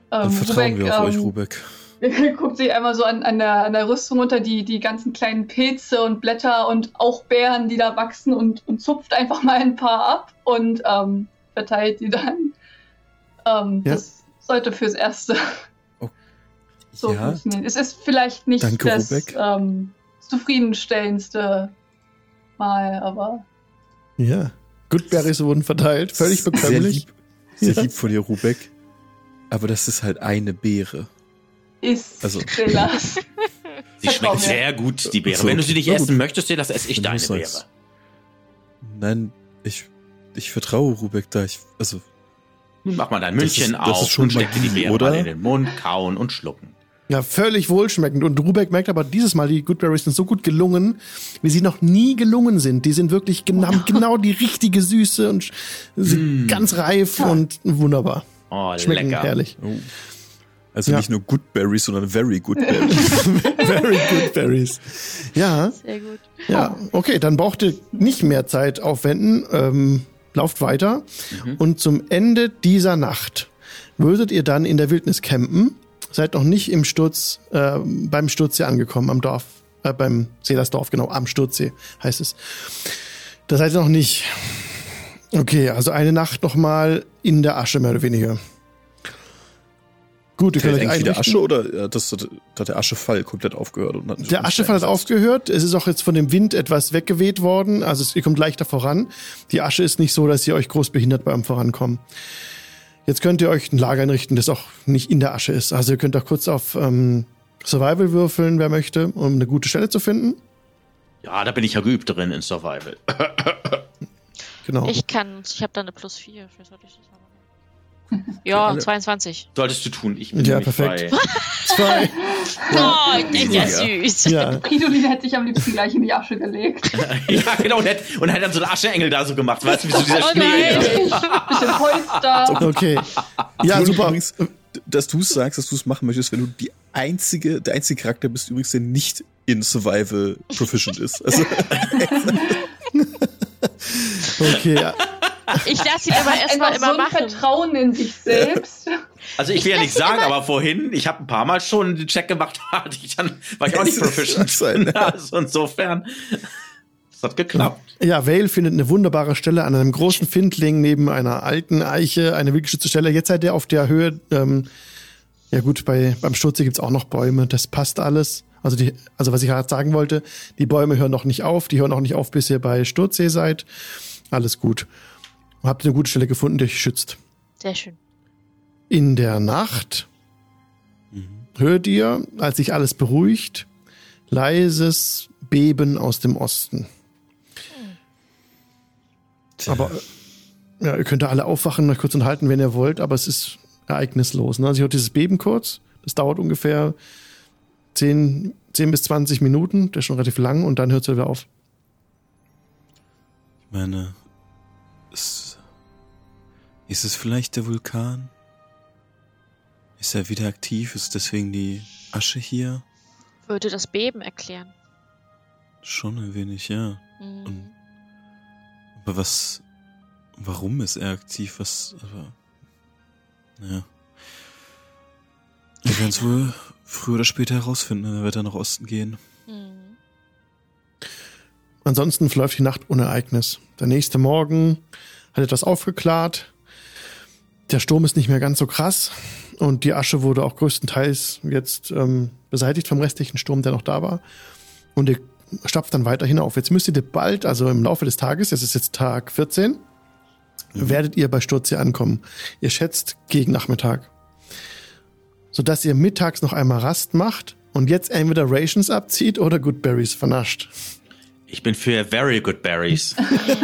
dann Ähm, vertrauen Rubek, wir auf euch, ähm, Rubek. guckt sich einmal so an, an, der, an der Rüstung unter die, die ganzen kleinen Pilze und Blätter und auch Beeren, die da wachsen und, und zupft einfach mal ein paar ab und ähm, verteilt die dann. Ähm, Ja. Das sollte fürs Erste so ja, funktionieren. Es ist vielleicht nicht Danke, das ähm, zufriedenstellendste Mal, aber Ja. Goodberries wurden verteilt, völlig Sehr bekömmlich. lieb, sehr Ja. lieb von dir, Rubek. Aber das ist halt eine Beere. ist Also- Silas. Sie schmeckt sehr gut, die Beere. So, Wenn du sie nicht na gut. essen möchtest, das esse ich Wenn deine Beere. sagst. Nein, ich, ich vertraue Rubek da. Ich, also, Nun mach mal dein Das München ist- das auf ist schon und steck dir die Beere oder? mal in den Mund, kauen und schlucken. Ja, völlig wohlschmeckend. Und Rubeck merkt aber dieses Mal, die Goodberries sind so gut gelungen, wie sie noch nie gelungen sind. Die sind wirklich genau, haben genau die richtige Süße und sind Mm. ganz reif und wunderbar. Oh, Schmecken lecker. herrlich. oh. also Ja. nicht nur Good Berries, sondern Very Good Berries. Very good berries. Ja, Sehr gut. ja. Okay, dann braucht ihr nicht mehr Zeit aufwenden. Ähm, lauft weiter. Mhm. Und zum Ende dieser Nacht würdet ihr dann in der Wildnis campen. Seid noch nicht im Sturz, äh, beim Sturzsee angekommen, am Dorf, äh, beim Seelersdorf, genau, am Sturzsee heißt es. Da seid ihr noch nicht. Okay, also eine Nacht noch mal in der Asche, mehr oder weniger. Gut, ihr könnt euch einrichten. Asche oder äh, das, hat- der Aschefall komplett aufgehört? Der Aschefall hat aufgehört. Es ist auch jetzt von dem Wind etwas weggeweht worden. Also es, ihr kommt leichter voran. Die Asche ist nicht so, dass ihr euch groß behindert beim Vorankommen. Jetzt könnt ihr euch ein Lager einrichten, das auch nicht in der Asche ist. Also ihr könnt auch kurz auf ähm, Survival würfeln, wer möchte, um eine gute Stelle zu finden. Ja, da bin ich ja geübt drin in Survival. Genau. Ich kann, ich habe da eine plus 4. Vielleicht sollte ich das machen. Ja, alle. 22. Solltest du tun. Ich bin Ja, perfekt. bei Zwei. Oh, der ist ja süß. Ja. Fridolin hätte ich am liebsten gleich in die Asche gelegt. ja, genau. Und hätte, und hätte dann so einen Ascheengel da so gemacht. Weißt du, wie so dieser Oh Schnee. nein. Bisschen da. Okay. Ja, super. Übrigens, dass du es sagst, dass du es machen möchtest, wenn du die einzige, der einzige Charakter bist, übrigens, der nicht in Survival proficient ist. Also, Okay. Ja. Ich lasse ihn aber erstmal immer so machen. Vertrauen in sich selbst. Also ich will ja nicht sagen, aber vorhin, ich habe ein paar Mal schon den Check gemacht, hatte ich dann, war ich auch nicht proficient. sein, ja. Also insofern, das hat geklappt. Ja, Vale findet eine wunderbare Stelle an einem großen Findling neben einer alten Eiche, eine wildgeschützte Stelle. Jetzt seid ihr auf der Höhe, ähm, ja gut, bei, beim Sturz gibt's auch noch Bäume, das passt alles. Also, die, also was ich gerade sagen wollte, die Bäume hören noch nicht auf, die hören auch nicht auf, bis ihr bei Sturzsee seid. Alles gut. Habt eine gute Stelle gefunden, die euch schützt. Sehr schön. In der Nacht hört ihr, als sich alles beruhigt, leises Beben aus dem Osten. Aber äh, ja, ihr könnt da alle aufwachen, euch kurz unterhalten, wenn ihr wollt, aber es ist ereignislos. Ne? Also ich hört dieses Beben kurz, das dauert ungefähr 10, 10 bis 20 Minuten, das ist schon relativ lang und dann hört es wieder auf. meine, ist, ist es vielleicht der Vulkan? Ist er wieder aktiv? Ist deswegen die Asche hier? Würde das Beben erklären. Schon ein wenig, ja. Mhm. Und, aber was, warum ist er aktiv? Was, aber, ja. Wir werden es wohl früher oder später herausfinden, wenn wir nach Osten gehen. Mhm. Ansonsten verläuft die Nacht ohne Ereignis. Der nächste Morgen hat etwas aufgeklärt. Der Sturm ist nicht mehr ganz so krass und die Asche wurde auch größtenteils jetzt ähm, beseitigt vom restlichen Sturm, der noch da war. Und ihr stapft dann weiter hinauf. Jetzt müsstet ihr bald, also im Laufe des Tages, es ist jetzt Tag 14, werdet ihr bei Sturzia ankommen. Ihr schätzt gegen Nachmittag. Sodass ihr mittags noch einmal Rast macht und jetzt entweder Rations abzieht oder Goodberries vernascht. Ich bin für Very Good Berries.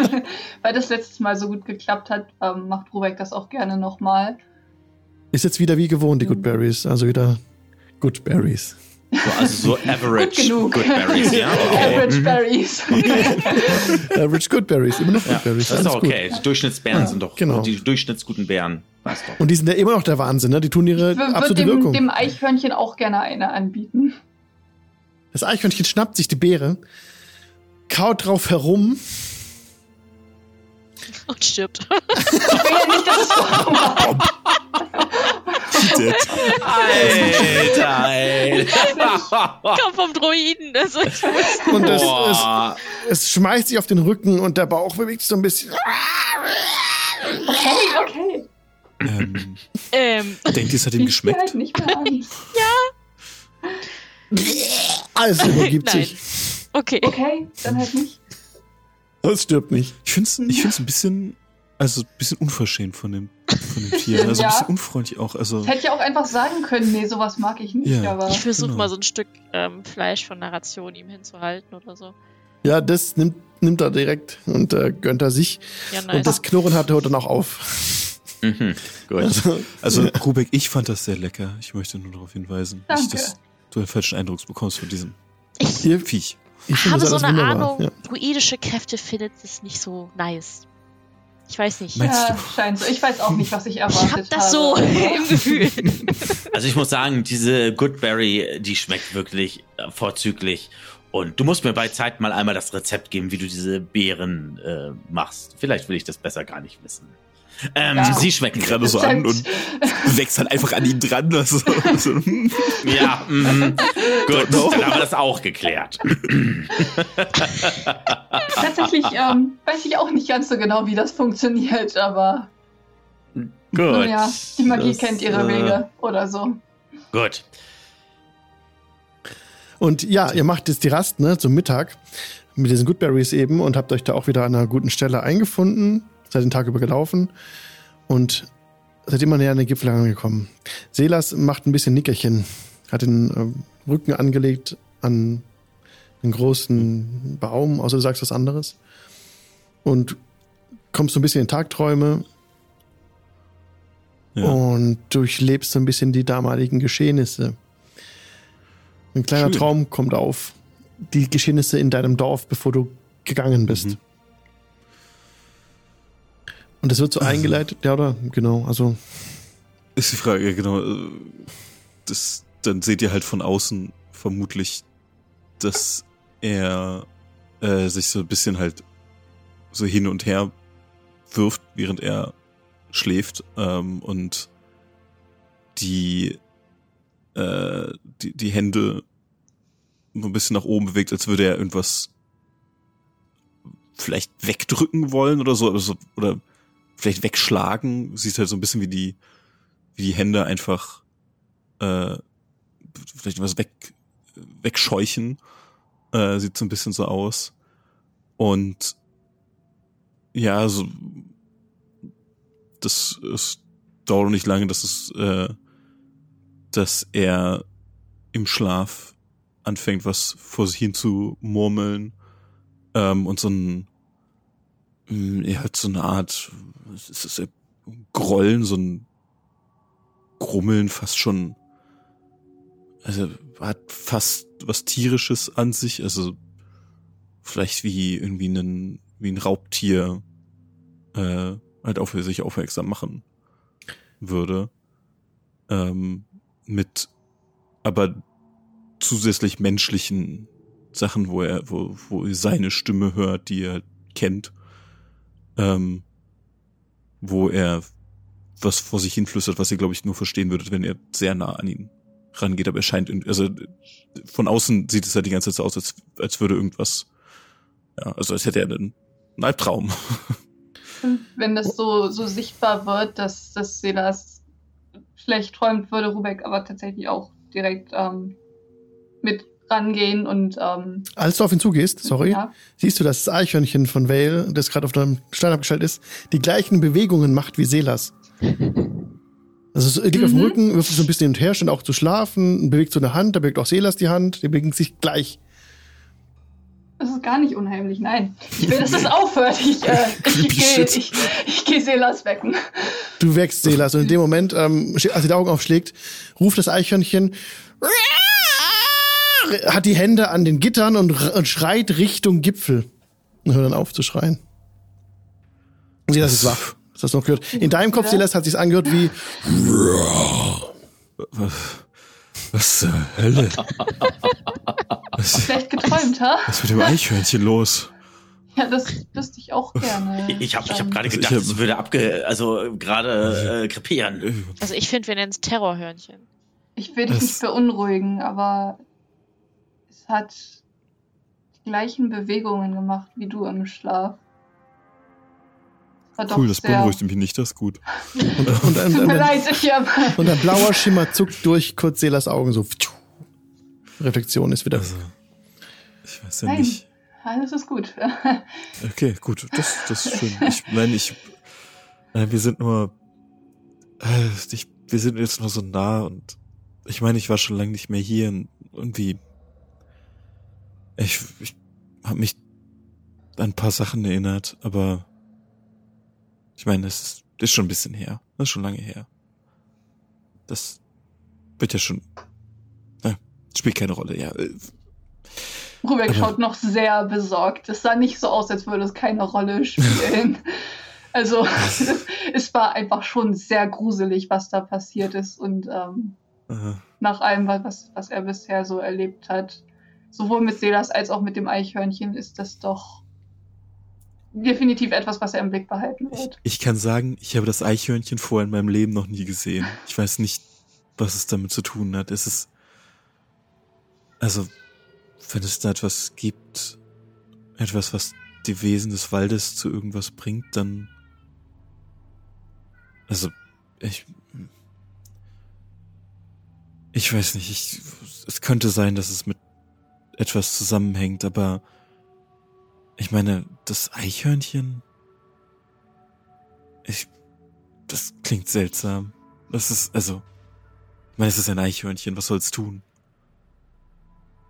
Weil das letztes Mal so gut geklappt hat, ähm, macht Rubek das auch gerne nochmal. Ist jetzt wieder wie gewohnt, die Goodberries. Also wieder Goodberries. So, also so Average Gut genug. Good Berries, ja? Okay. Average Mhm. Berries. Average Goodberries, immer noch Ja, Goodberries. das ist doch gut. okay. Die Durchschnittsbären sind doch genau. die durchschnittsguten Bären. Weißt doch. Und die sind ja immer noch der Wahnsinn, ne? Die tun ihre Ich würde absolute dem, Wirkung. dem Eichhörnchen auch gerne eine anbieten. Das Eichhörnchen schnappt sich die Beere, kaut drauf herum Und stirbt. Ich will ja nicht, dass es vormacht. Alter, Alter. Komm vom Droiden. Also ich muss und es, es, es schmeißt sich auf den Rücken und der Bauch bewegt sich so ein bisschen. Okay, okay. Ähm, ähm, denkt ihr, es hat ihm Ich geschmeckt? halt nicht mehr an. Alles übergibt Nein. sich. Okay. Okay, dann halt nicht. Es stirbt nicht. Ich finde es ich find's ein bisschen, also ein bisschen unverschämt von dem, von dem Tier. Also ein Ja. bisschen unfreundlich auch. Also, Ich hätte ja auch einfach sagen können, nee, sowas mag ich nicht, Ja. aber. Ich versuche Genau. mal so ein Stück ähm, Fleisch von der Ration ihm hinzuhalten oder so. Ja, das nimmt, nimmt er direkt und äh, gönnt er sich. Ja, Und nice. das Knurren hat er dann auch auf. Mhm. Gut. Also, also Rubek, ich fand das sehr lecker. Ich möchte nur darauf hinweisen, Danke. dass du einen falschen Eindruck bekommst von diesem Viech. Ich habe so eine wunderbar. Ahnung, Ja. druidische Kräfte findet es nicht so nice. Ich weiß nicht. Meinst ja, scheint so. Ich weiß auch nicht, was ich Ich erwartet hab das so habe. im Gefühl. Also ich muss sagen, diese Goodberry, die schmeckt wirklich vorzüglich. Und du musst mir bei Zeit mal einmal das Rezept geben, wie du diese Beeren äh, machst. Vielleicht will ich das besser gar nicht wissen. Ähm, Ja. Sie schmecken Gerade so an und wächst halt einfach an ihn dran. Also, so, hm. Ja, mhm. gut, know. dann haben wir das auch geklärt. Tatsächlich ähm, weiß ich auch nicht ganz so genau, wie das funktioniert, aber Gut. naja, die Magie Das, kennt ihre äh, Wege oder so. Gut. Und ja, ihr macht jetzt die Rast, ne, zum Mittag mit diesen Goodberries eben und habt euch da auch wieder an einer guten Stelle eingefunden, seid den Tag über gelaufen und seid immer näher an den Gipfel angekommen. Selas macht ein bisschen Nickerchen, hat den ähm, Rücken angelegt an einen großen Baum, außer du sagst was anderes. Und kommst so ein bisschen in Tagträume ja. und durchlebst so ein bisschen die damaligen Geschehnisse. Ein kleiner Schön. Traum kommt auf. Die Geschehnisse in deinem Dorf, bevor du gegangen bist. Mhm. Und das wird so Also- eingeleitet, ja, oder? Genau, also, Ist die Frage, genau. Das, dann seht ihr halt von außen vermutlich, dass er äh, sich so ein bisschen halt so hin und her wirft, während er schläft ähm, und die, äh, die, die Hände so ein bisschen nach oben bewegt, als würde er irgendwas vielleicht wegdrücken wollen oder so, oder, so, oder vielleicht wegschlagen. Sieht halt so ein bisschen wie die, wie die Hände einfach äh, vielleicht was weg, wegscheuchen. Äh, sieht so ein bisschen so aus. Und ja, so das es dauert nicht lange, dass es äh, dass er im Schlaf anfängt, was vor sich hin zu murmeln ähm, und so ein mh, er hat so eine Art es ist ein Grollen, so ein Grummeln, fast schon also hat fast was tierisches an sich, also vielleicht wie irgendwie einen wie ein Raubtier äh, halt auf sich aufmerksam machen würde. Ähm, mit aber zusätzlich menschlichen Sachen, wo er, wo, wo er seine Stimme hört, die er kennt. Ähm, wo er was vor sich hinflüstert, was ihr, glaube ich, nur verstehen würdet, wenn er sehr nah an ihn rangeht. Aber er scheint, in- also von außen sieht es halt die ganze Zeit so aus, als, als würde irgendwas, ja, also als hätte er einen Albtraum. Wenn das so, so sichtbar wird, dass, dass Silas schlecht träumt, würde Rubek aber tatsächlich auch direkt ähm, mit rangehen und ähm, Als du auf ihn zugehst, sorry, Ja. siehst du, dass das Eichhörnchen von Vale, das gerade auf deinem Stein abgestellt ist, die gleichen Bewegungen macht wie Selas. Also es liegt auf dem Mhm. Rücken, wirft so ein bisschen hin und her, scheint auch zu schlafen, bewegt so eine Hand, da bewegt auch Selas die Hand, die bewegen sich gleich. Das ist gar nicht unheimlich, nein. Ich will, dass es aufhört. Ich, äh, ich, gehe ich, ich geh Selas wecken. Du wächst Selas und in dem Moment, ähm, als sie die Augen aufschlägt, ruft das Eichhörnchen, hat die Hände an den Gittern und, und schreit Richtung Gipfel. Und hört dann auf zu schreien. Und Selas ist wach. Hast du das noch gehört? In deinem Kopf. Selas, hat sich's angehört wie, Was, was zur Hölle? Was, Schlecht geträumt, ha? was ist mit dem Eichhörnchen los? Ja, das wüsste ich auch gerne. Ich habe ich hab gerade ich gedacht, es würde abge, also gerade äh, krepieren. Also ich finde, wir nennen es Terrorhörnchen. Ich will dich Das- nicht beunruhigen, aber hat die gleichen Bewegungen gemacht wie du im Schlaf. War Cool, das sehr- beunruhigt mich nicht, das ist gut. und, und, ein, Tut mir ein, leid, ich hab, und ein blauer Schimmer zuckt durch kurz Selas Augen so. Reflexion ist wieder. Also, ich weiß ja Nein. nicht. alles ist gut. Okay, gut, das, das ist schön. Ich meine, ich, nein, wir sind nur, äh, ich, wir sind jetzt nur so nah und ich meine, ich war schon lange nicht mehr hier und irgendwie, ich, ich habe mich an ein paar Sachen erinnert, aber ich meine, es ist, ist schon ein bisschen her, das ist schon lange her. Das wird ja schon, na, spielt keine Rolle, ja. Rubek Aber- schaut noch sehr besorgt. Es sah nicht so aus, als würde es keine Rolle spielen. also es war einfach schon sehr gruselig, was da passiert ist. Und ähm, Äh, nach allem, was, was er bisher so erlebt hat, sowohl mit Selas als auch mit dem Eichhörnchen, ist das doch definitiv etwas, was er im Blick behalten Ich, wird. ich kann sagen, ich habe das Eichhörnchen vorher in meinem Leben noch nie gesehen. Ich weiß nicht, was es damit zu tun hat. Es ist, also, wenn es da etwas gibt, etwas, was die Wesen des Waldes zu irgendwas bringt, dann, also, ich, ich weiß nicht, ich, es könnte sein, dass es mit etwas zusammenhängt, aber ich meine, das Eichhörnchen, ich, das klingt seltsam. Das ist, also, ich meine, es ist ein Eichhörnchen, was soll's tun?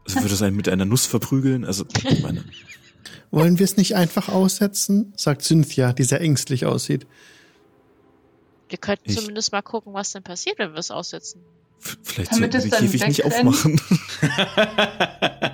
Also würde es einen mit einer Nuss verprügeln? Also, ich meine, Wollen wir es nicht einfach aussetzen? sagt Cynthia, die sehr ängstlich aussieht. Wir könnten Ich- zumindest mal gucken, was denn passiert, wenn wir es aussetzen. vielleicht Damit sollten wir den Käfig nicht aufmachen.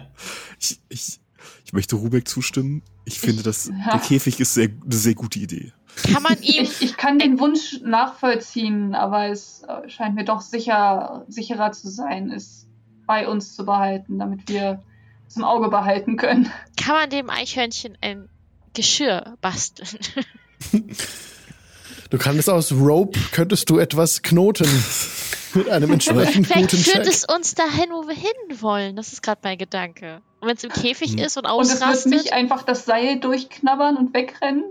ich, ich, ich möchte Rubek zustimmen. Ich finde, dass ja. der Käfig ist sehr, eine sehr gute Idee. Kann man ihm. Ich, ich kann den Wunsch nachvollziehen, aber es scheint mir doch sicher, sicherer zu sein, es bei uns zu behalten, damit wir es im Auge behalten können. kann man dem Eichhörnchen ein Geschirr basteln? Du kannst aus Rope, könntest du etwas knoten. Mit einem entsprechend Vielleicht guten führt Check. es uns dahin, wo wir hin wollen. Das ist gerade mein Gedanke. Und wenn es im Käfig Hm. ist und Und es wird ausrastet, nicht einfach das Seil durchknabbern und wegrennen.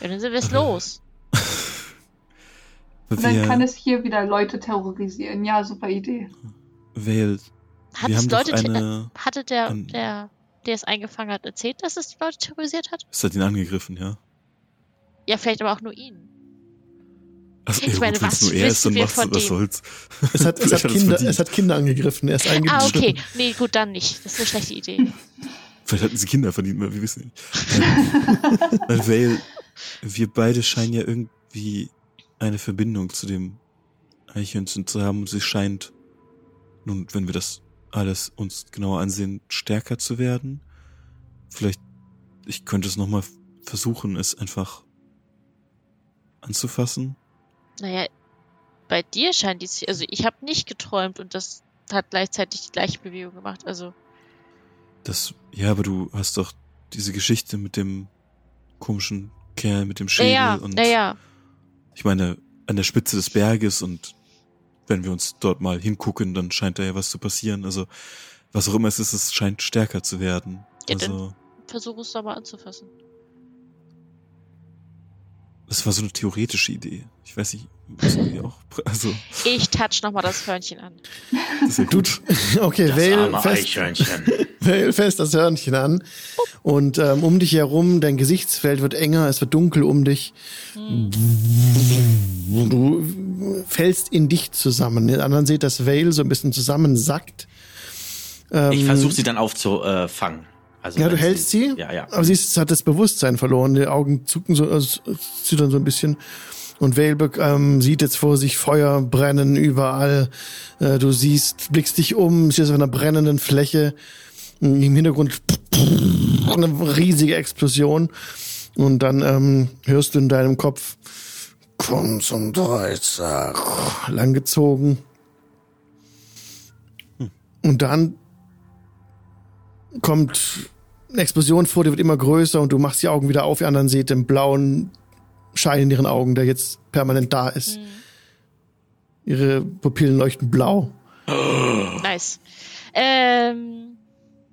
ja, dann sind wir es los. Und dann kann es hier wieder Leute terrorisieren. Ja, super Idee. Vale, Hat wir es Leute, te- eine, hatte der, ein- der, der es eingefangen hat, erzählt, dass es die Leute terrorisiert hat? es hat ihn angegriffen, ja. Ja, vielleicht aber auch nur ihn. Also, Ich meine, was nur er ist, dann wissen wir macht's, von was soll's. Es hat, es, hat Kinder, es hat Kinder angegriffen. Er ist Ah, eingeschnitten. okay. Nee, gut, dann nicht. Das ist eine schlechte Idee. Vielleicht hatten sie Kinder verdient, wir wissen nicht. Ähm, Weil Vale, wir beide scheinen ja irgendwie eine Verbindung zu dem Eichhörnchen zu haben und sie scheint, nun, wenn wir das alles uns genauer ansehen, stärker zu werden. Vielleicht ich könnte es nochmal versuchen, es einfach anzufassen. Naja, bei dir scheint die, also ich habe nicht geträumt und das hat gleichzeitig die gleiche Bewegung gemacht. Also Das, ja, aber du hast doch diese Geschichte mit dem komischen Kerl mit dem Schädel ja, und ja, ja. ich meine, an der Spitze des Berges und wenn wir uns dort mal hingucken, dann scheint da ja was zu passieren. Also, was auch immer es ist, es scheint stärker zu werden. Ja, also, Versuch es doch mal anzufassen. Das war so eine theoretische Idee. Ich weiß nicht, auch, also, Ich touch nochmal das Hörnchen an. das ist ja gut. Okay, Das Vale arme fest. Vale fest das Hörnchen an. Und ähm, um dich herum, dein Gesichtsfeld wird enger, es wird dunkel um dich. Hm. Du fällst in dich zusammen. Die anderen seht, dass Vale so ein bisschen zusammensackt. Ähm, Ich versuche sie dann aufzufangen. Also Ja, du hältst sie, Ja, ja. aber sie ist, hat das Bewusstsein verloren. Die Augen zucken so, also, zittern so ein bisschen. Und Vale ähm, sieht jetzt vor sich Feuer brennen überall. Äh, du siehst, blickst dich um, siehst auf einer brennenden Fläche. Im Hintergrund eine riesige Explosion. Und dann ähm, hörst du in deinem Kopf, komm zum Dreizack, langgezogen. Und dann kommt eine Explosion vor, die wird immer größer und du machst die Augen wieder auf, die anderen seht den blauen Schein in ihren Augen, der jetzt permanent da ist. Hm. Ihre Pupillen leuchten blau. Nice. Ähm,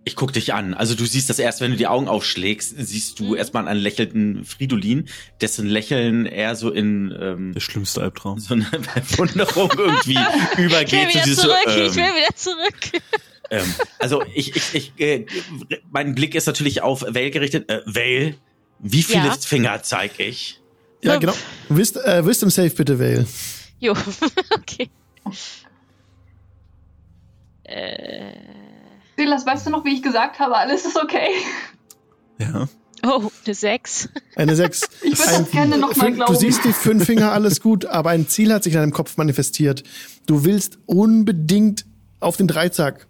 Ich guck dich an. Also du siehst das erst, wenn du die Augen aufschlägst, siehst du Mhm. erstmal einen lächelnden Fridolin, dessen Lächeln eher so in ähm, Der schlimmste Albtraum. so eine Verwunderung irgendwie ich will übergeht. wieder zurück, so, ich ähm, will wieder zurück. Ähm, also ich, ich, ich äh, mein Blick ist natürlich auf Vale gerichtet. Äh, Vale, wie viele Ja. Finger zeig ich? Ja, genau. Wisst, äh, Wisdom Safe bitte, Vale. Jo, okay. Äh, Silas, weißt du noch, wie ich gesagt habe, alles ist okay? Ja. oh, eine 6. Eine Sechs. Ich würde das gerne noch mal fünf- glauben. Du siehst die fünf Finger, alles gut, aber ein Ziel hat sich in deinem Kopf manifestiert. Du willst unbedingt auf den Dreizack.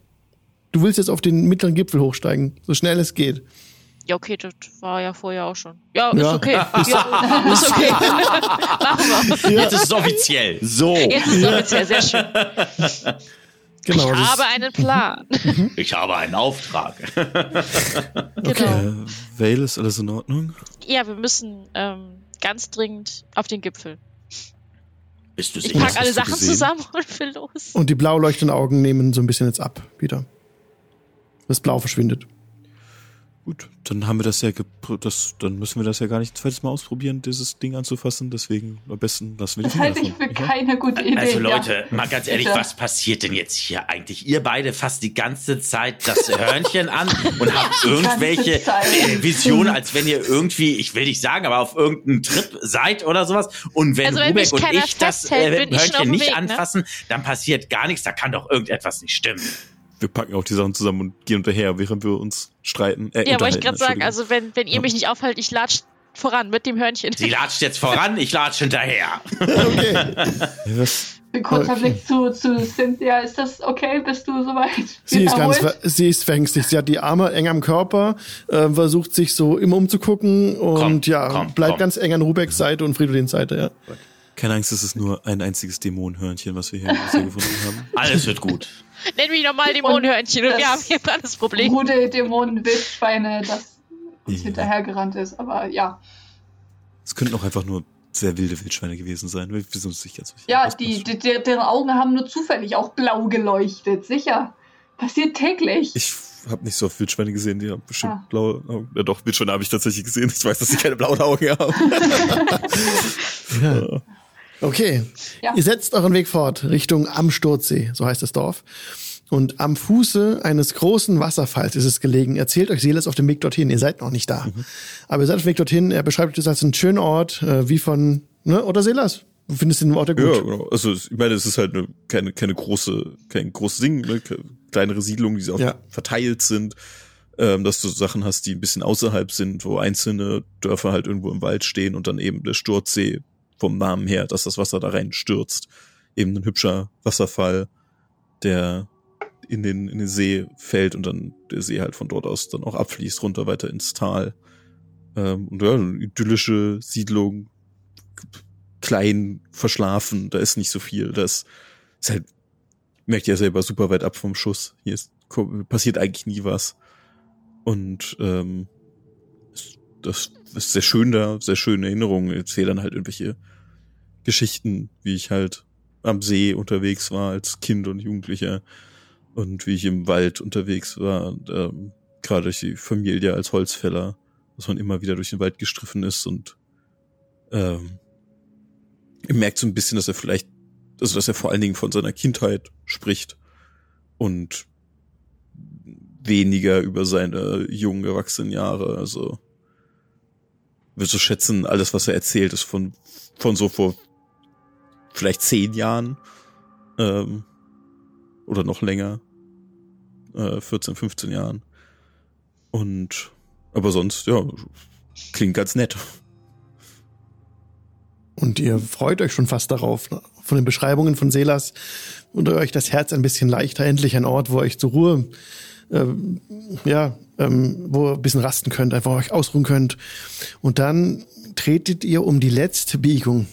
Du willst jetzt auf den mittleren Gipfel hochsteigen, so schnell es geht. Ja, okay, das war ja vorher auch schon. Ja, Ja. ist okay. Ja, ist okay. Machen wir. Jetzt ist es offiziell. So. Jetzt ist es offiziell sehr schön. Genau. ich habe einen Plan. Ich habe einen Auftrag. Genau. Äh, Vale, ist alles in Ordnung? Ja, wir müssen ähm, ganz dringend auf den Gipfel. Bist du Ich sicher? Was pack alle Sachen zusammen und will los. Und die blau leuchtenden Augen nehmen so ein bisschen jetzt ab wieder. Das Blau verschwindet. Gut, dann haben wir das ja, das, dann müssen wir das ja gar nicht ein zweites Mal ausprobieren, dieses Ding anzufassen. Deswegen am besten lassen wir Das Finger halte ich für keine gute Idee. Also ja. Leute, mal ganz ehrlich, Bitte. was passiert denn jetzt hier eigentlich? Ihr beide fasst die ganze Zeit das Hörnchen an und habt irgendwelche äh, Visionen, als wenn ihr irgendwie, ich will nicht sagen, aber auf irgendeinem Trip seid oder sowas. Und wenn Also Rubek und ich das äh, Hörnchen dem nicht Weg, ne? anfassen, dann passiert gar nichts. Da kann doch irgendetwas nicht stimmen. Wir packen auch die Sachen zusammen und gehen hinterher, während wir uns streiten. Äh, Ja, wollte ich gerade sagen, also wenn, wenn ihr Ja. mich nicht aufhaltet, ich latsch voran mit dem Hörnchen. Sie latscht jetzt voran, ich latsch hinterher. Okay. Ein kurzer Okay. Blick zu, zu Cynthia. Ist das okay? Bist du soweit? Sie ist ganz, sie ist verängstigt. Sie hat die Arme eng am Körper, äh, versucht sich so immer umzugucken und Komm, ja, komm, bleibt komm. ganz eng an Rubeks Seite und Fridolins Seite, ja. keine Angst, es ist nur ein einziges Dämonenhörnchen, was wir hier gefunden haben. Alles wird gut. Nenn mich nochmal Dämonenhörnchen und, wir haben hier gerade das Problem. Gute Dämonen, Wildschweine, das uns Ja. hinterhergerannt ist. Aber ja. Es könnten auch einfach nur sehr wilde Wildschweine gewesen sein. Wir sind uns nicht ganz sicher. Ja, die, die, deren Augen haben nur zufällig auch blau geleuchtet. Sicher. Passiert täglich. Ich habe nicht so oft Wildschweine gesehen, die haben bestimmt Ah. blaue Augen. Ja, doch, Wildschweine habe ich tatsächlich gesehen. Ich weiß, dass sie keine blauen Augen haben. ja. Okay. Ja. Ihr setzt euren Weg fort Richtung Am Sturzsee, so heißt das Dorf. Und am Fuße eines großen Wasserfalls ist es gelegen. Erzählt euch Seeles auf dem Weg dorthin. Ihr seid noch nicht da. Aber ihr seid auf dem Weg dorthin. Er beschreibt es als einen schönen Ort, äh, wie von, ne, oder Seelas? Du findest den Ort ja gut. Ja, genau. Also ich meine, es ist halt eine, keine, keine große, kein großes Ding, ne? Kleinere Siedlungen, die so Ja. verteilt sind, ähm, dass du Sachen hast, die ein bisschen außerhalb sind, wo einzelne Dörfer halt irgendwo im Wald stehen und dann eben der Sturzsee vom Namen her, dass das Wasser da rein stürzt. Eben ein hübscher Wasserfall, der in den, in den See fällt und dann der See halt von dort aus dann auch abfließt, runter weiter ins Tal. Ähm, und ja, eine idyllische Siedlung, klein, verschlafen, da ist nicht so viel. Das ist halt, merkt ihr selber super weit ab vom Schuss. Hier ist, passiert eigentlich nie was. Und ähm, das ist sehr schön da, sehr schöne Erinnerungen. Ich erzähle dann halt irgendwelche Geschichten, wie ich halt am See unterwegs war als Kind und Jugendlicher und wie ich im Wald unterwegs war, ähm, gerade durch die Familie als Holzfäller, dass man immer wieder durch den Wald gestriffen ist und ähm, merkt so ein bisschen, dass er vielleicht, also dass er vor allen Dingen von seiner Kindheit spricht und weniger über seine jungen erwachsenen Jahre. Also würde so schätzen, alles, was er erzählt, ist von, von so vor vielleicht zehn Jahren ähm, oder noch länger, äh, 14, 15 Jahren. Und aber sonst, ja, klingt ganz nett. Und ihr freut euch schon fast darauf, ne? von den Beschreibungen von Selas und euch das Herz ein bisschen leichter, endlich ein Ort, wo euch zur Ruhe, ähm, ja, ähm, wo ihr ein bisschen rasten könnt, einfach euch ausruhen könnt. Und dann tretet ihr um die letzte Biegung,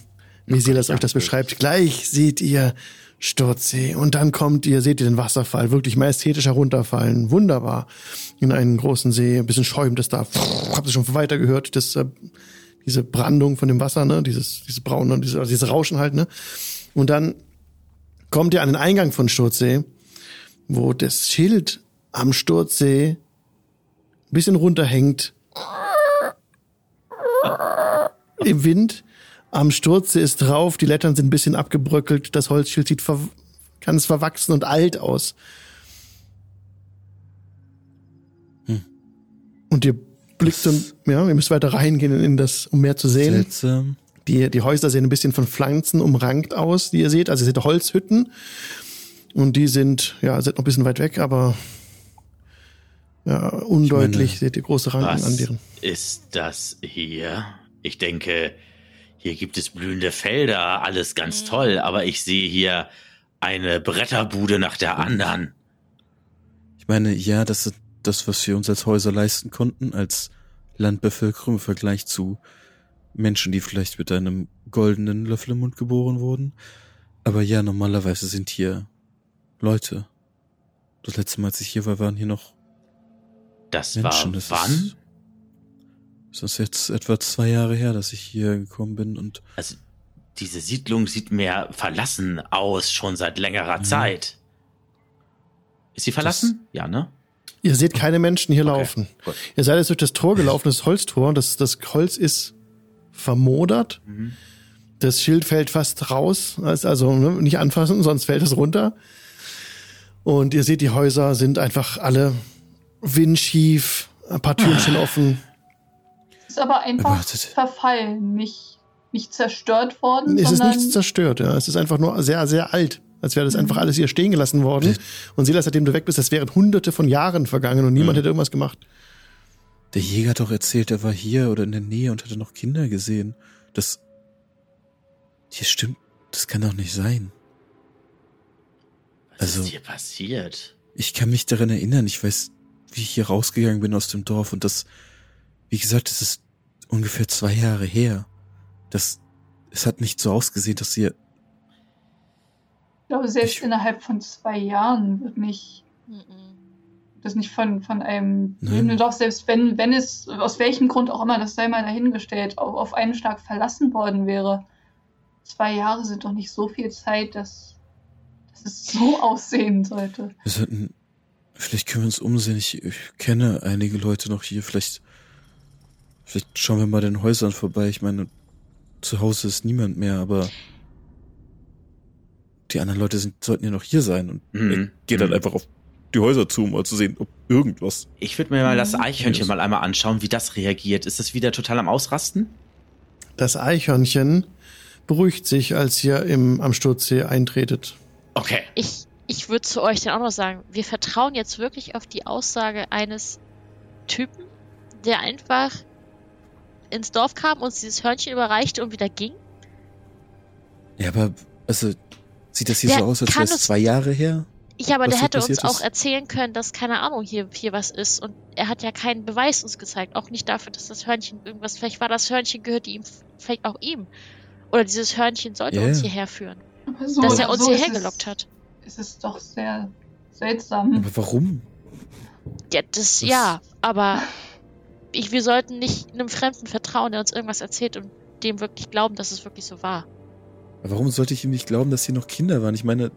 wie Selas euch das beschreibt. Gleich seht ihr Sturzsee. Und dann kommt ihr, seht ihr den Wasserfall, wirklich majestätisch herunterfallen, wunderbar, in einen großen See, ein bisschen schäumt es da, habt ihr schon weiter gehört, das äh, diese Brandung von dem Wasser, ne, dieses, dieses braune, dieses, also dieses Rauschen halt, ne. Und dann kommt ihr an den Eingang von Sturzsee, wo das Schild am Sturzsee ein bisschen runterhängt. Im Wind. Am Sturzsee ist drauf, die Lettern sind ein bisschen abgebröckelt, das Holzschild sieht ver ganz verwachsen und alt aus. Hm. Und ihr blickt so, ja, ihr müsst weiter reingehen in das, um mehr zu sehen. Seltsam. Die, die Häuser sehen ein bisschen von Pflanzen umrankt aus, die ihr seht. Also ihr seht Holzhütten. Und die sind, ja, sind noch ein bisschen weit weg, aber ja, undeutlich meine, seht ihr große Ranken Was an deren. ist das hier? Ich denke, hier gibt es blühende Felder, alles ganz toll, aber ich sehe hier eine Bretterbude nach der anderen. Ich meine, ja, das ist das, was wir uns als Häuser leisten konnten, als Landbevölkerung im Vergleich zu Menschen, die vielleicht mit einem goldenen Löffel im Mund geboren wurden. Aber ja, normalerweise sind hier Leute. Das letzte Mal, als ich hier war, waren hier noch Das Menschen. war Das wann? Ist, das ist jetzt etwa zwei Jahre her, dass ich hier gekommen bin und Also, diese Siedlung sieht mir verlassen aus, schon seit längerer Mhm. Zeit. Ist sie verlassen? ja, ne? Ihr seht keine Menschen hier Okay, laufen. gut. Ihr seid jetzt durch das Tor gelaufen, das Holztor. Das, das Holz ist vermodert. Mhm. Das Schild fällt fast raus. Also also, ne, nicht anfassen, sonst fällt es runter. Und ihr seht, die Häuser sind einfach alle windschief, ein paar Türchen offen. Ist aber einfach Erwartet. verfallen, nicht, nicht zerstört worden, Es ist nichts zerstört, ja. Es ist einfach nur sehr, sehr alt. Als wäre das einfach alles hier stehen gelassen worden. Und Silas, seitdem du weg bist, das wären hunderte von Jahren vergangen und niemand Mhm. hätte irgendwas gemacht. der Jäger hat doch erzählt, er war hier oder in der Nähe und hatte noch Kinder gesehen. Das, hier stimmt, das kann doch nicht sein. Was Also- ist hier passiert? Ich kann mich daran erinnern, ich weiß, wie ich hier rausgegangen bin aus dem Dorf und das, wie gesagt, das ist ungefähr zwei Jahre her. Das, es hat nicht so ausgesehen, dass ihr, ich glaube, selbst Ich- innerhalb von zwei Jahren wird nicht das nicht von, von einem Nein. lebenden Dorf, selbst wenn, wenn es, aus welchem Grund auch immer, das sei mal dahingestellt, auf, auf einen Schlag verlassen worden wäre. Zwei Jahre sind doch nicht so viel Zeit, dass, dass es so aussehen sollte. wir sollten, vielleicht können wir uns umsehen. Ich, ich kenne einige Leute noch hier. Vielleicht, vielleicht schauen wir mal den Häusern vorbei. Ich meine, zu Hause ist niemand mehr, aber die anderen Leute sind, sollten ja noch hier sein und Mhm. ich gehe dann Mhm. einfach auf die Häuser zu, um mal zu sehen, ob irgendwas. Ich würde mir mal das Mhm. Eichhörnchen mal einmal anschauen, wie das reagiert. Ist das wieder total am Ausrasten? Das Eichhörnchen beruhigt sich, als ihr im, am Sturzsee eintretet. Okay. Ich, ich würde zu euch dann auch noch sagen, wir vertrauen jetzt wirklich auf die Aussage eines Typen, der einfach ins Dorf kam, uns dieses Hörnchen überreichte und wieder ging. Ja, aber, also, sieht das hier Der so aus, als wäre es zwei Jahre her? Ja, aber der hätte uns passiert auch ist? erzählen können, dass keine Ahnung hier, hier was ist. Und er hat ja keinen Beweis uns gezeigt. Auch nicht dafür, dass das Hörnchen irgendwas, vielleicht war das Hörnchen gehört ihm, vielleicht auch ihm. Oder dieses Hörnchen sollte Ja, uns hierher führen. So dass er uns so hierher ist gelockt hat. Es ist doch sehr seltsam. Aber warum? Ja, das, Was? ja, aber ich, wir sollten nicht einem Fremden vertrauen, der uns irgendwas erzählt und dem wirklich glauben, dass es wirklich so war. Aber Warum sollte ich ihm nicht glauben, dass hier noch Kinder waren? Ich meine,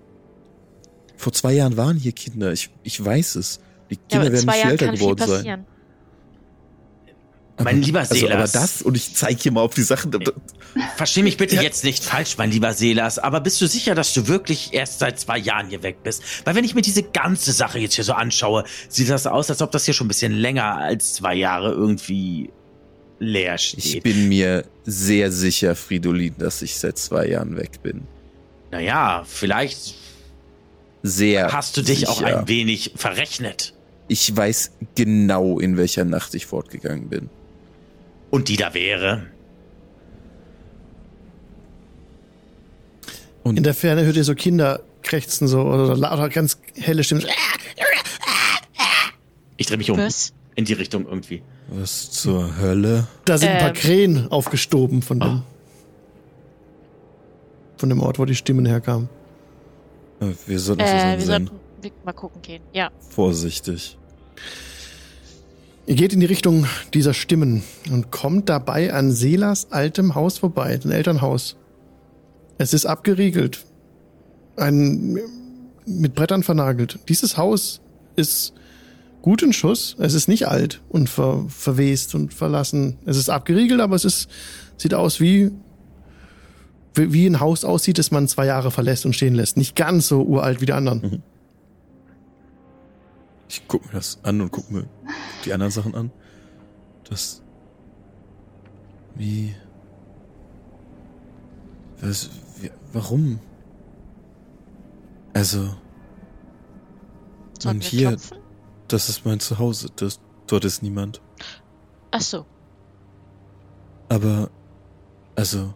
vor zwei Jahren waren hier Kinder. Ich, ich weiß es. Die Ja, Kinder in werden nicht viel Jahren älter kann viel geworden sein. Mein lieber also, aber Selas. das, und ich zeige hier mal auf die Sachen. Versteh mich bitte Ja. jetzt nicht falsch, mein lieber Selas, aber bist du sicher, dass du wirklich erst seit zwei Jahren hier weg bist? Weil wenn ich mir diese ganze Sache jetzt hier so anschaue, sieht das aus, als ob das hier schon ein bisschen länger als zwei Jahre irgendwie leer steht. Ich bin mir sehr sicher, Fridolin, dass ich seit zwei Jahren weg bin. naja, vielleicht Sehr. hast du dich auch sicher. ein wenig verrechnet. Ich weiß genau, in welcher Nacht ich fortgegangen bin. Und die da wäre. In der Ferne hört ihr so Kinder krächzen so oder, oder ganz helle Stimmen. Ich drehe mich um. Was? In die Richtung irgendwie. Was zur Hölle? Da sind ein paar Ähm. Krähen aufgestoben von dem, von dem Ort, wo die Stimmen herkamen. Äh, Wir sollten Äh, wir sollten mal gucken gehen. Ja. Vorsichtig. Ihr geht in die Richtung dieser Stimmen und kommt dabei an Selas altem Haus vorbei, dem Elternhaus. Es ist abgeriegelt. Ein, mit Brettern vernagelt. Dieses Haus ist gut in Schuss. Es ist nicht alt und ver, verwest und verlassen. Es ist abgeriegelt, aber es ist, sieht aus wie, wie wie ein Haus aussieht, das man zwei Jahre verlässt und stehen lässt. Nicht ganz so uralt wie die anderen. Ich guck mir das an und guck mir die anderen Sachen an. Das. Wie. Was. Wie, warum? Also, Sollen Und hier- klopfen? das ist mein Zuhause. Das, dort ist niemand. Ach so. Aber. Also.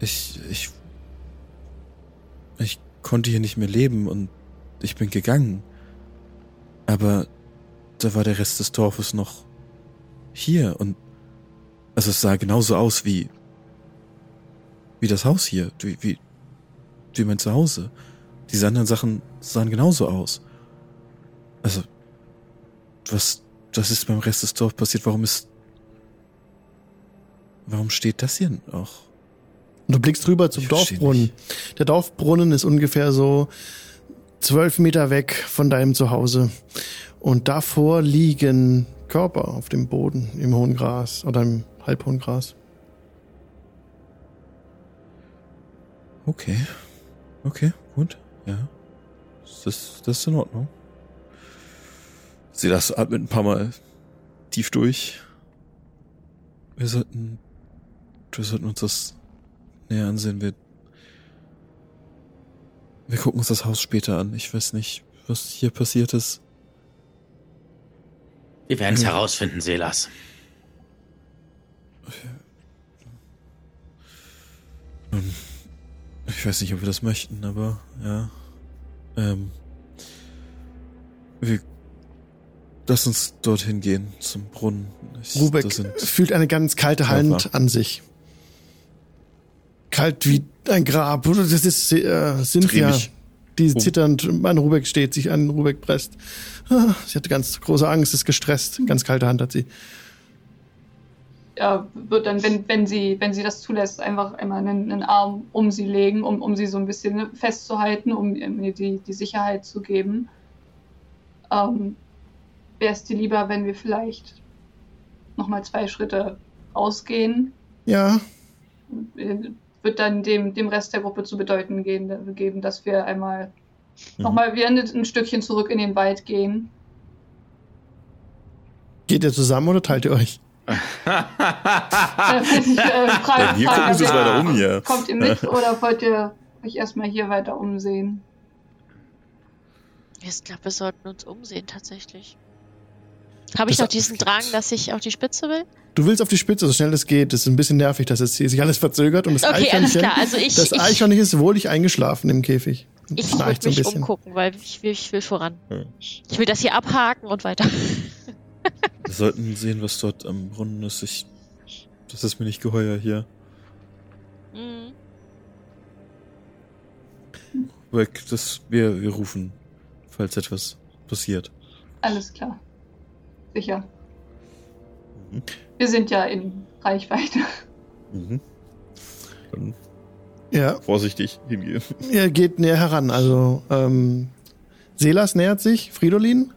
Ich. Ich. Ich konnte hier nicht mehr leben und ich bin gegangen. Aber da war der Rest des Dorfes noch hier und also es sah genauso aus wie wie das Haus hier, wie wie, wie mein Zuhause. Diese anderen Sachen sahen genauso aus. Also was was ist beim Rest des Dorfes passiert? Warum ist warum steht das hier? Und du blickst rüber zum Dorfbrunnen. Der Dorfbrunnen ist ungefähr so zwölf Meter weg von deinem Zuhause. Und davor liegen Körper auf dem Boden im hohen Gras oder im halbhohen Gras. Okay. Okay, gut. Ja. Das ist, das ist in Ordnung. Sie das atmet ein paar Mal tief durch. Wir sollten, wir sollten uns das näher ansehen. Wir, wir gucken uns das Haus später an. Ich weiß nicht, was hier passiert ist. Wir werden es Mhm. herausfinden, Selas. Nun, ich weiß nicht, ob wir das möchten, aber ja. Ähm, wir lass uns dorthin gehen zum Brunnen. Ich, Rubek fühlt eine ganz kalte Körper. Hand an sich. Kalt wie ein Grab. Das ist äh, Cynthia, mich die um. zitternd an Rubek steht, sich an Rubek presst. Ah, Sie hatte ganz große Angst, ist gestresst. Ganz kalte Hand hat sie. Ja, wird dann, wenn, wenn sie, wenn sie das zulässt, einfach einmal einen, einen Arm um sie legen, um, um sie so ein bisschen festzuhalten, um ihr die, die Sicherheit zu geben. Ähm, Wäre es dir lieber, wenn wir vielleicht nochmal zwei Schritte rausgehen? Ja, Äh, Wird dann dem, dem Rest der Gruppe zu bedeuten gehen, geben, dass wir einmal Mhm. nochmal wieder ein, Stückchen zurück in den Wald gehen. geht ihr zusammen oder teilt ihr euch? Äh, ich, äh, frage, wir gucken jetzt weiter um hier. Kommt ihr mit oder wollt ihr euch erstmal hier weiter umsehen? Ich glaube, wir sollten uns umsehen tatsächlich. Habe ich Das- noch diesen Drang, dass ich auf die Spitze will? Du willst auf die Spitze, so schnell es geht. Das ist ein bisschen nervig, dass jetzt hier sich alles verzögert und das Okay, alles Eichhörnchen, klar. Also ich, das ich Eichhörnchen ist wohlig eingeschlafen im Käfig. Ich würde so ein mich bisschen. umgucken, weil ich will, ich will voran. Ja. Ich will das hier abhaken und weiter. Wir sollten sehen, was dort am Brunnen ist. Ich, das ist mir nicht geheuer hier. Mhm. Weg, das, wir, wir rufen, falls etwas passiert. Alles klar. Sicher. Mhm. Wir sind ja in Reichweite. Mhm. Dann Ja, vorsichtig hingehen. er geht näher heran. Also, ähm, Selas nähert sich, Fridolin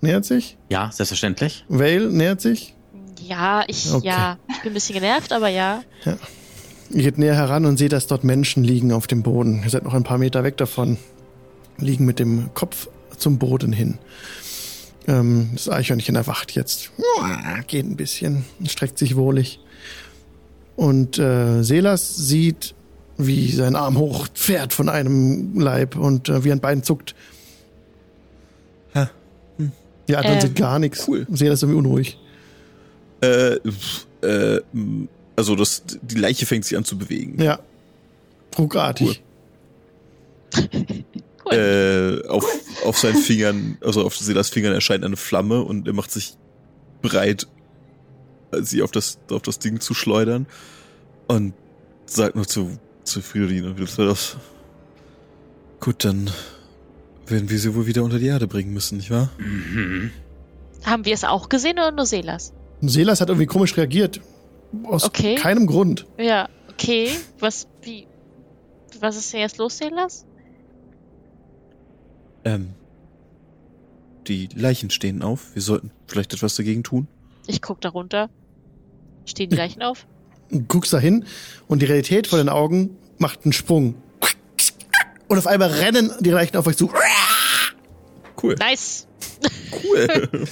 nähert sich, Ja, selbstverständlich. Vale nähert sich. Ja, ich, Okay. ja, ich bin ein bisschen genervt, aber ja. Ihr geht näher heran und seht, dass dort Menschen liegen auf dem Boden. Ihr seid noch ein paar Meter weg davon. Liegen mit dem Kopf zum Boden hin. Ähm, das Eichhörnchen erwacht jetzt. Geht ein bisschen, streckt sich wohlig. Und äh, Selas sieht, wie sein Arm hochfährt von einem Leib und äh, wie ein Bein zuckt. Ha. Die anderen Ähm, sind gar nichts. cool. Selas ist irgendwie unruhig. Äh, äh, also das, die Leiche fängt sich an zu bewegen. Ja. Ruckartig. Cool. Äh, auf, auf seinen Fingern, also auf Silas Fingern erscheint eine Flamme und er macht sich bereit, sie auf das, auf das Ding zu schleudern und sagt noch zu, zu Fridolin und wieder das. Gut, dann werden wir sie wohl wieder unter die Erde bringen müssen, nicht wahr? Mhm. Haben wir es auch gesehen oder nur Selas? Selas hat irgendwie komisch reagiert. Aus Okay. keinem Grund. Ja, okay. Was, wie, was ist denn jetzt los, Selas? Ähm, die Leichen stehen auf. Wir sollten vielleicht etwas dagegen tun. Ich guck da runter. Stehen die Leichen auf? Du guckst da hin und die Realität vor den Augen macht einen Sprung. Und auf einmal rennen die Leichen auf euch zu. Cool, Nice! cool.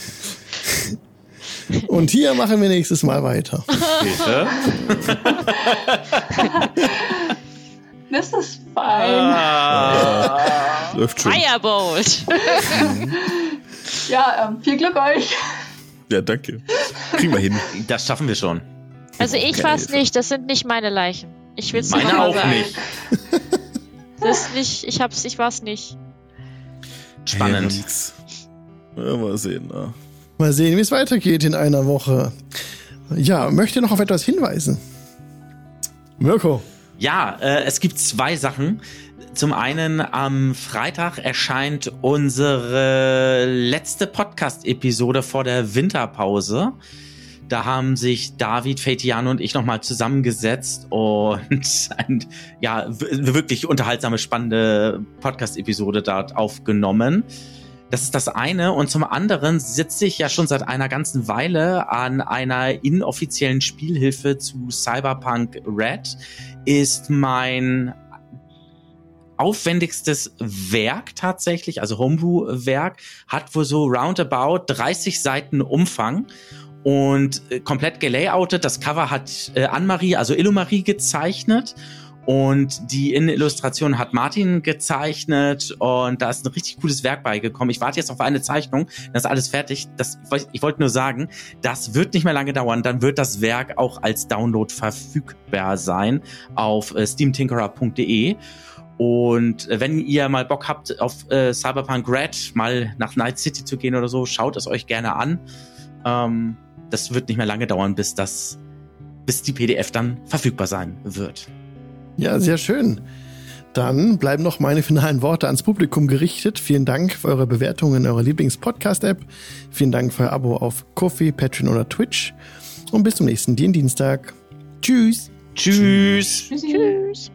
Und hier machen wir nächstes Mal weiter. Bitte? Das ist fein. Ah. Läuft schon. Firebolt! Ja, ähm, viel Glück euch. Ja, danke. Kriegen wir hin. Das schaffen wir schon. Also ich Hilfe. nicht, das sind nicht meine Leichen. Ich will's Meine mal auch sagen. nicht. Das ist nicht, ich hab's, ich war's nicht. Spannend. Ja, mal sehen. Ja. Mal sehen, wie es weitergeht in einer Woche. Ja, möchte noch auf etwas hinweisen. Mirko. Ja, äh, es gibt zwei Sachen. Zum einen am Freitag erscheint unsere letzte Podcast-Episode vor der Winterpause. Da haben sich David, Fetian und ich nochmal zusammengesetzt und ein, ja, wirklich unterhaltsame, spannende Podcast-Episode dort aufgenommen. Das ist das eine. Und zum anderen sitze ich ja schon seit einer ganzen Weile an einer inoffiziellen Spielhilfe zu Cyberpunk Red. Ist mein aufwendigstes Werk tatsächlich, also Homebrew-Werk, hat wohl so roundabout 30 Seiten Umfang und äh, komplett gelayoutet. Das Cover hat äh, Anne-Marie, also Illumarie gezeichnet und die Innenillustration hat Martin gezeichnet und da ist ein richtig cooles Werk beigekommen. Ich warte jetzt auf eine Zeichnung, das ist alles fertig. Das, ich wollte nur sagen, das wird nicht mehr lange dauern. Dann wird das Werk auch als Download verfügbar sein auf äh, steamtinkerer.de. Und äh, wenn ihr mal Bock habt, auf äh, Cyberpunk Red mal nach Night City zu gehen oder so, schaut es euch gerne an. Ähm, das wird nicht mehr lange dauern, bis das, bis die PDF dann verfügbar sein wird. Ja, sehr schön. Dann bleiben noch meine finalen Worte ans Publikum gerichtet. Vielen Dank für eure Bewertungen in eurer Lieblings-Podcast-App. Vielen Dank für euer Abo auf Kofi, Patreon oder Twitch. Und bis zum nächsten Dienstag. Tschüss. Tschüss. Tschüssi. Tschüss!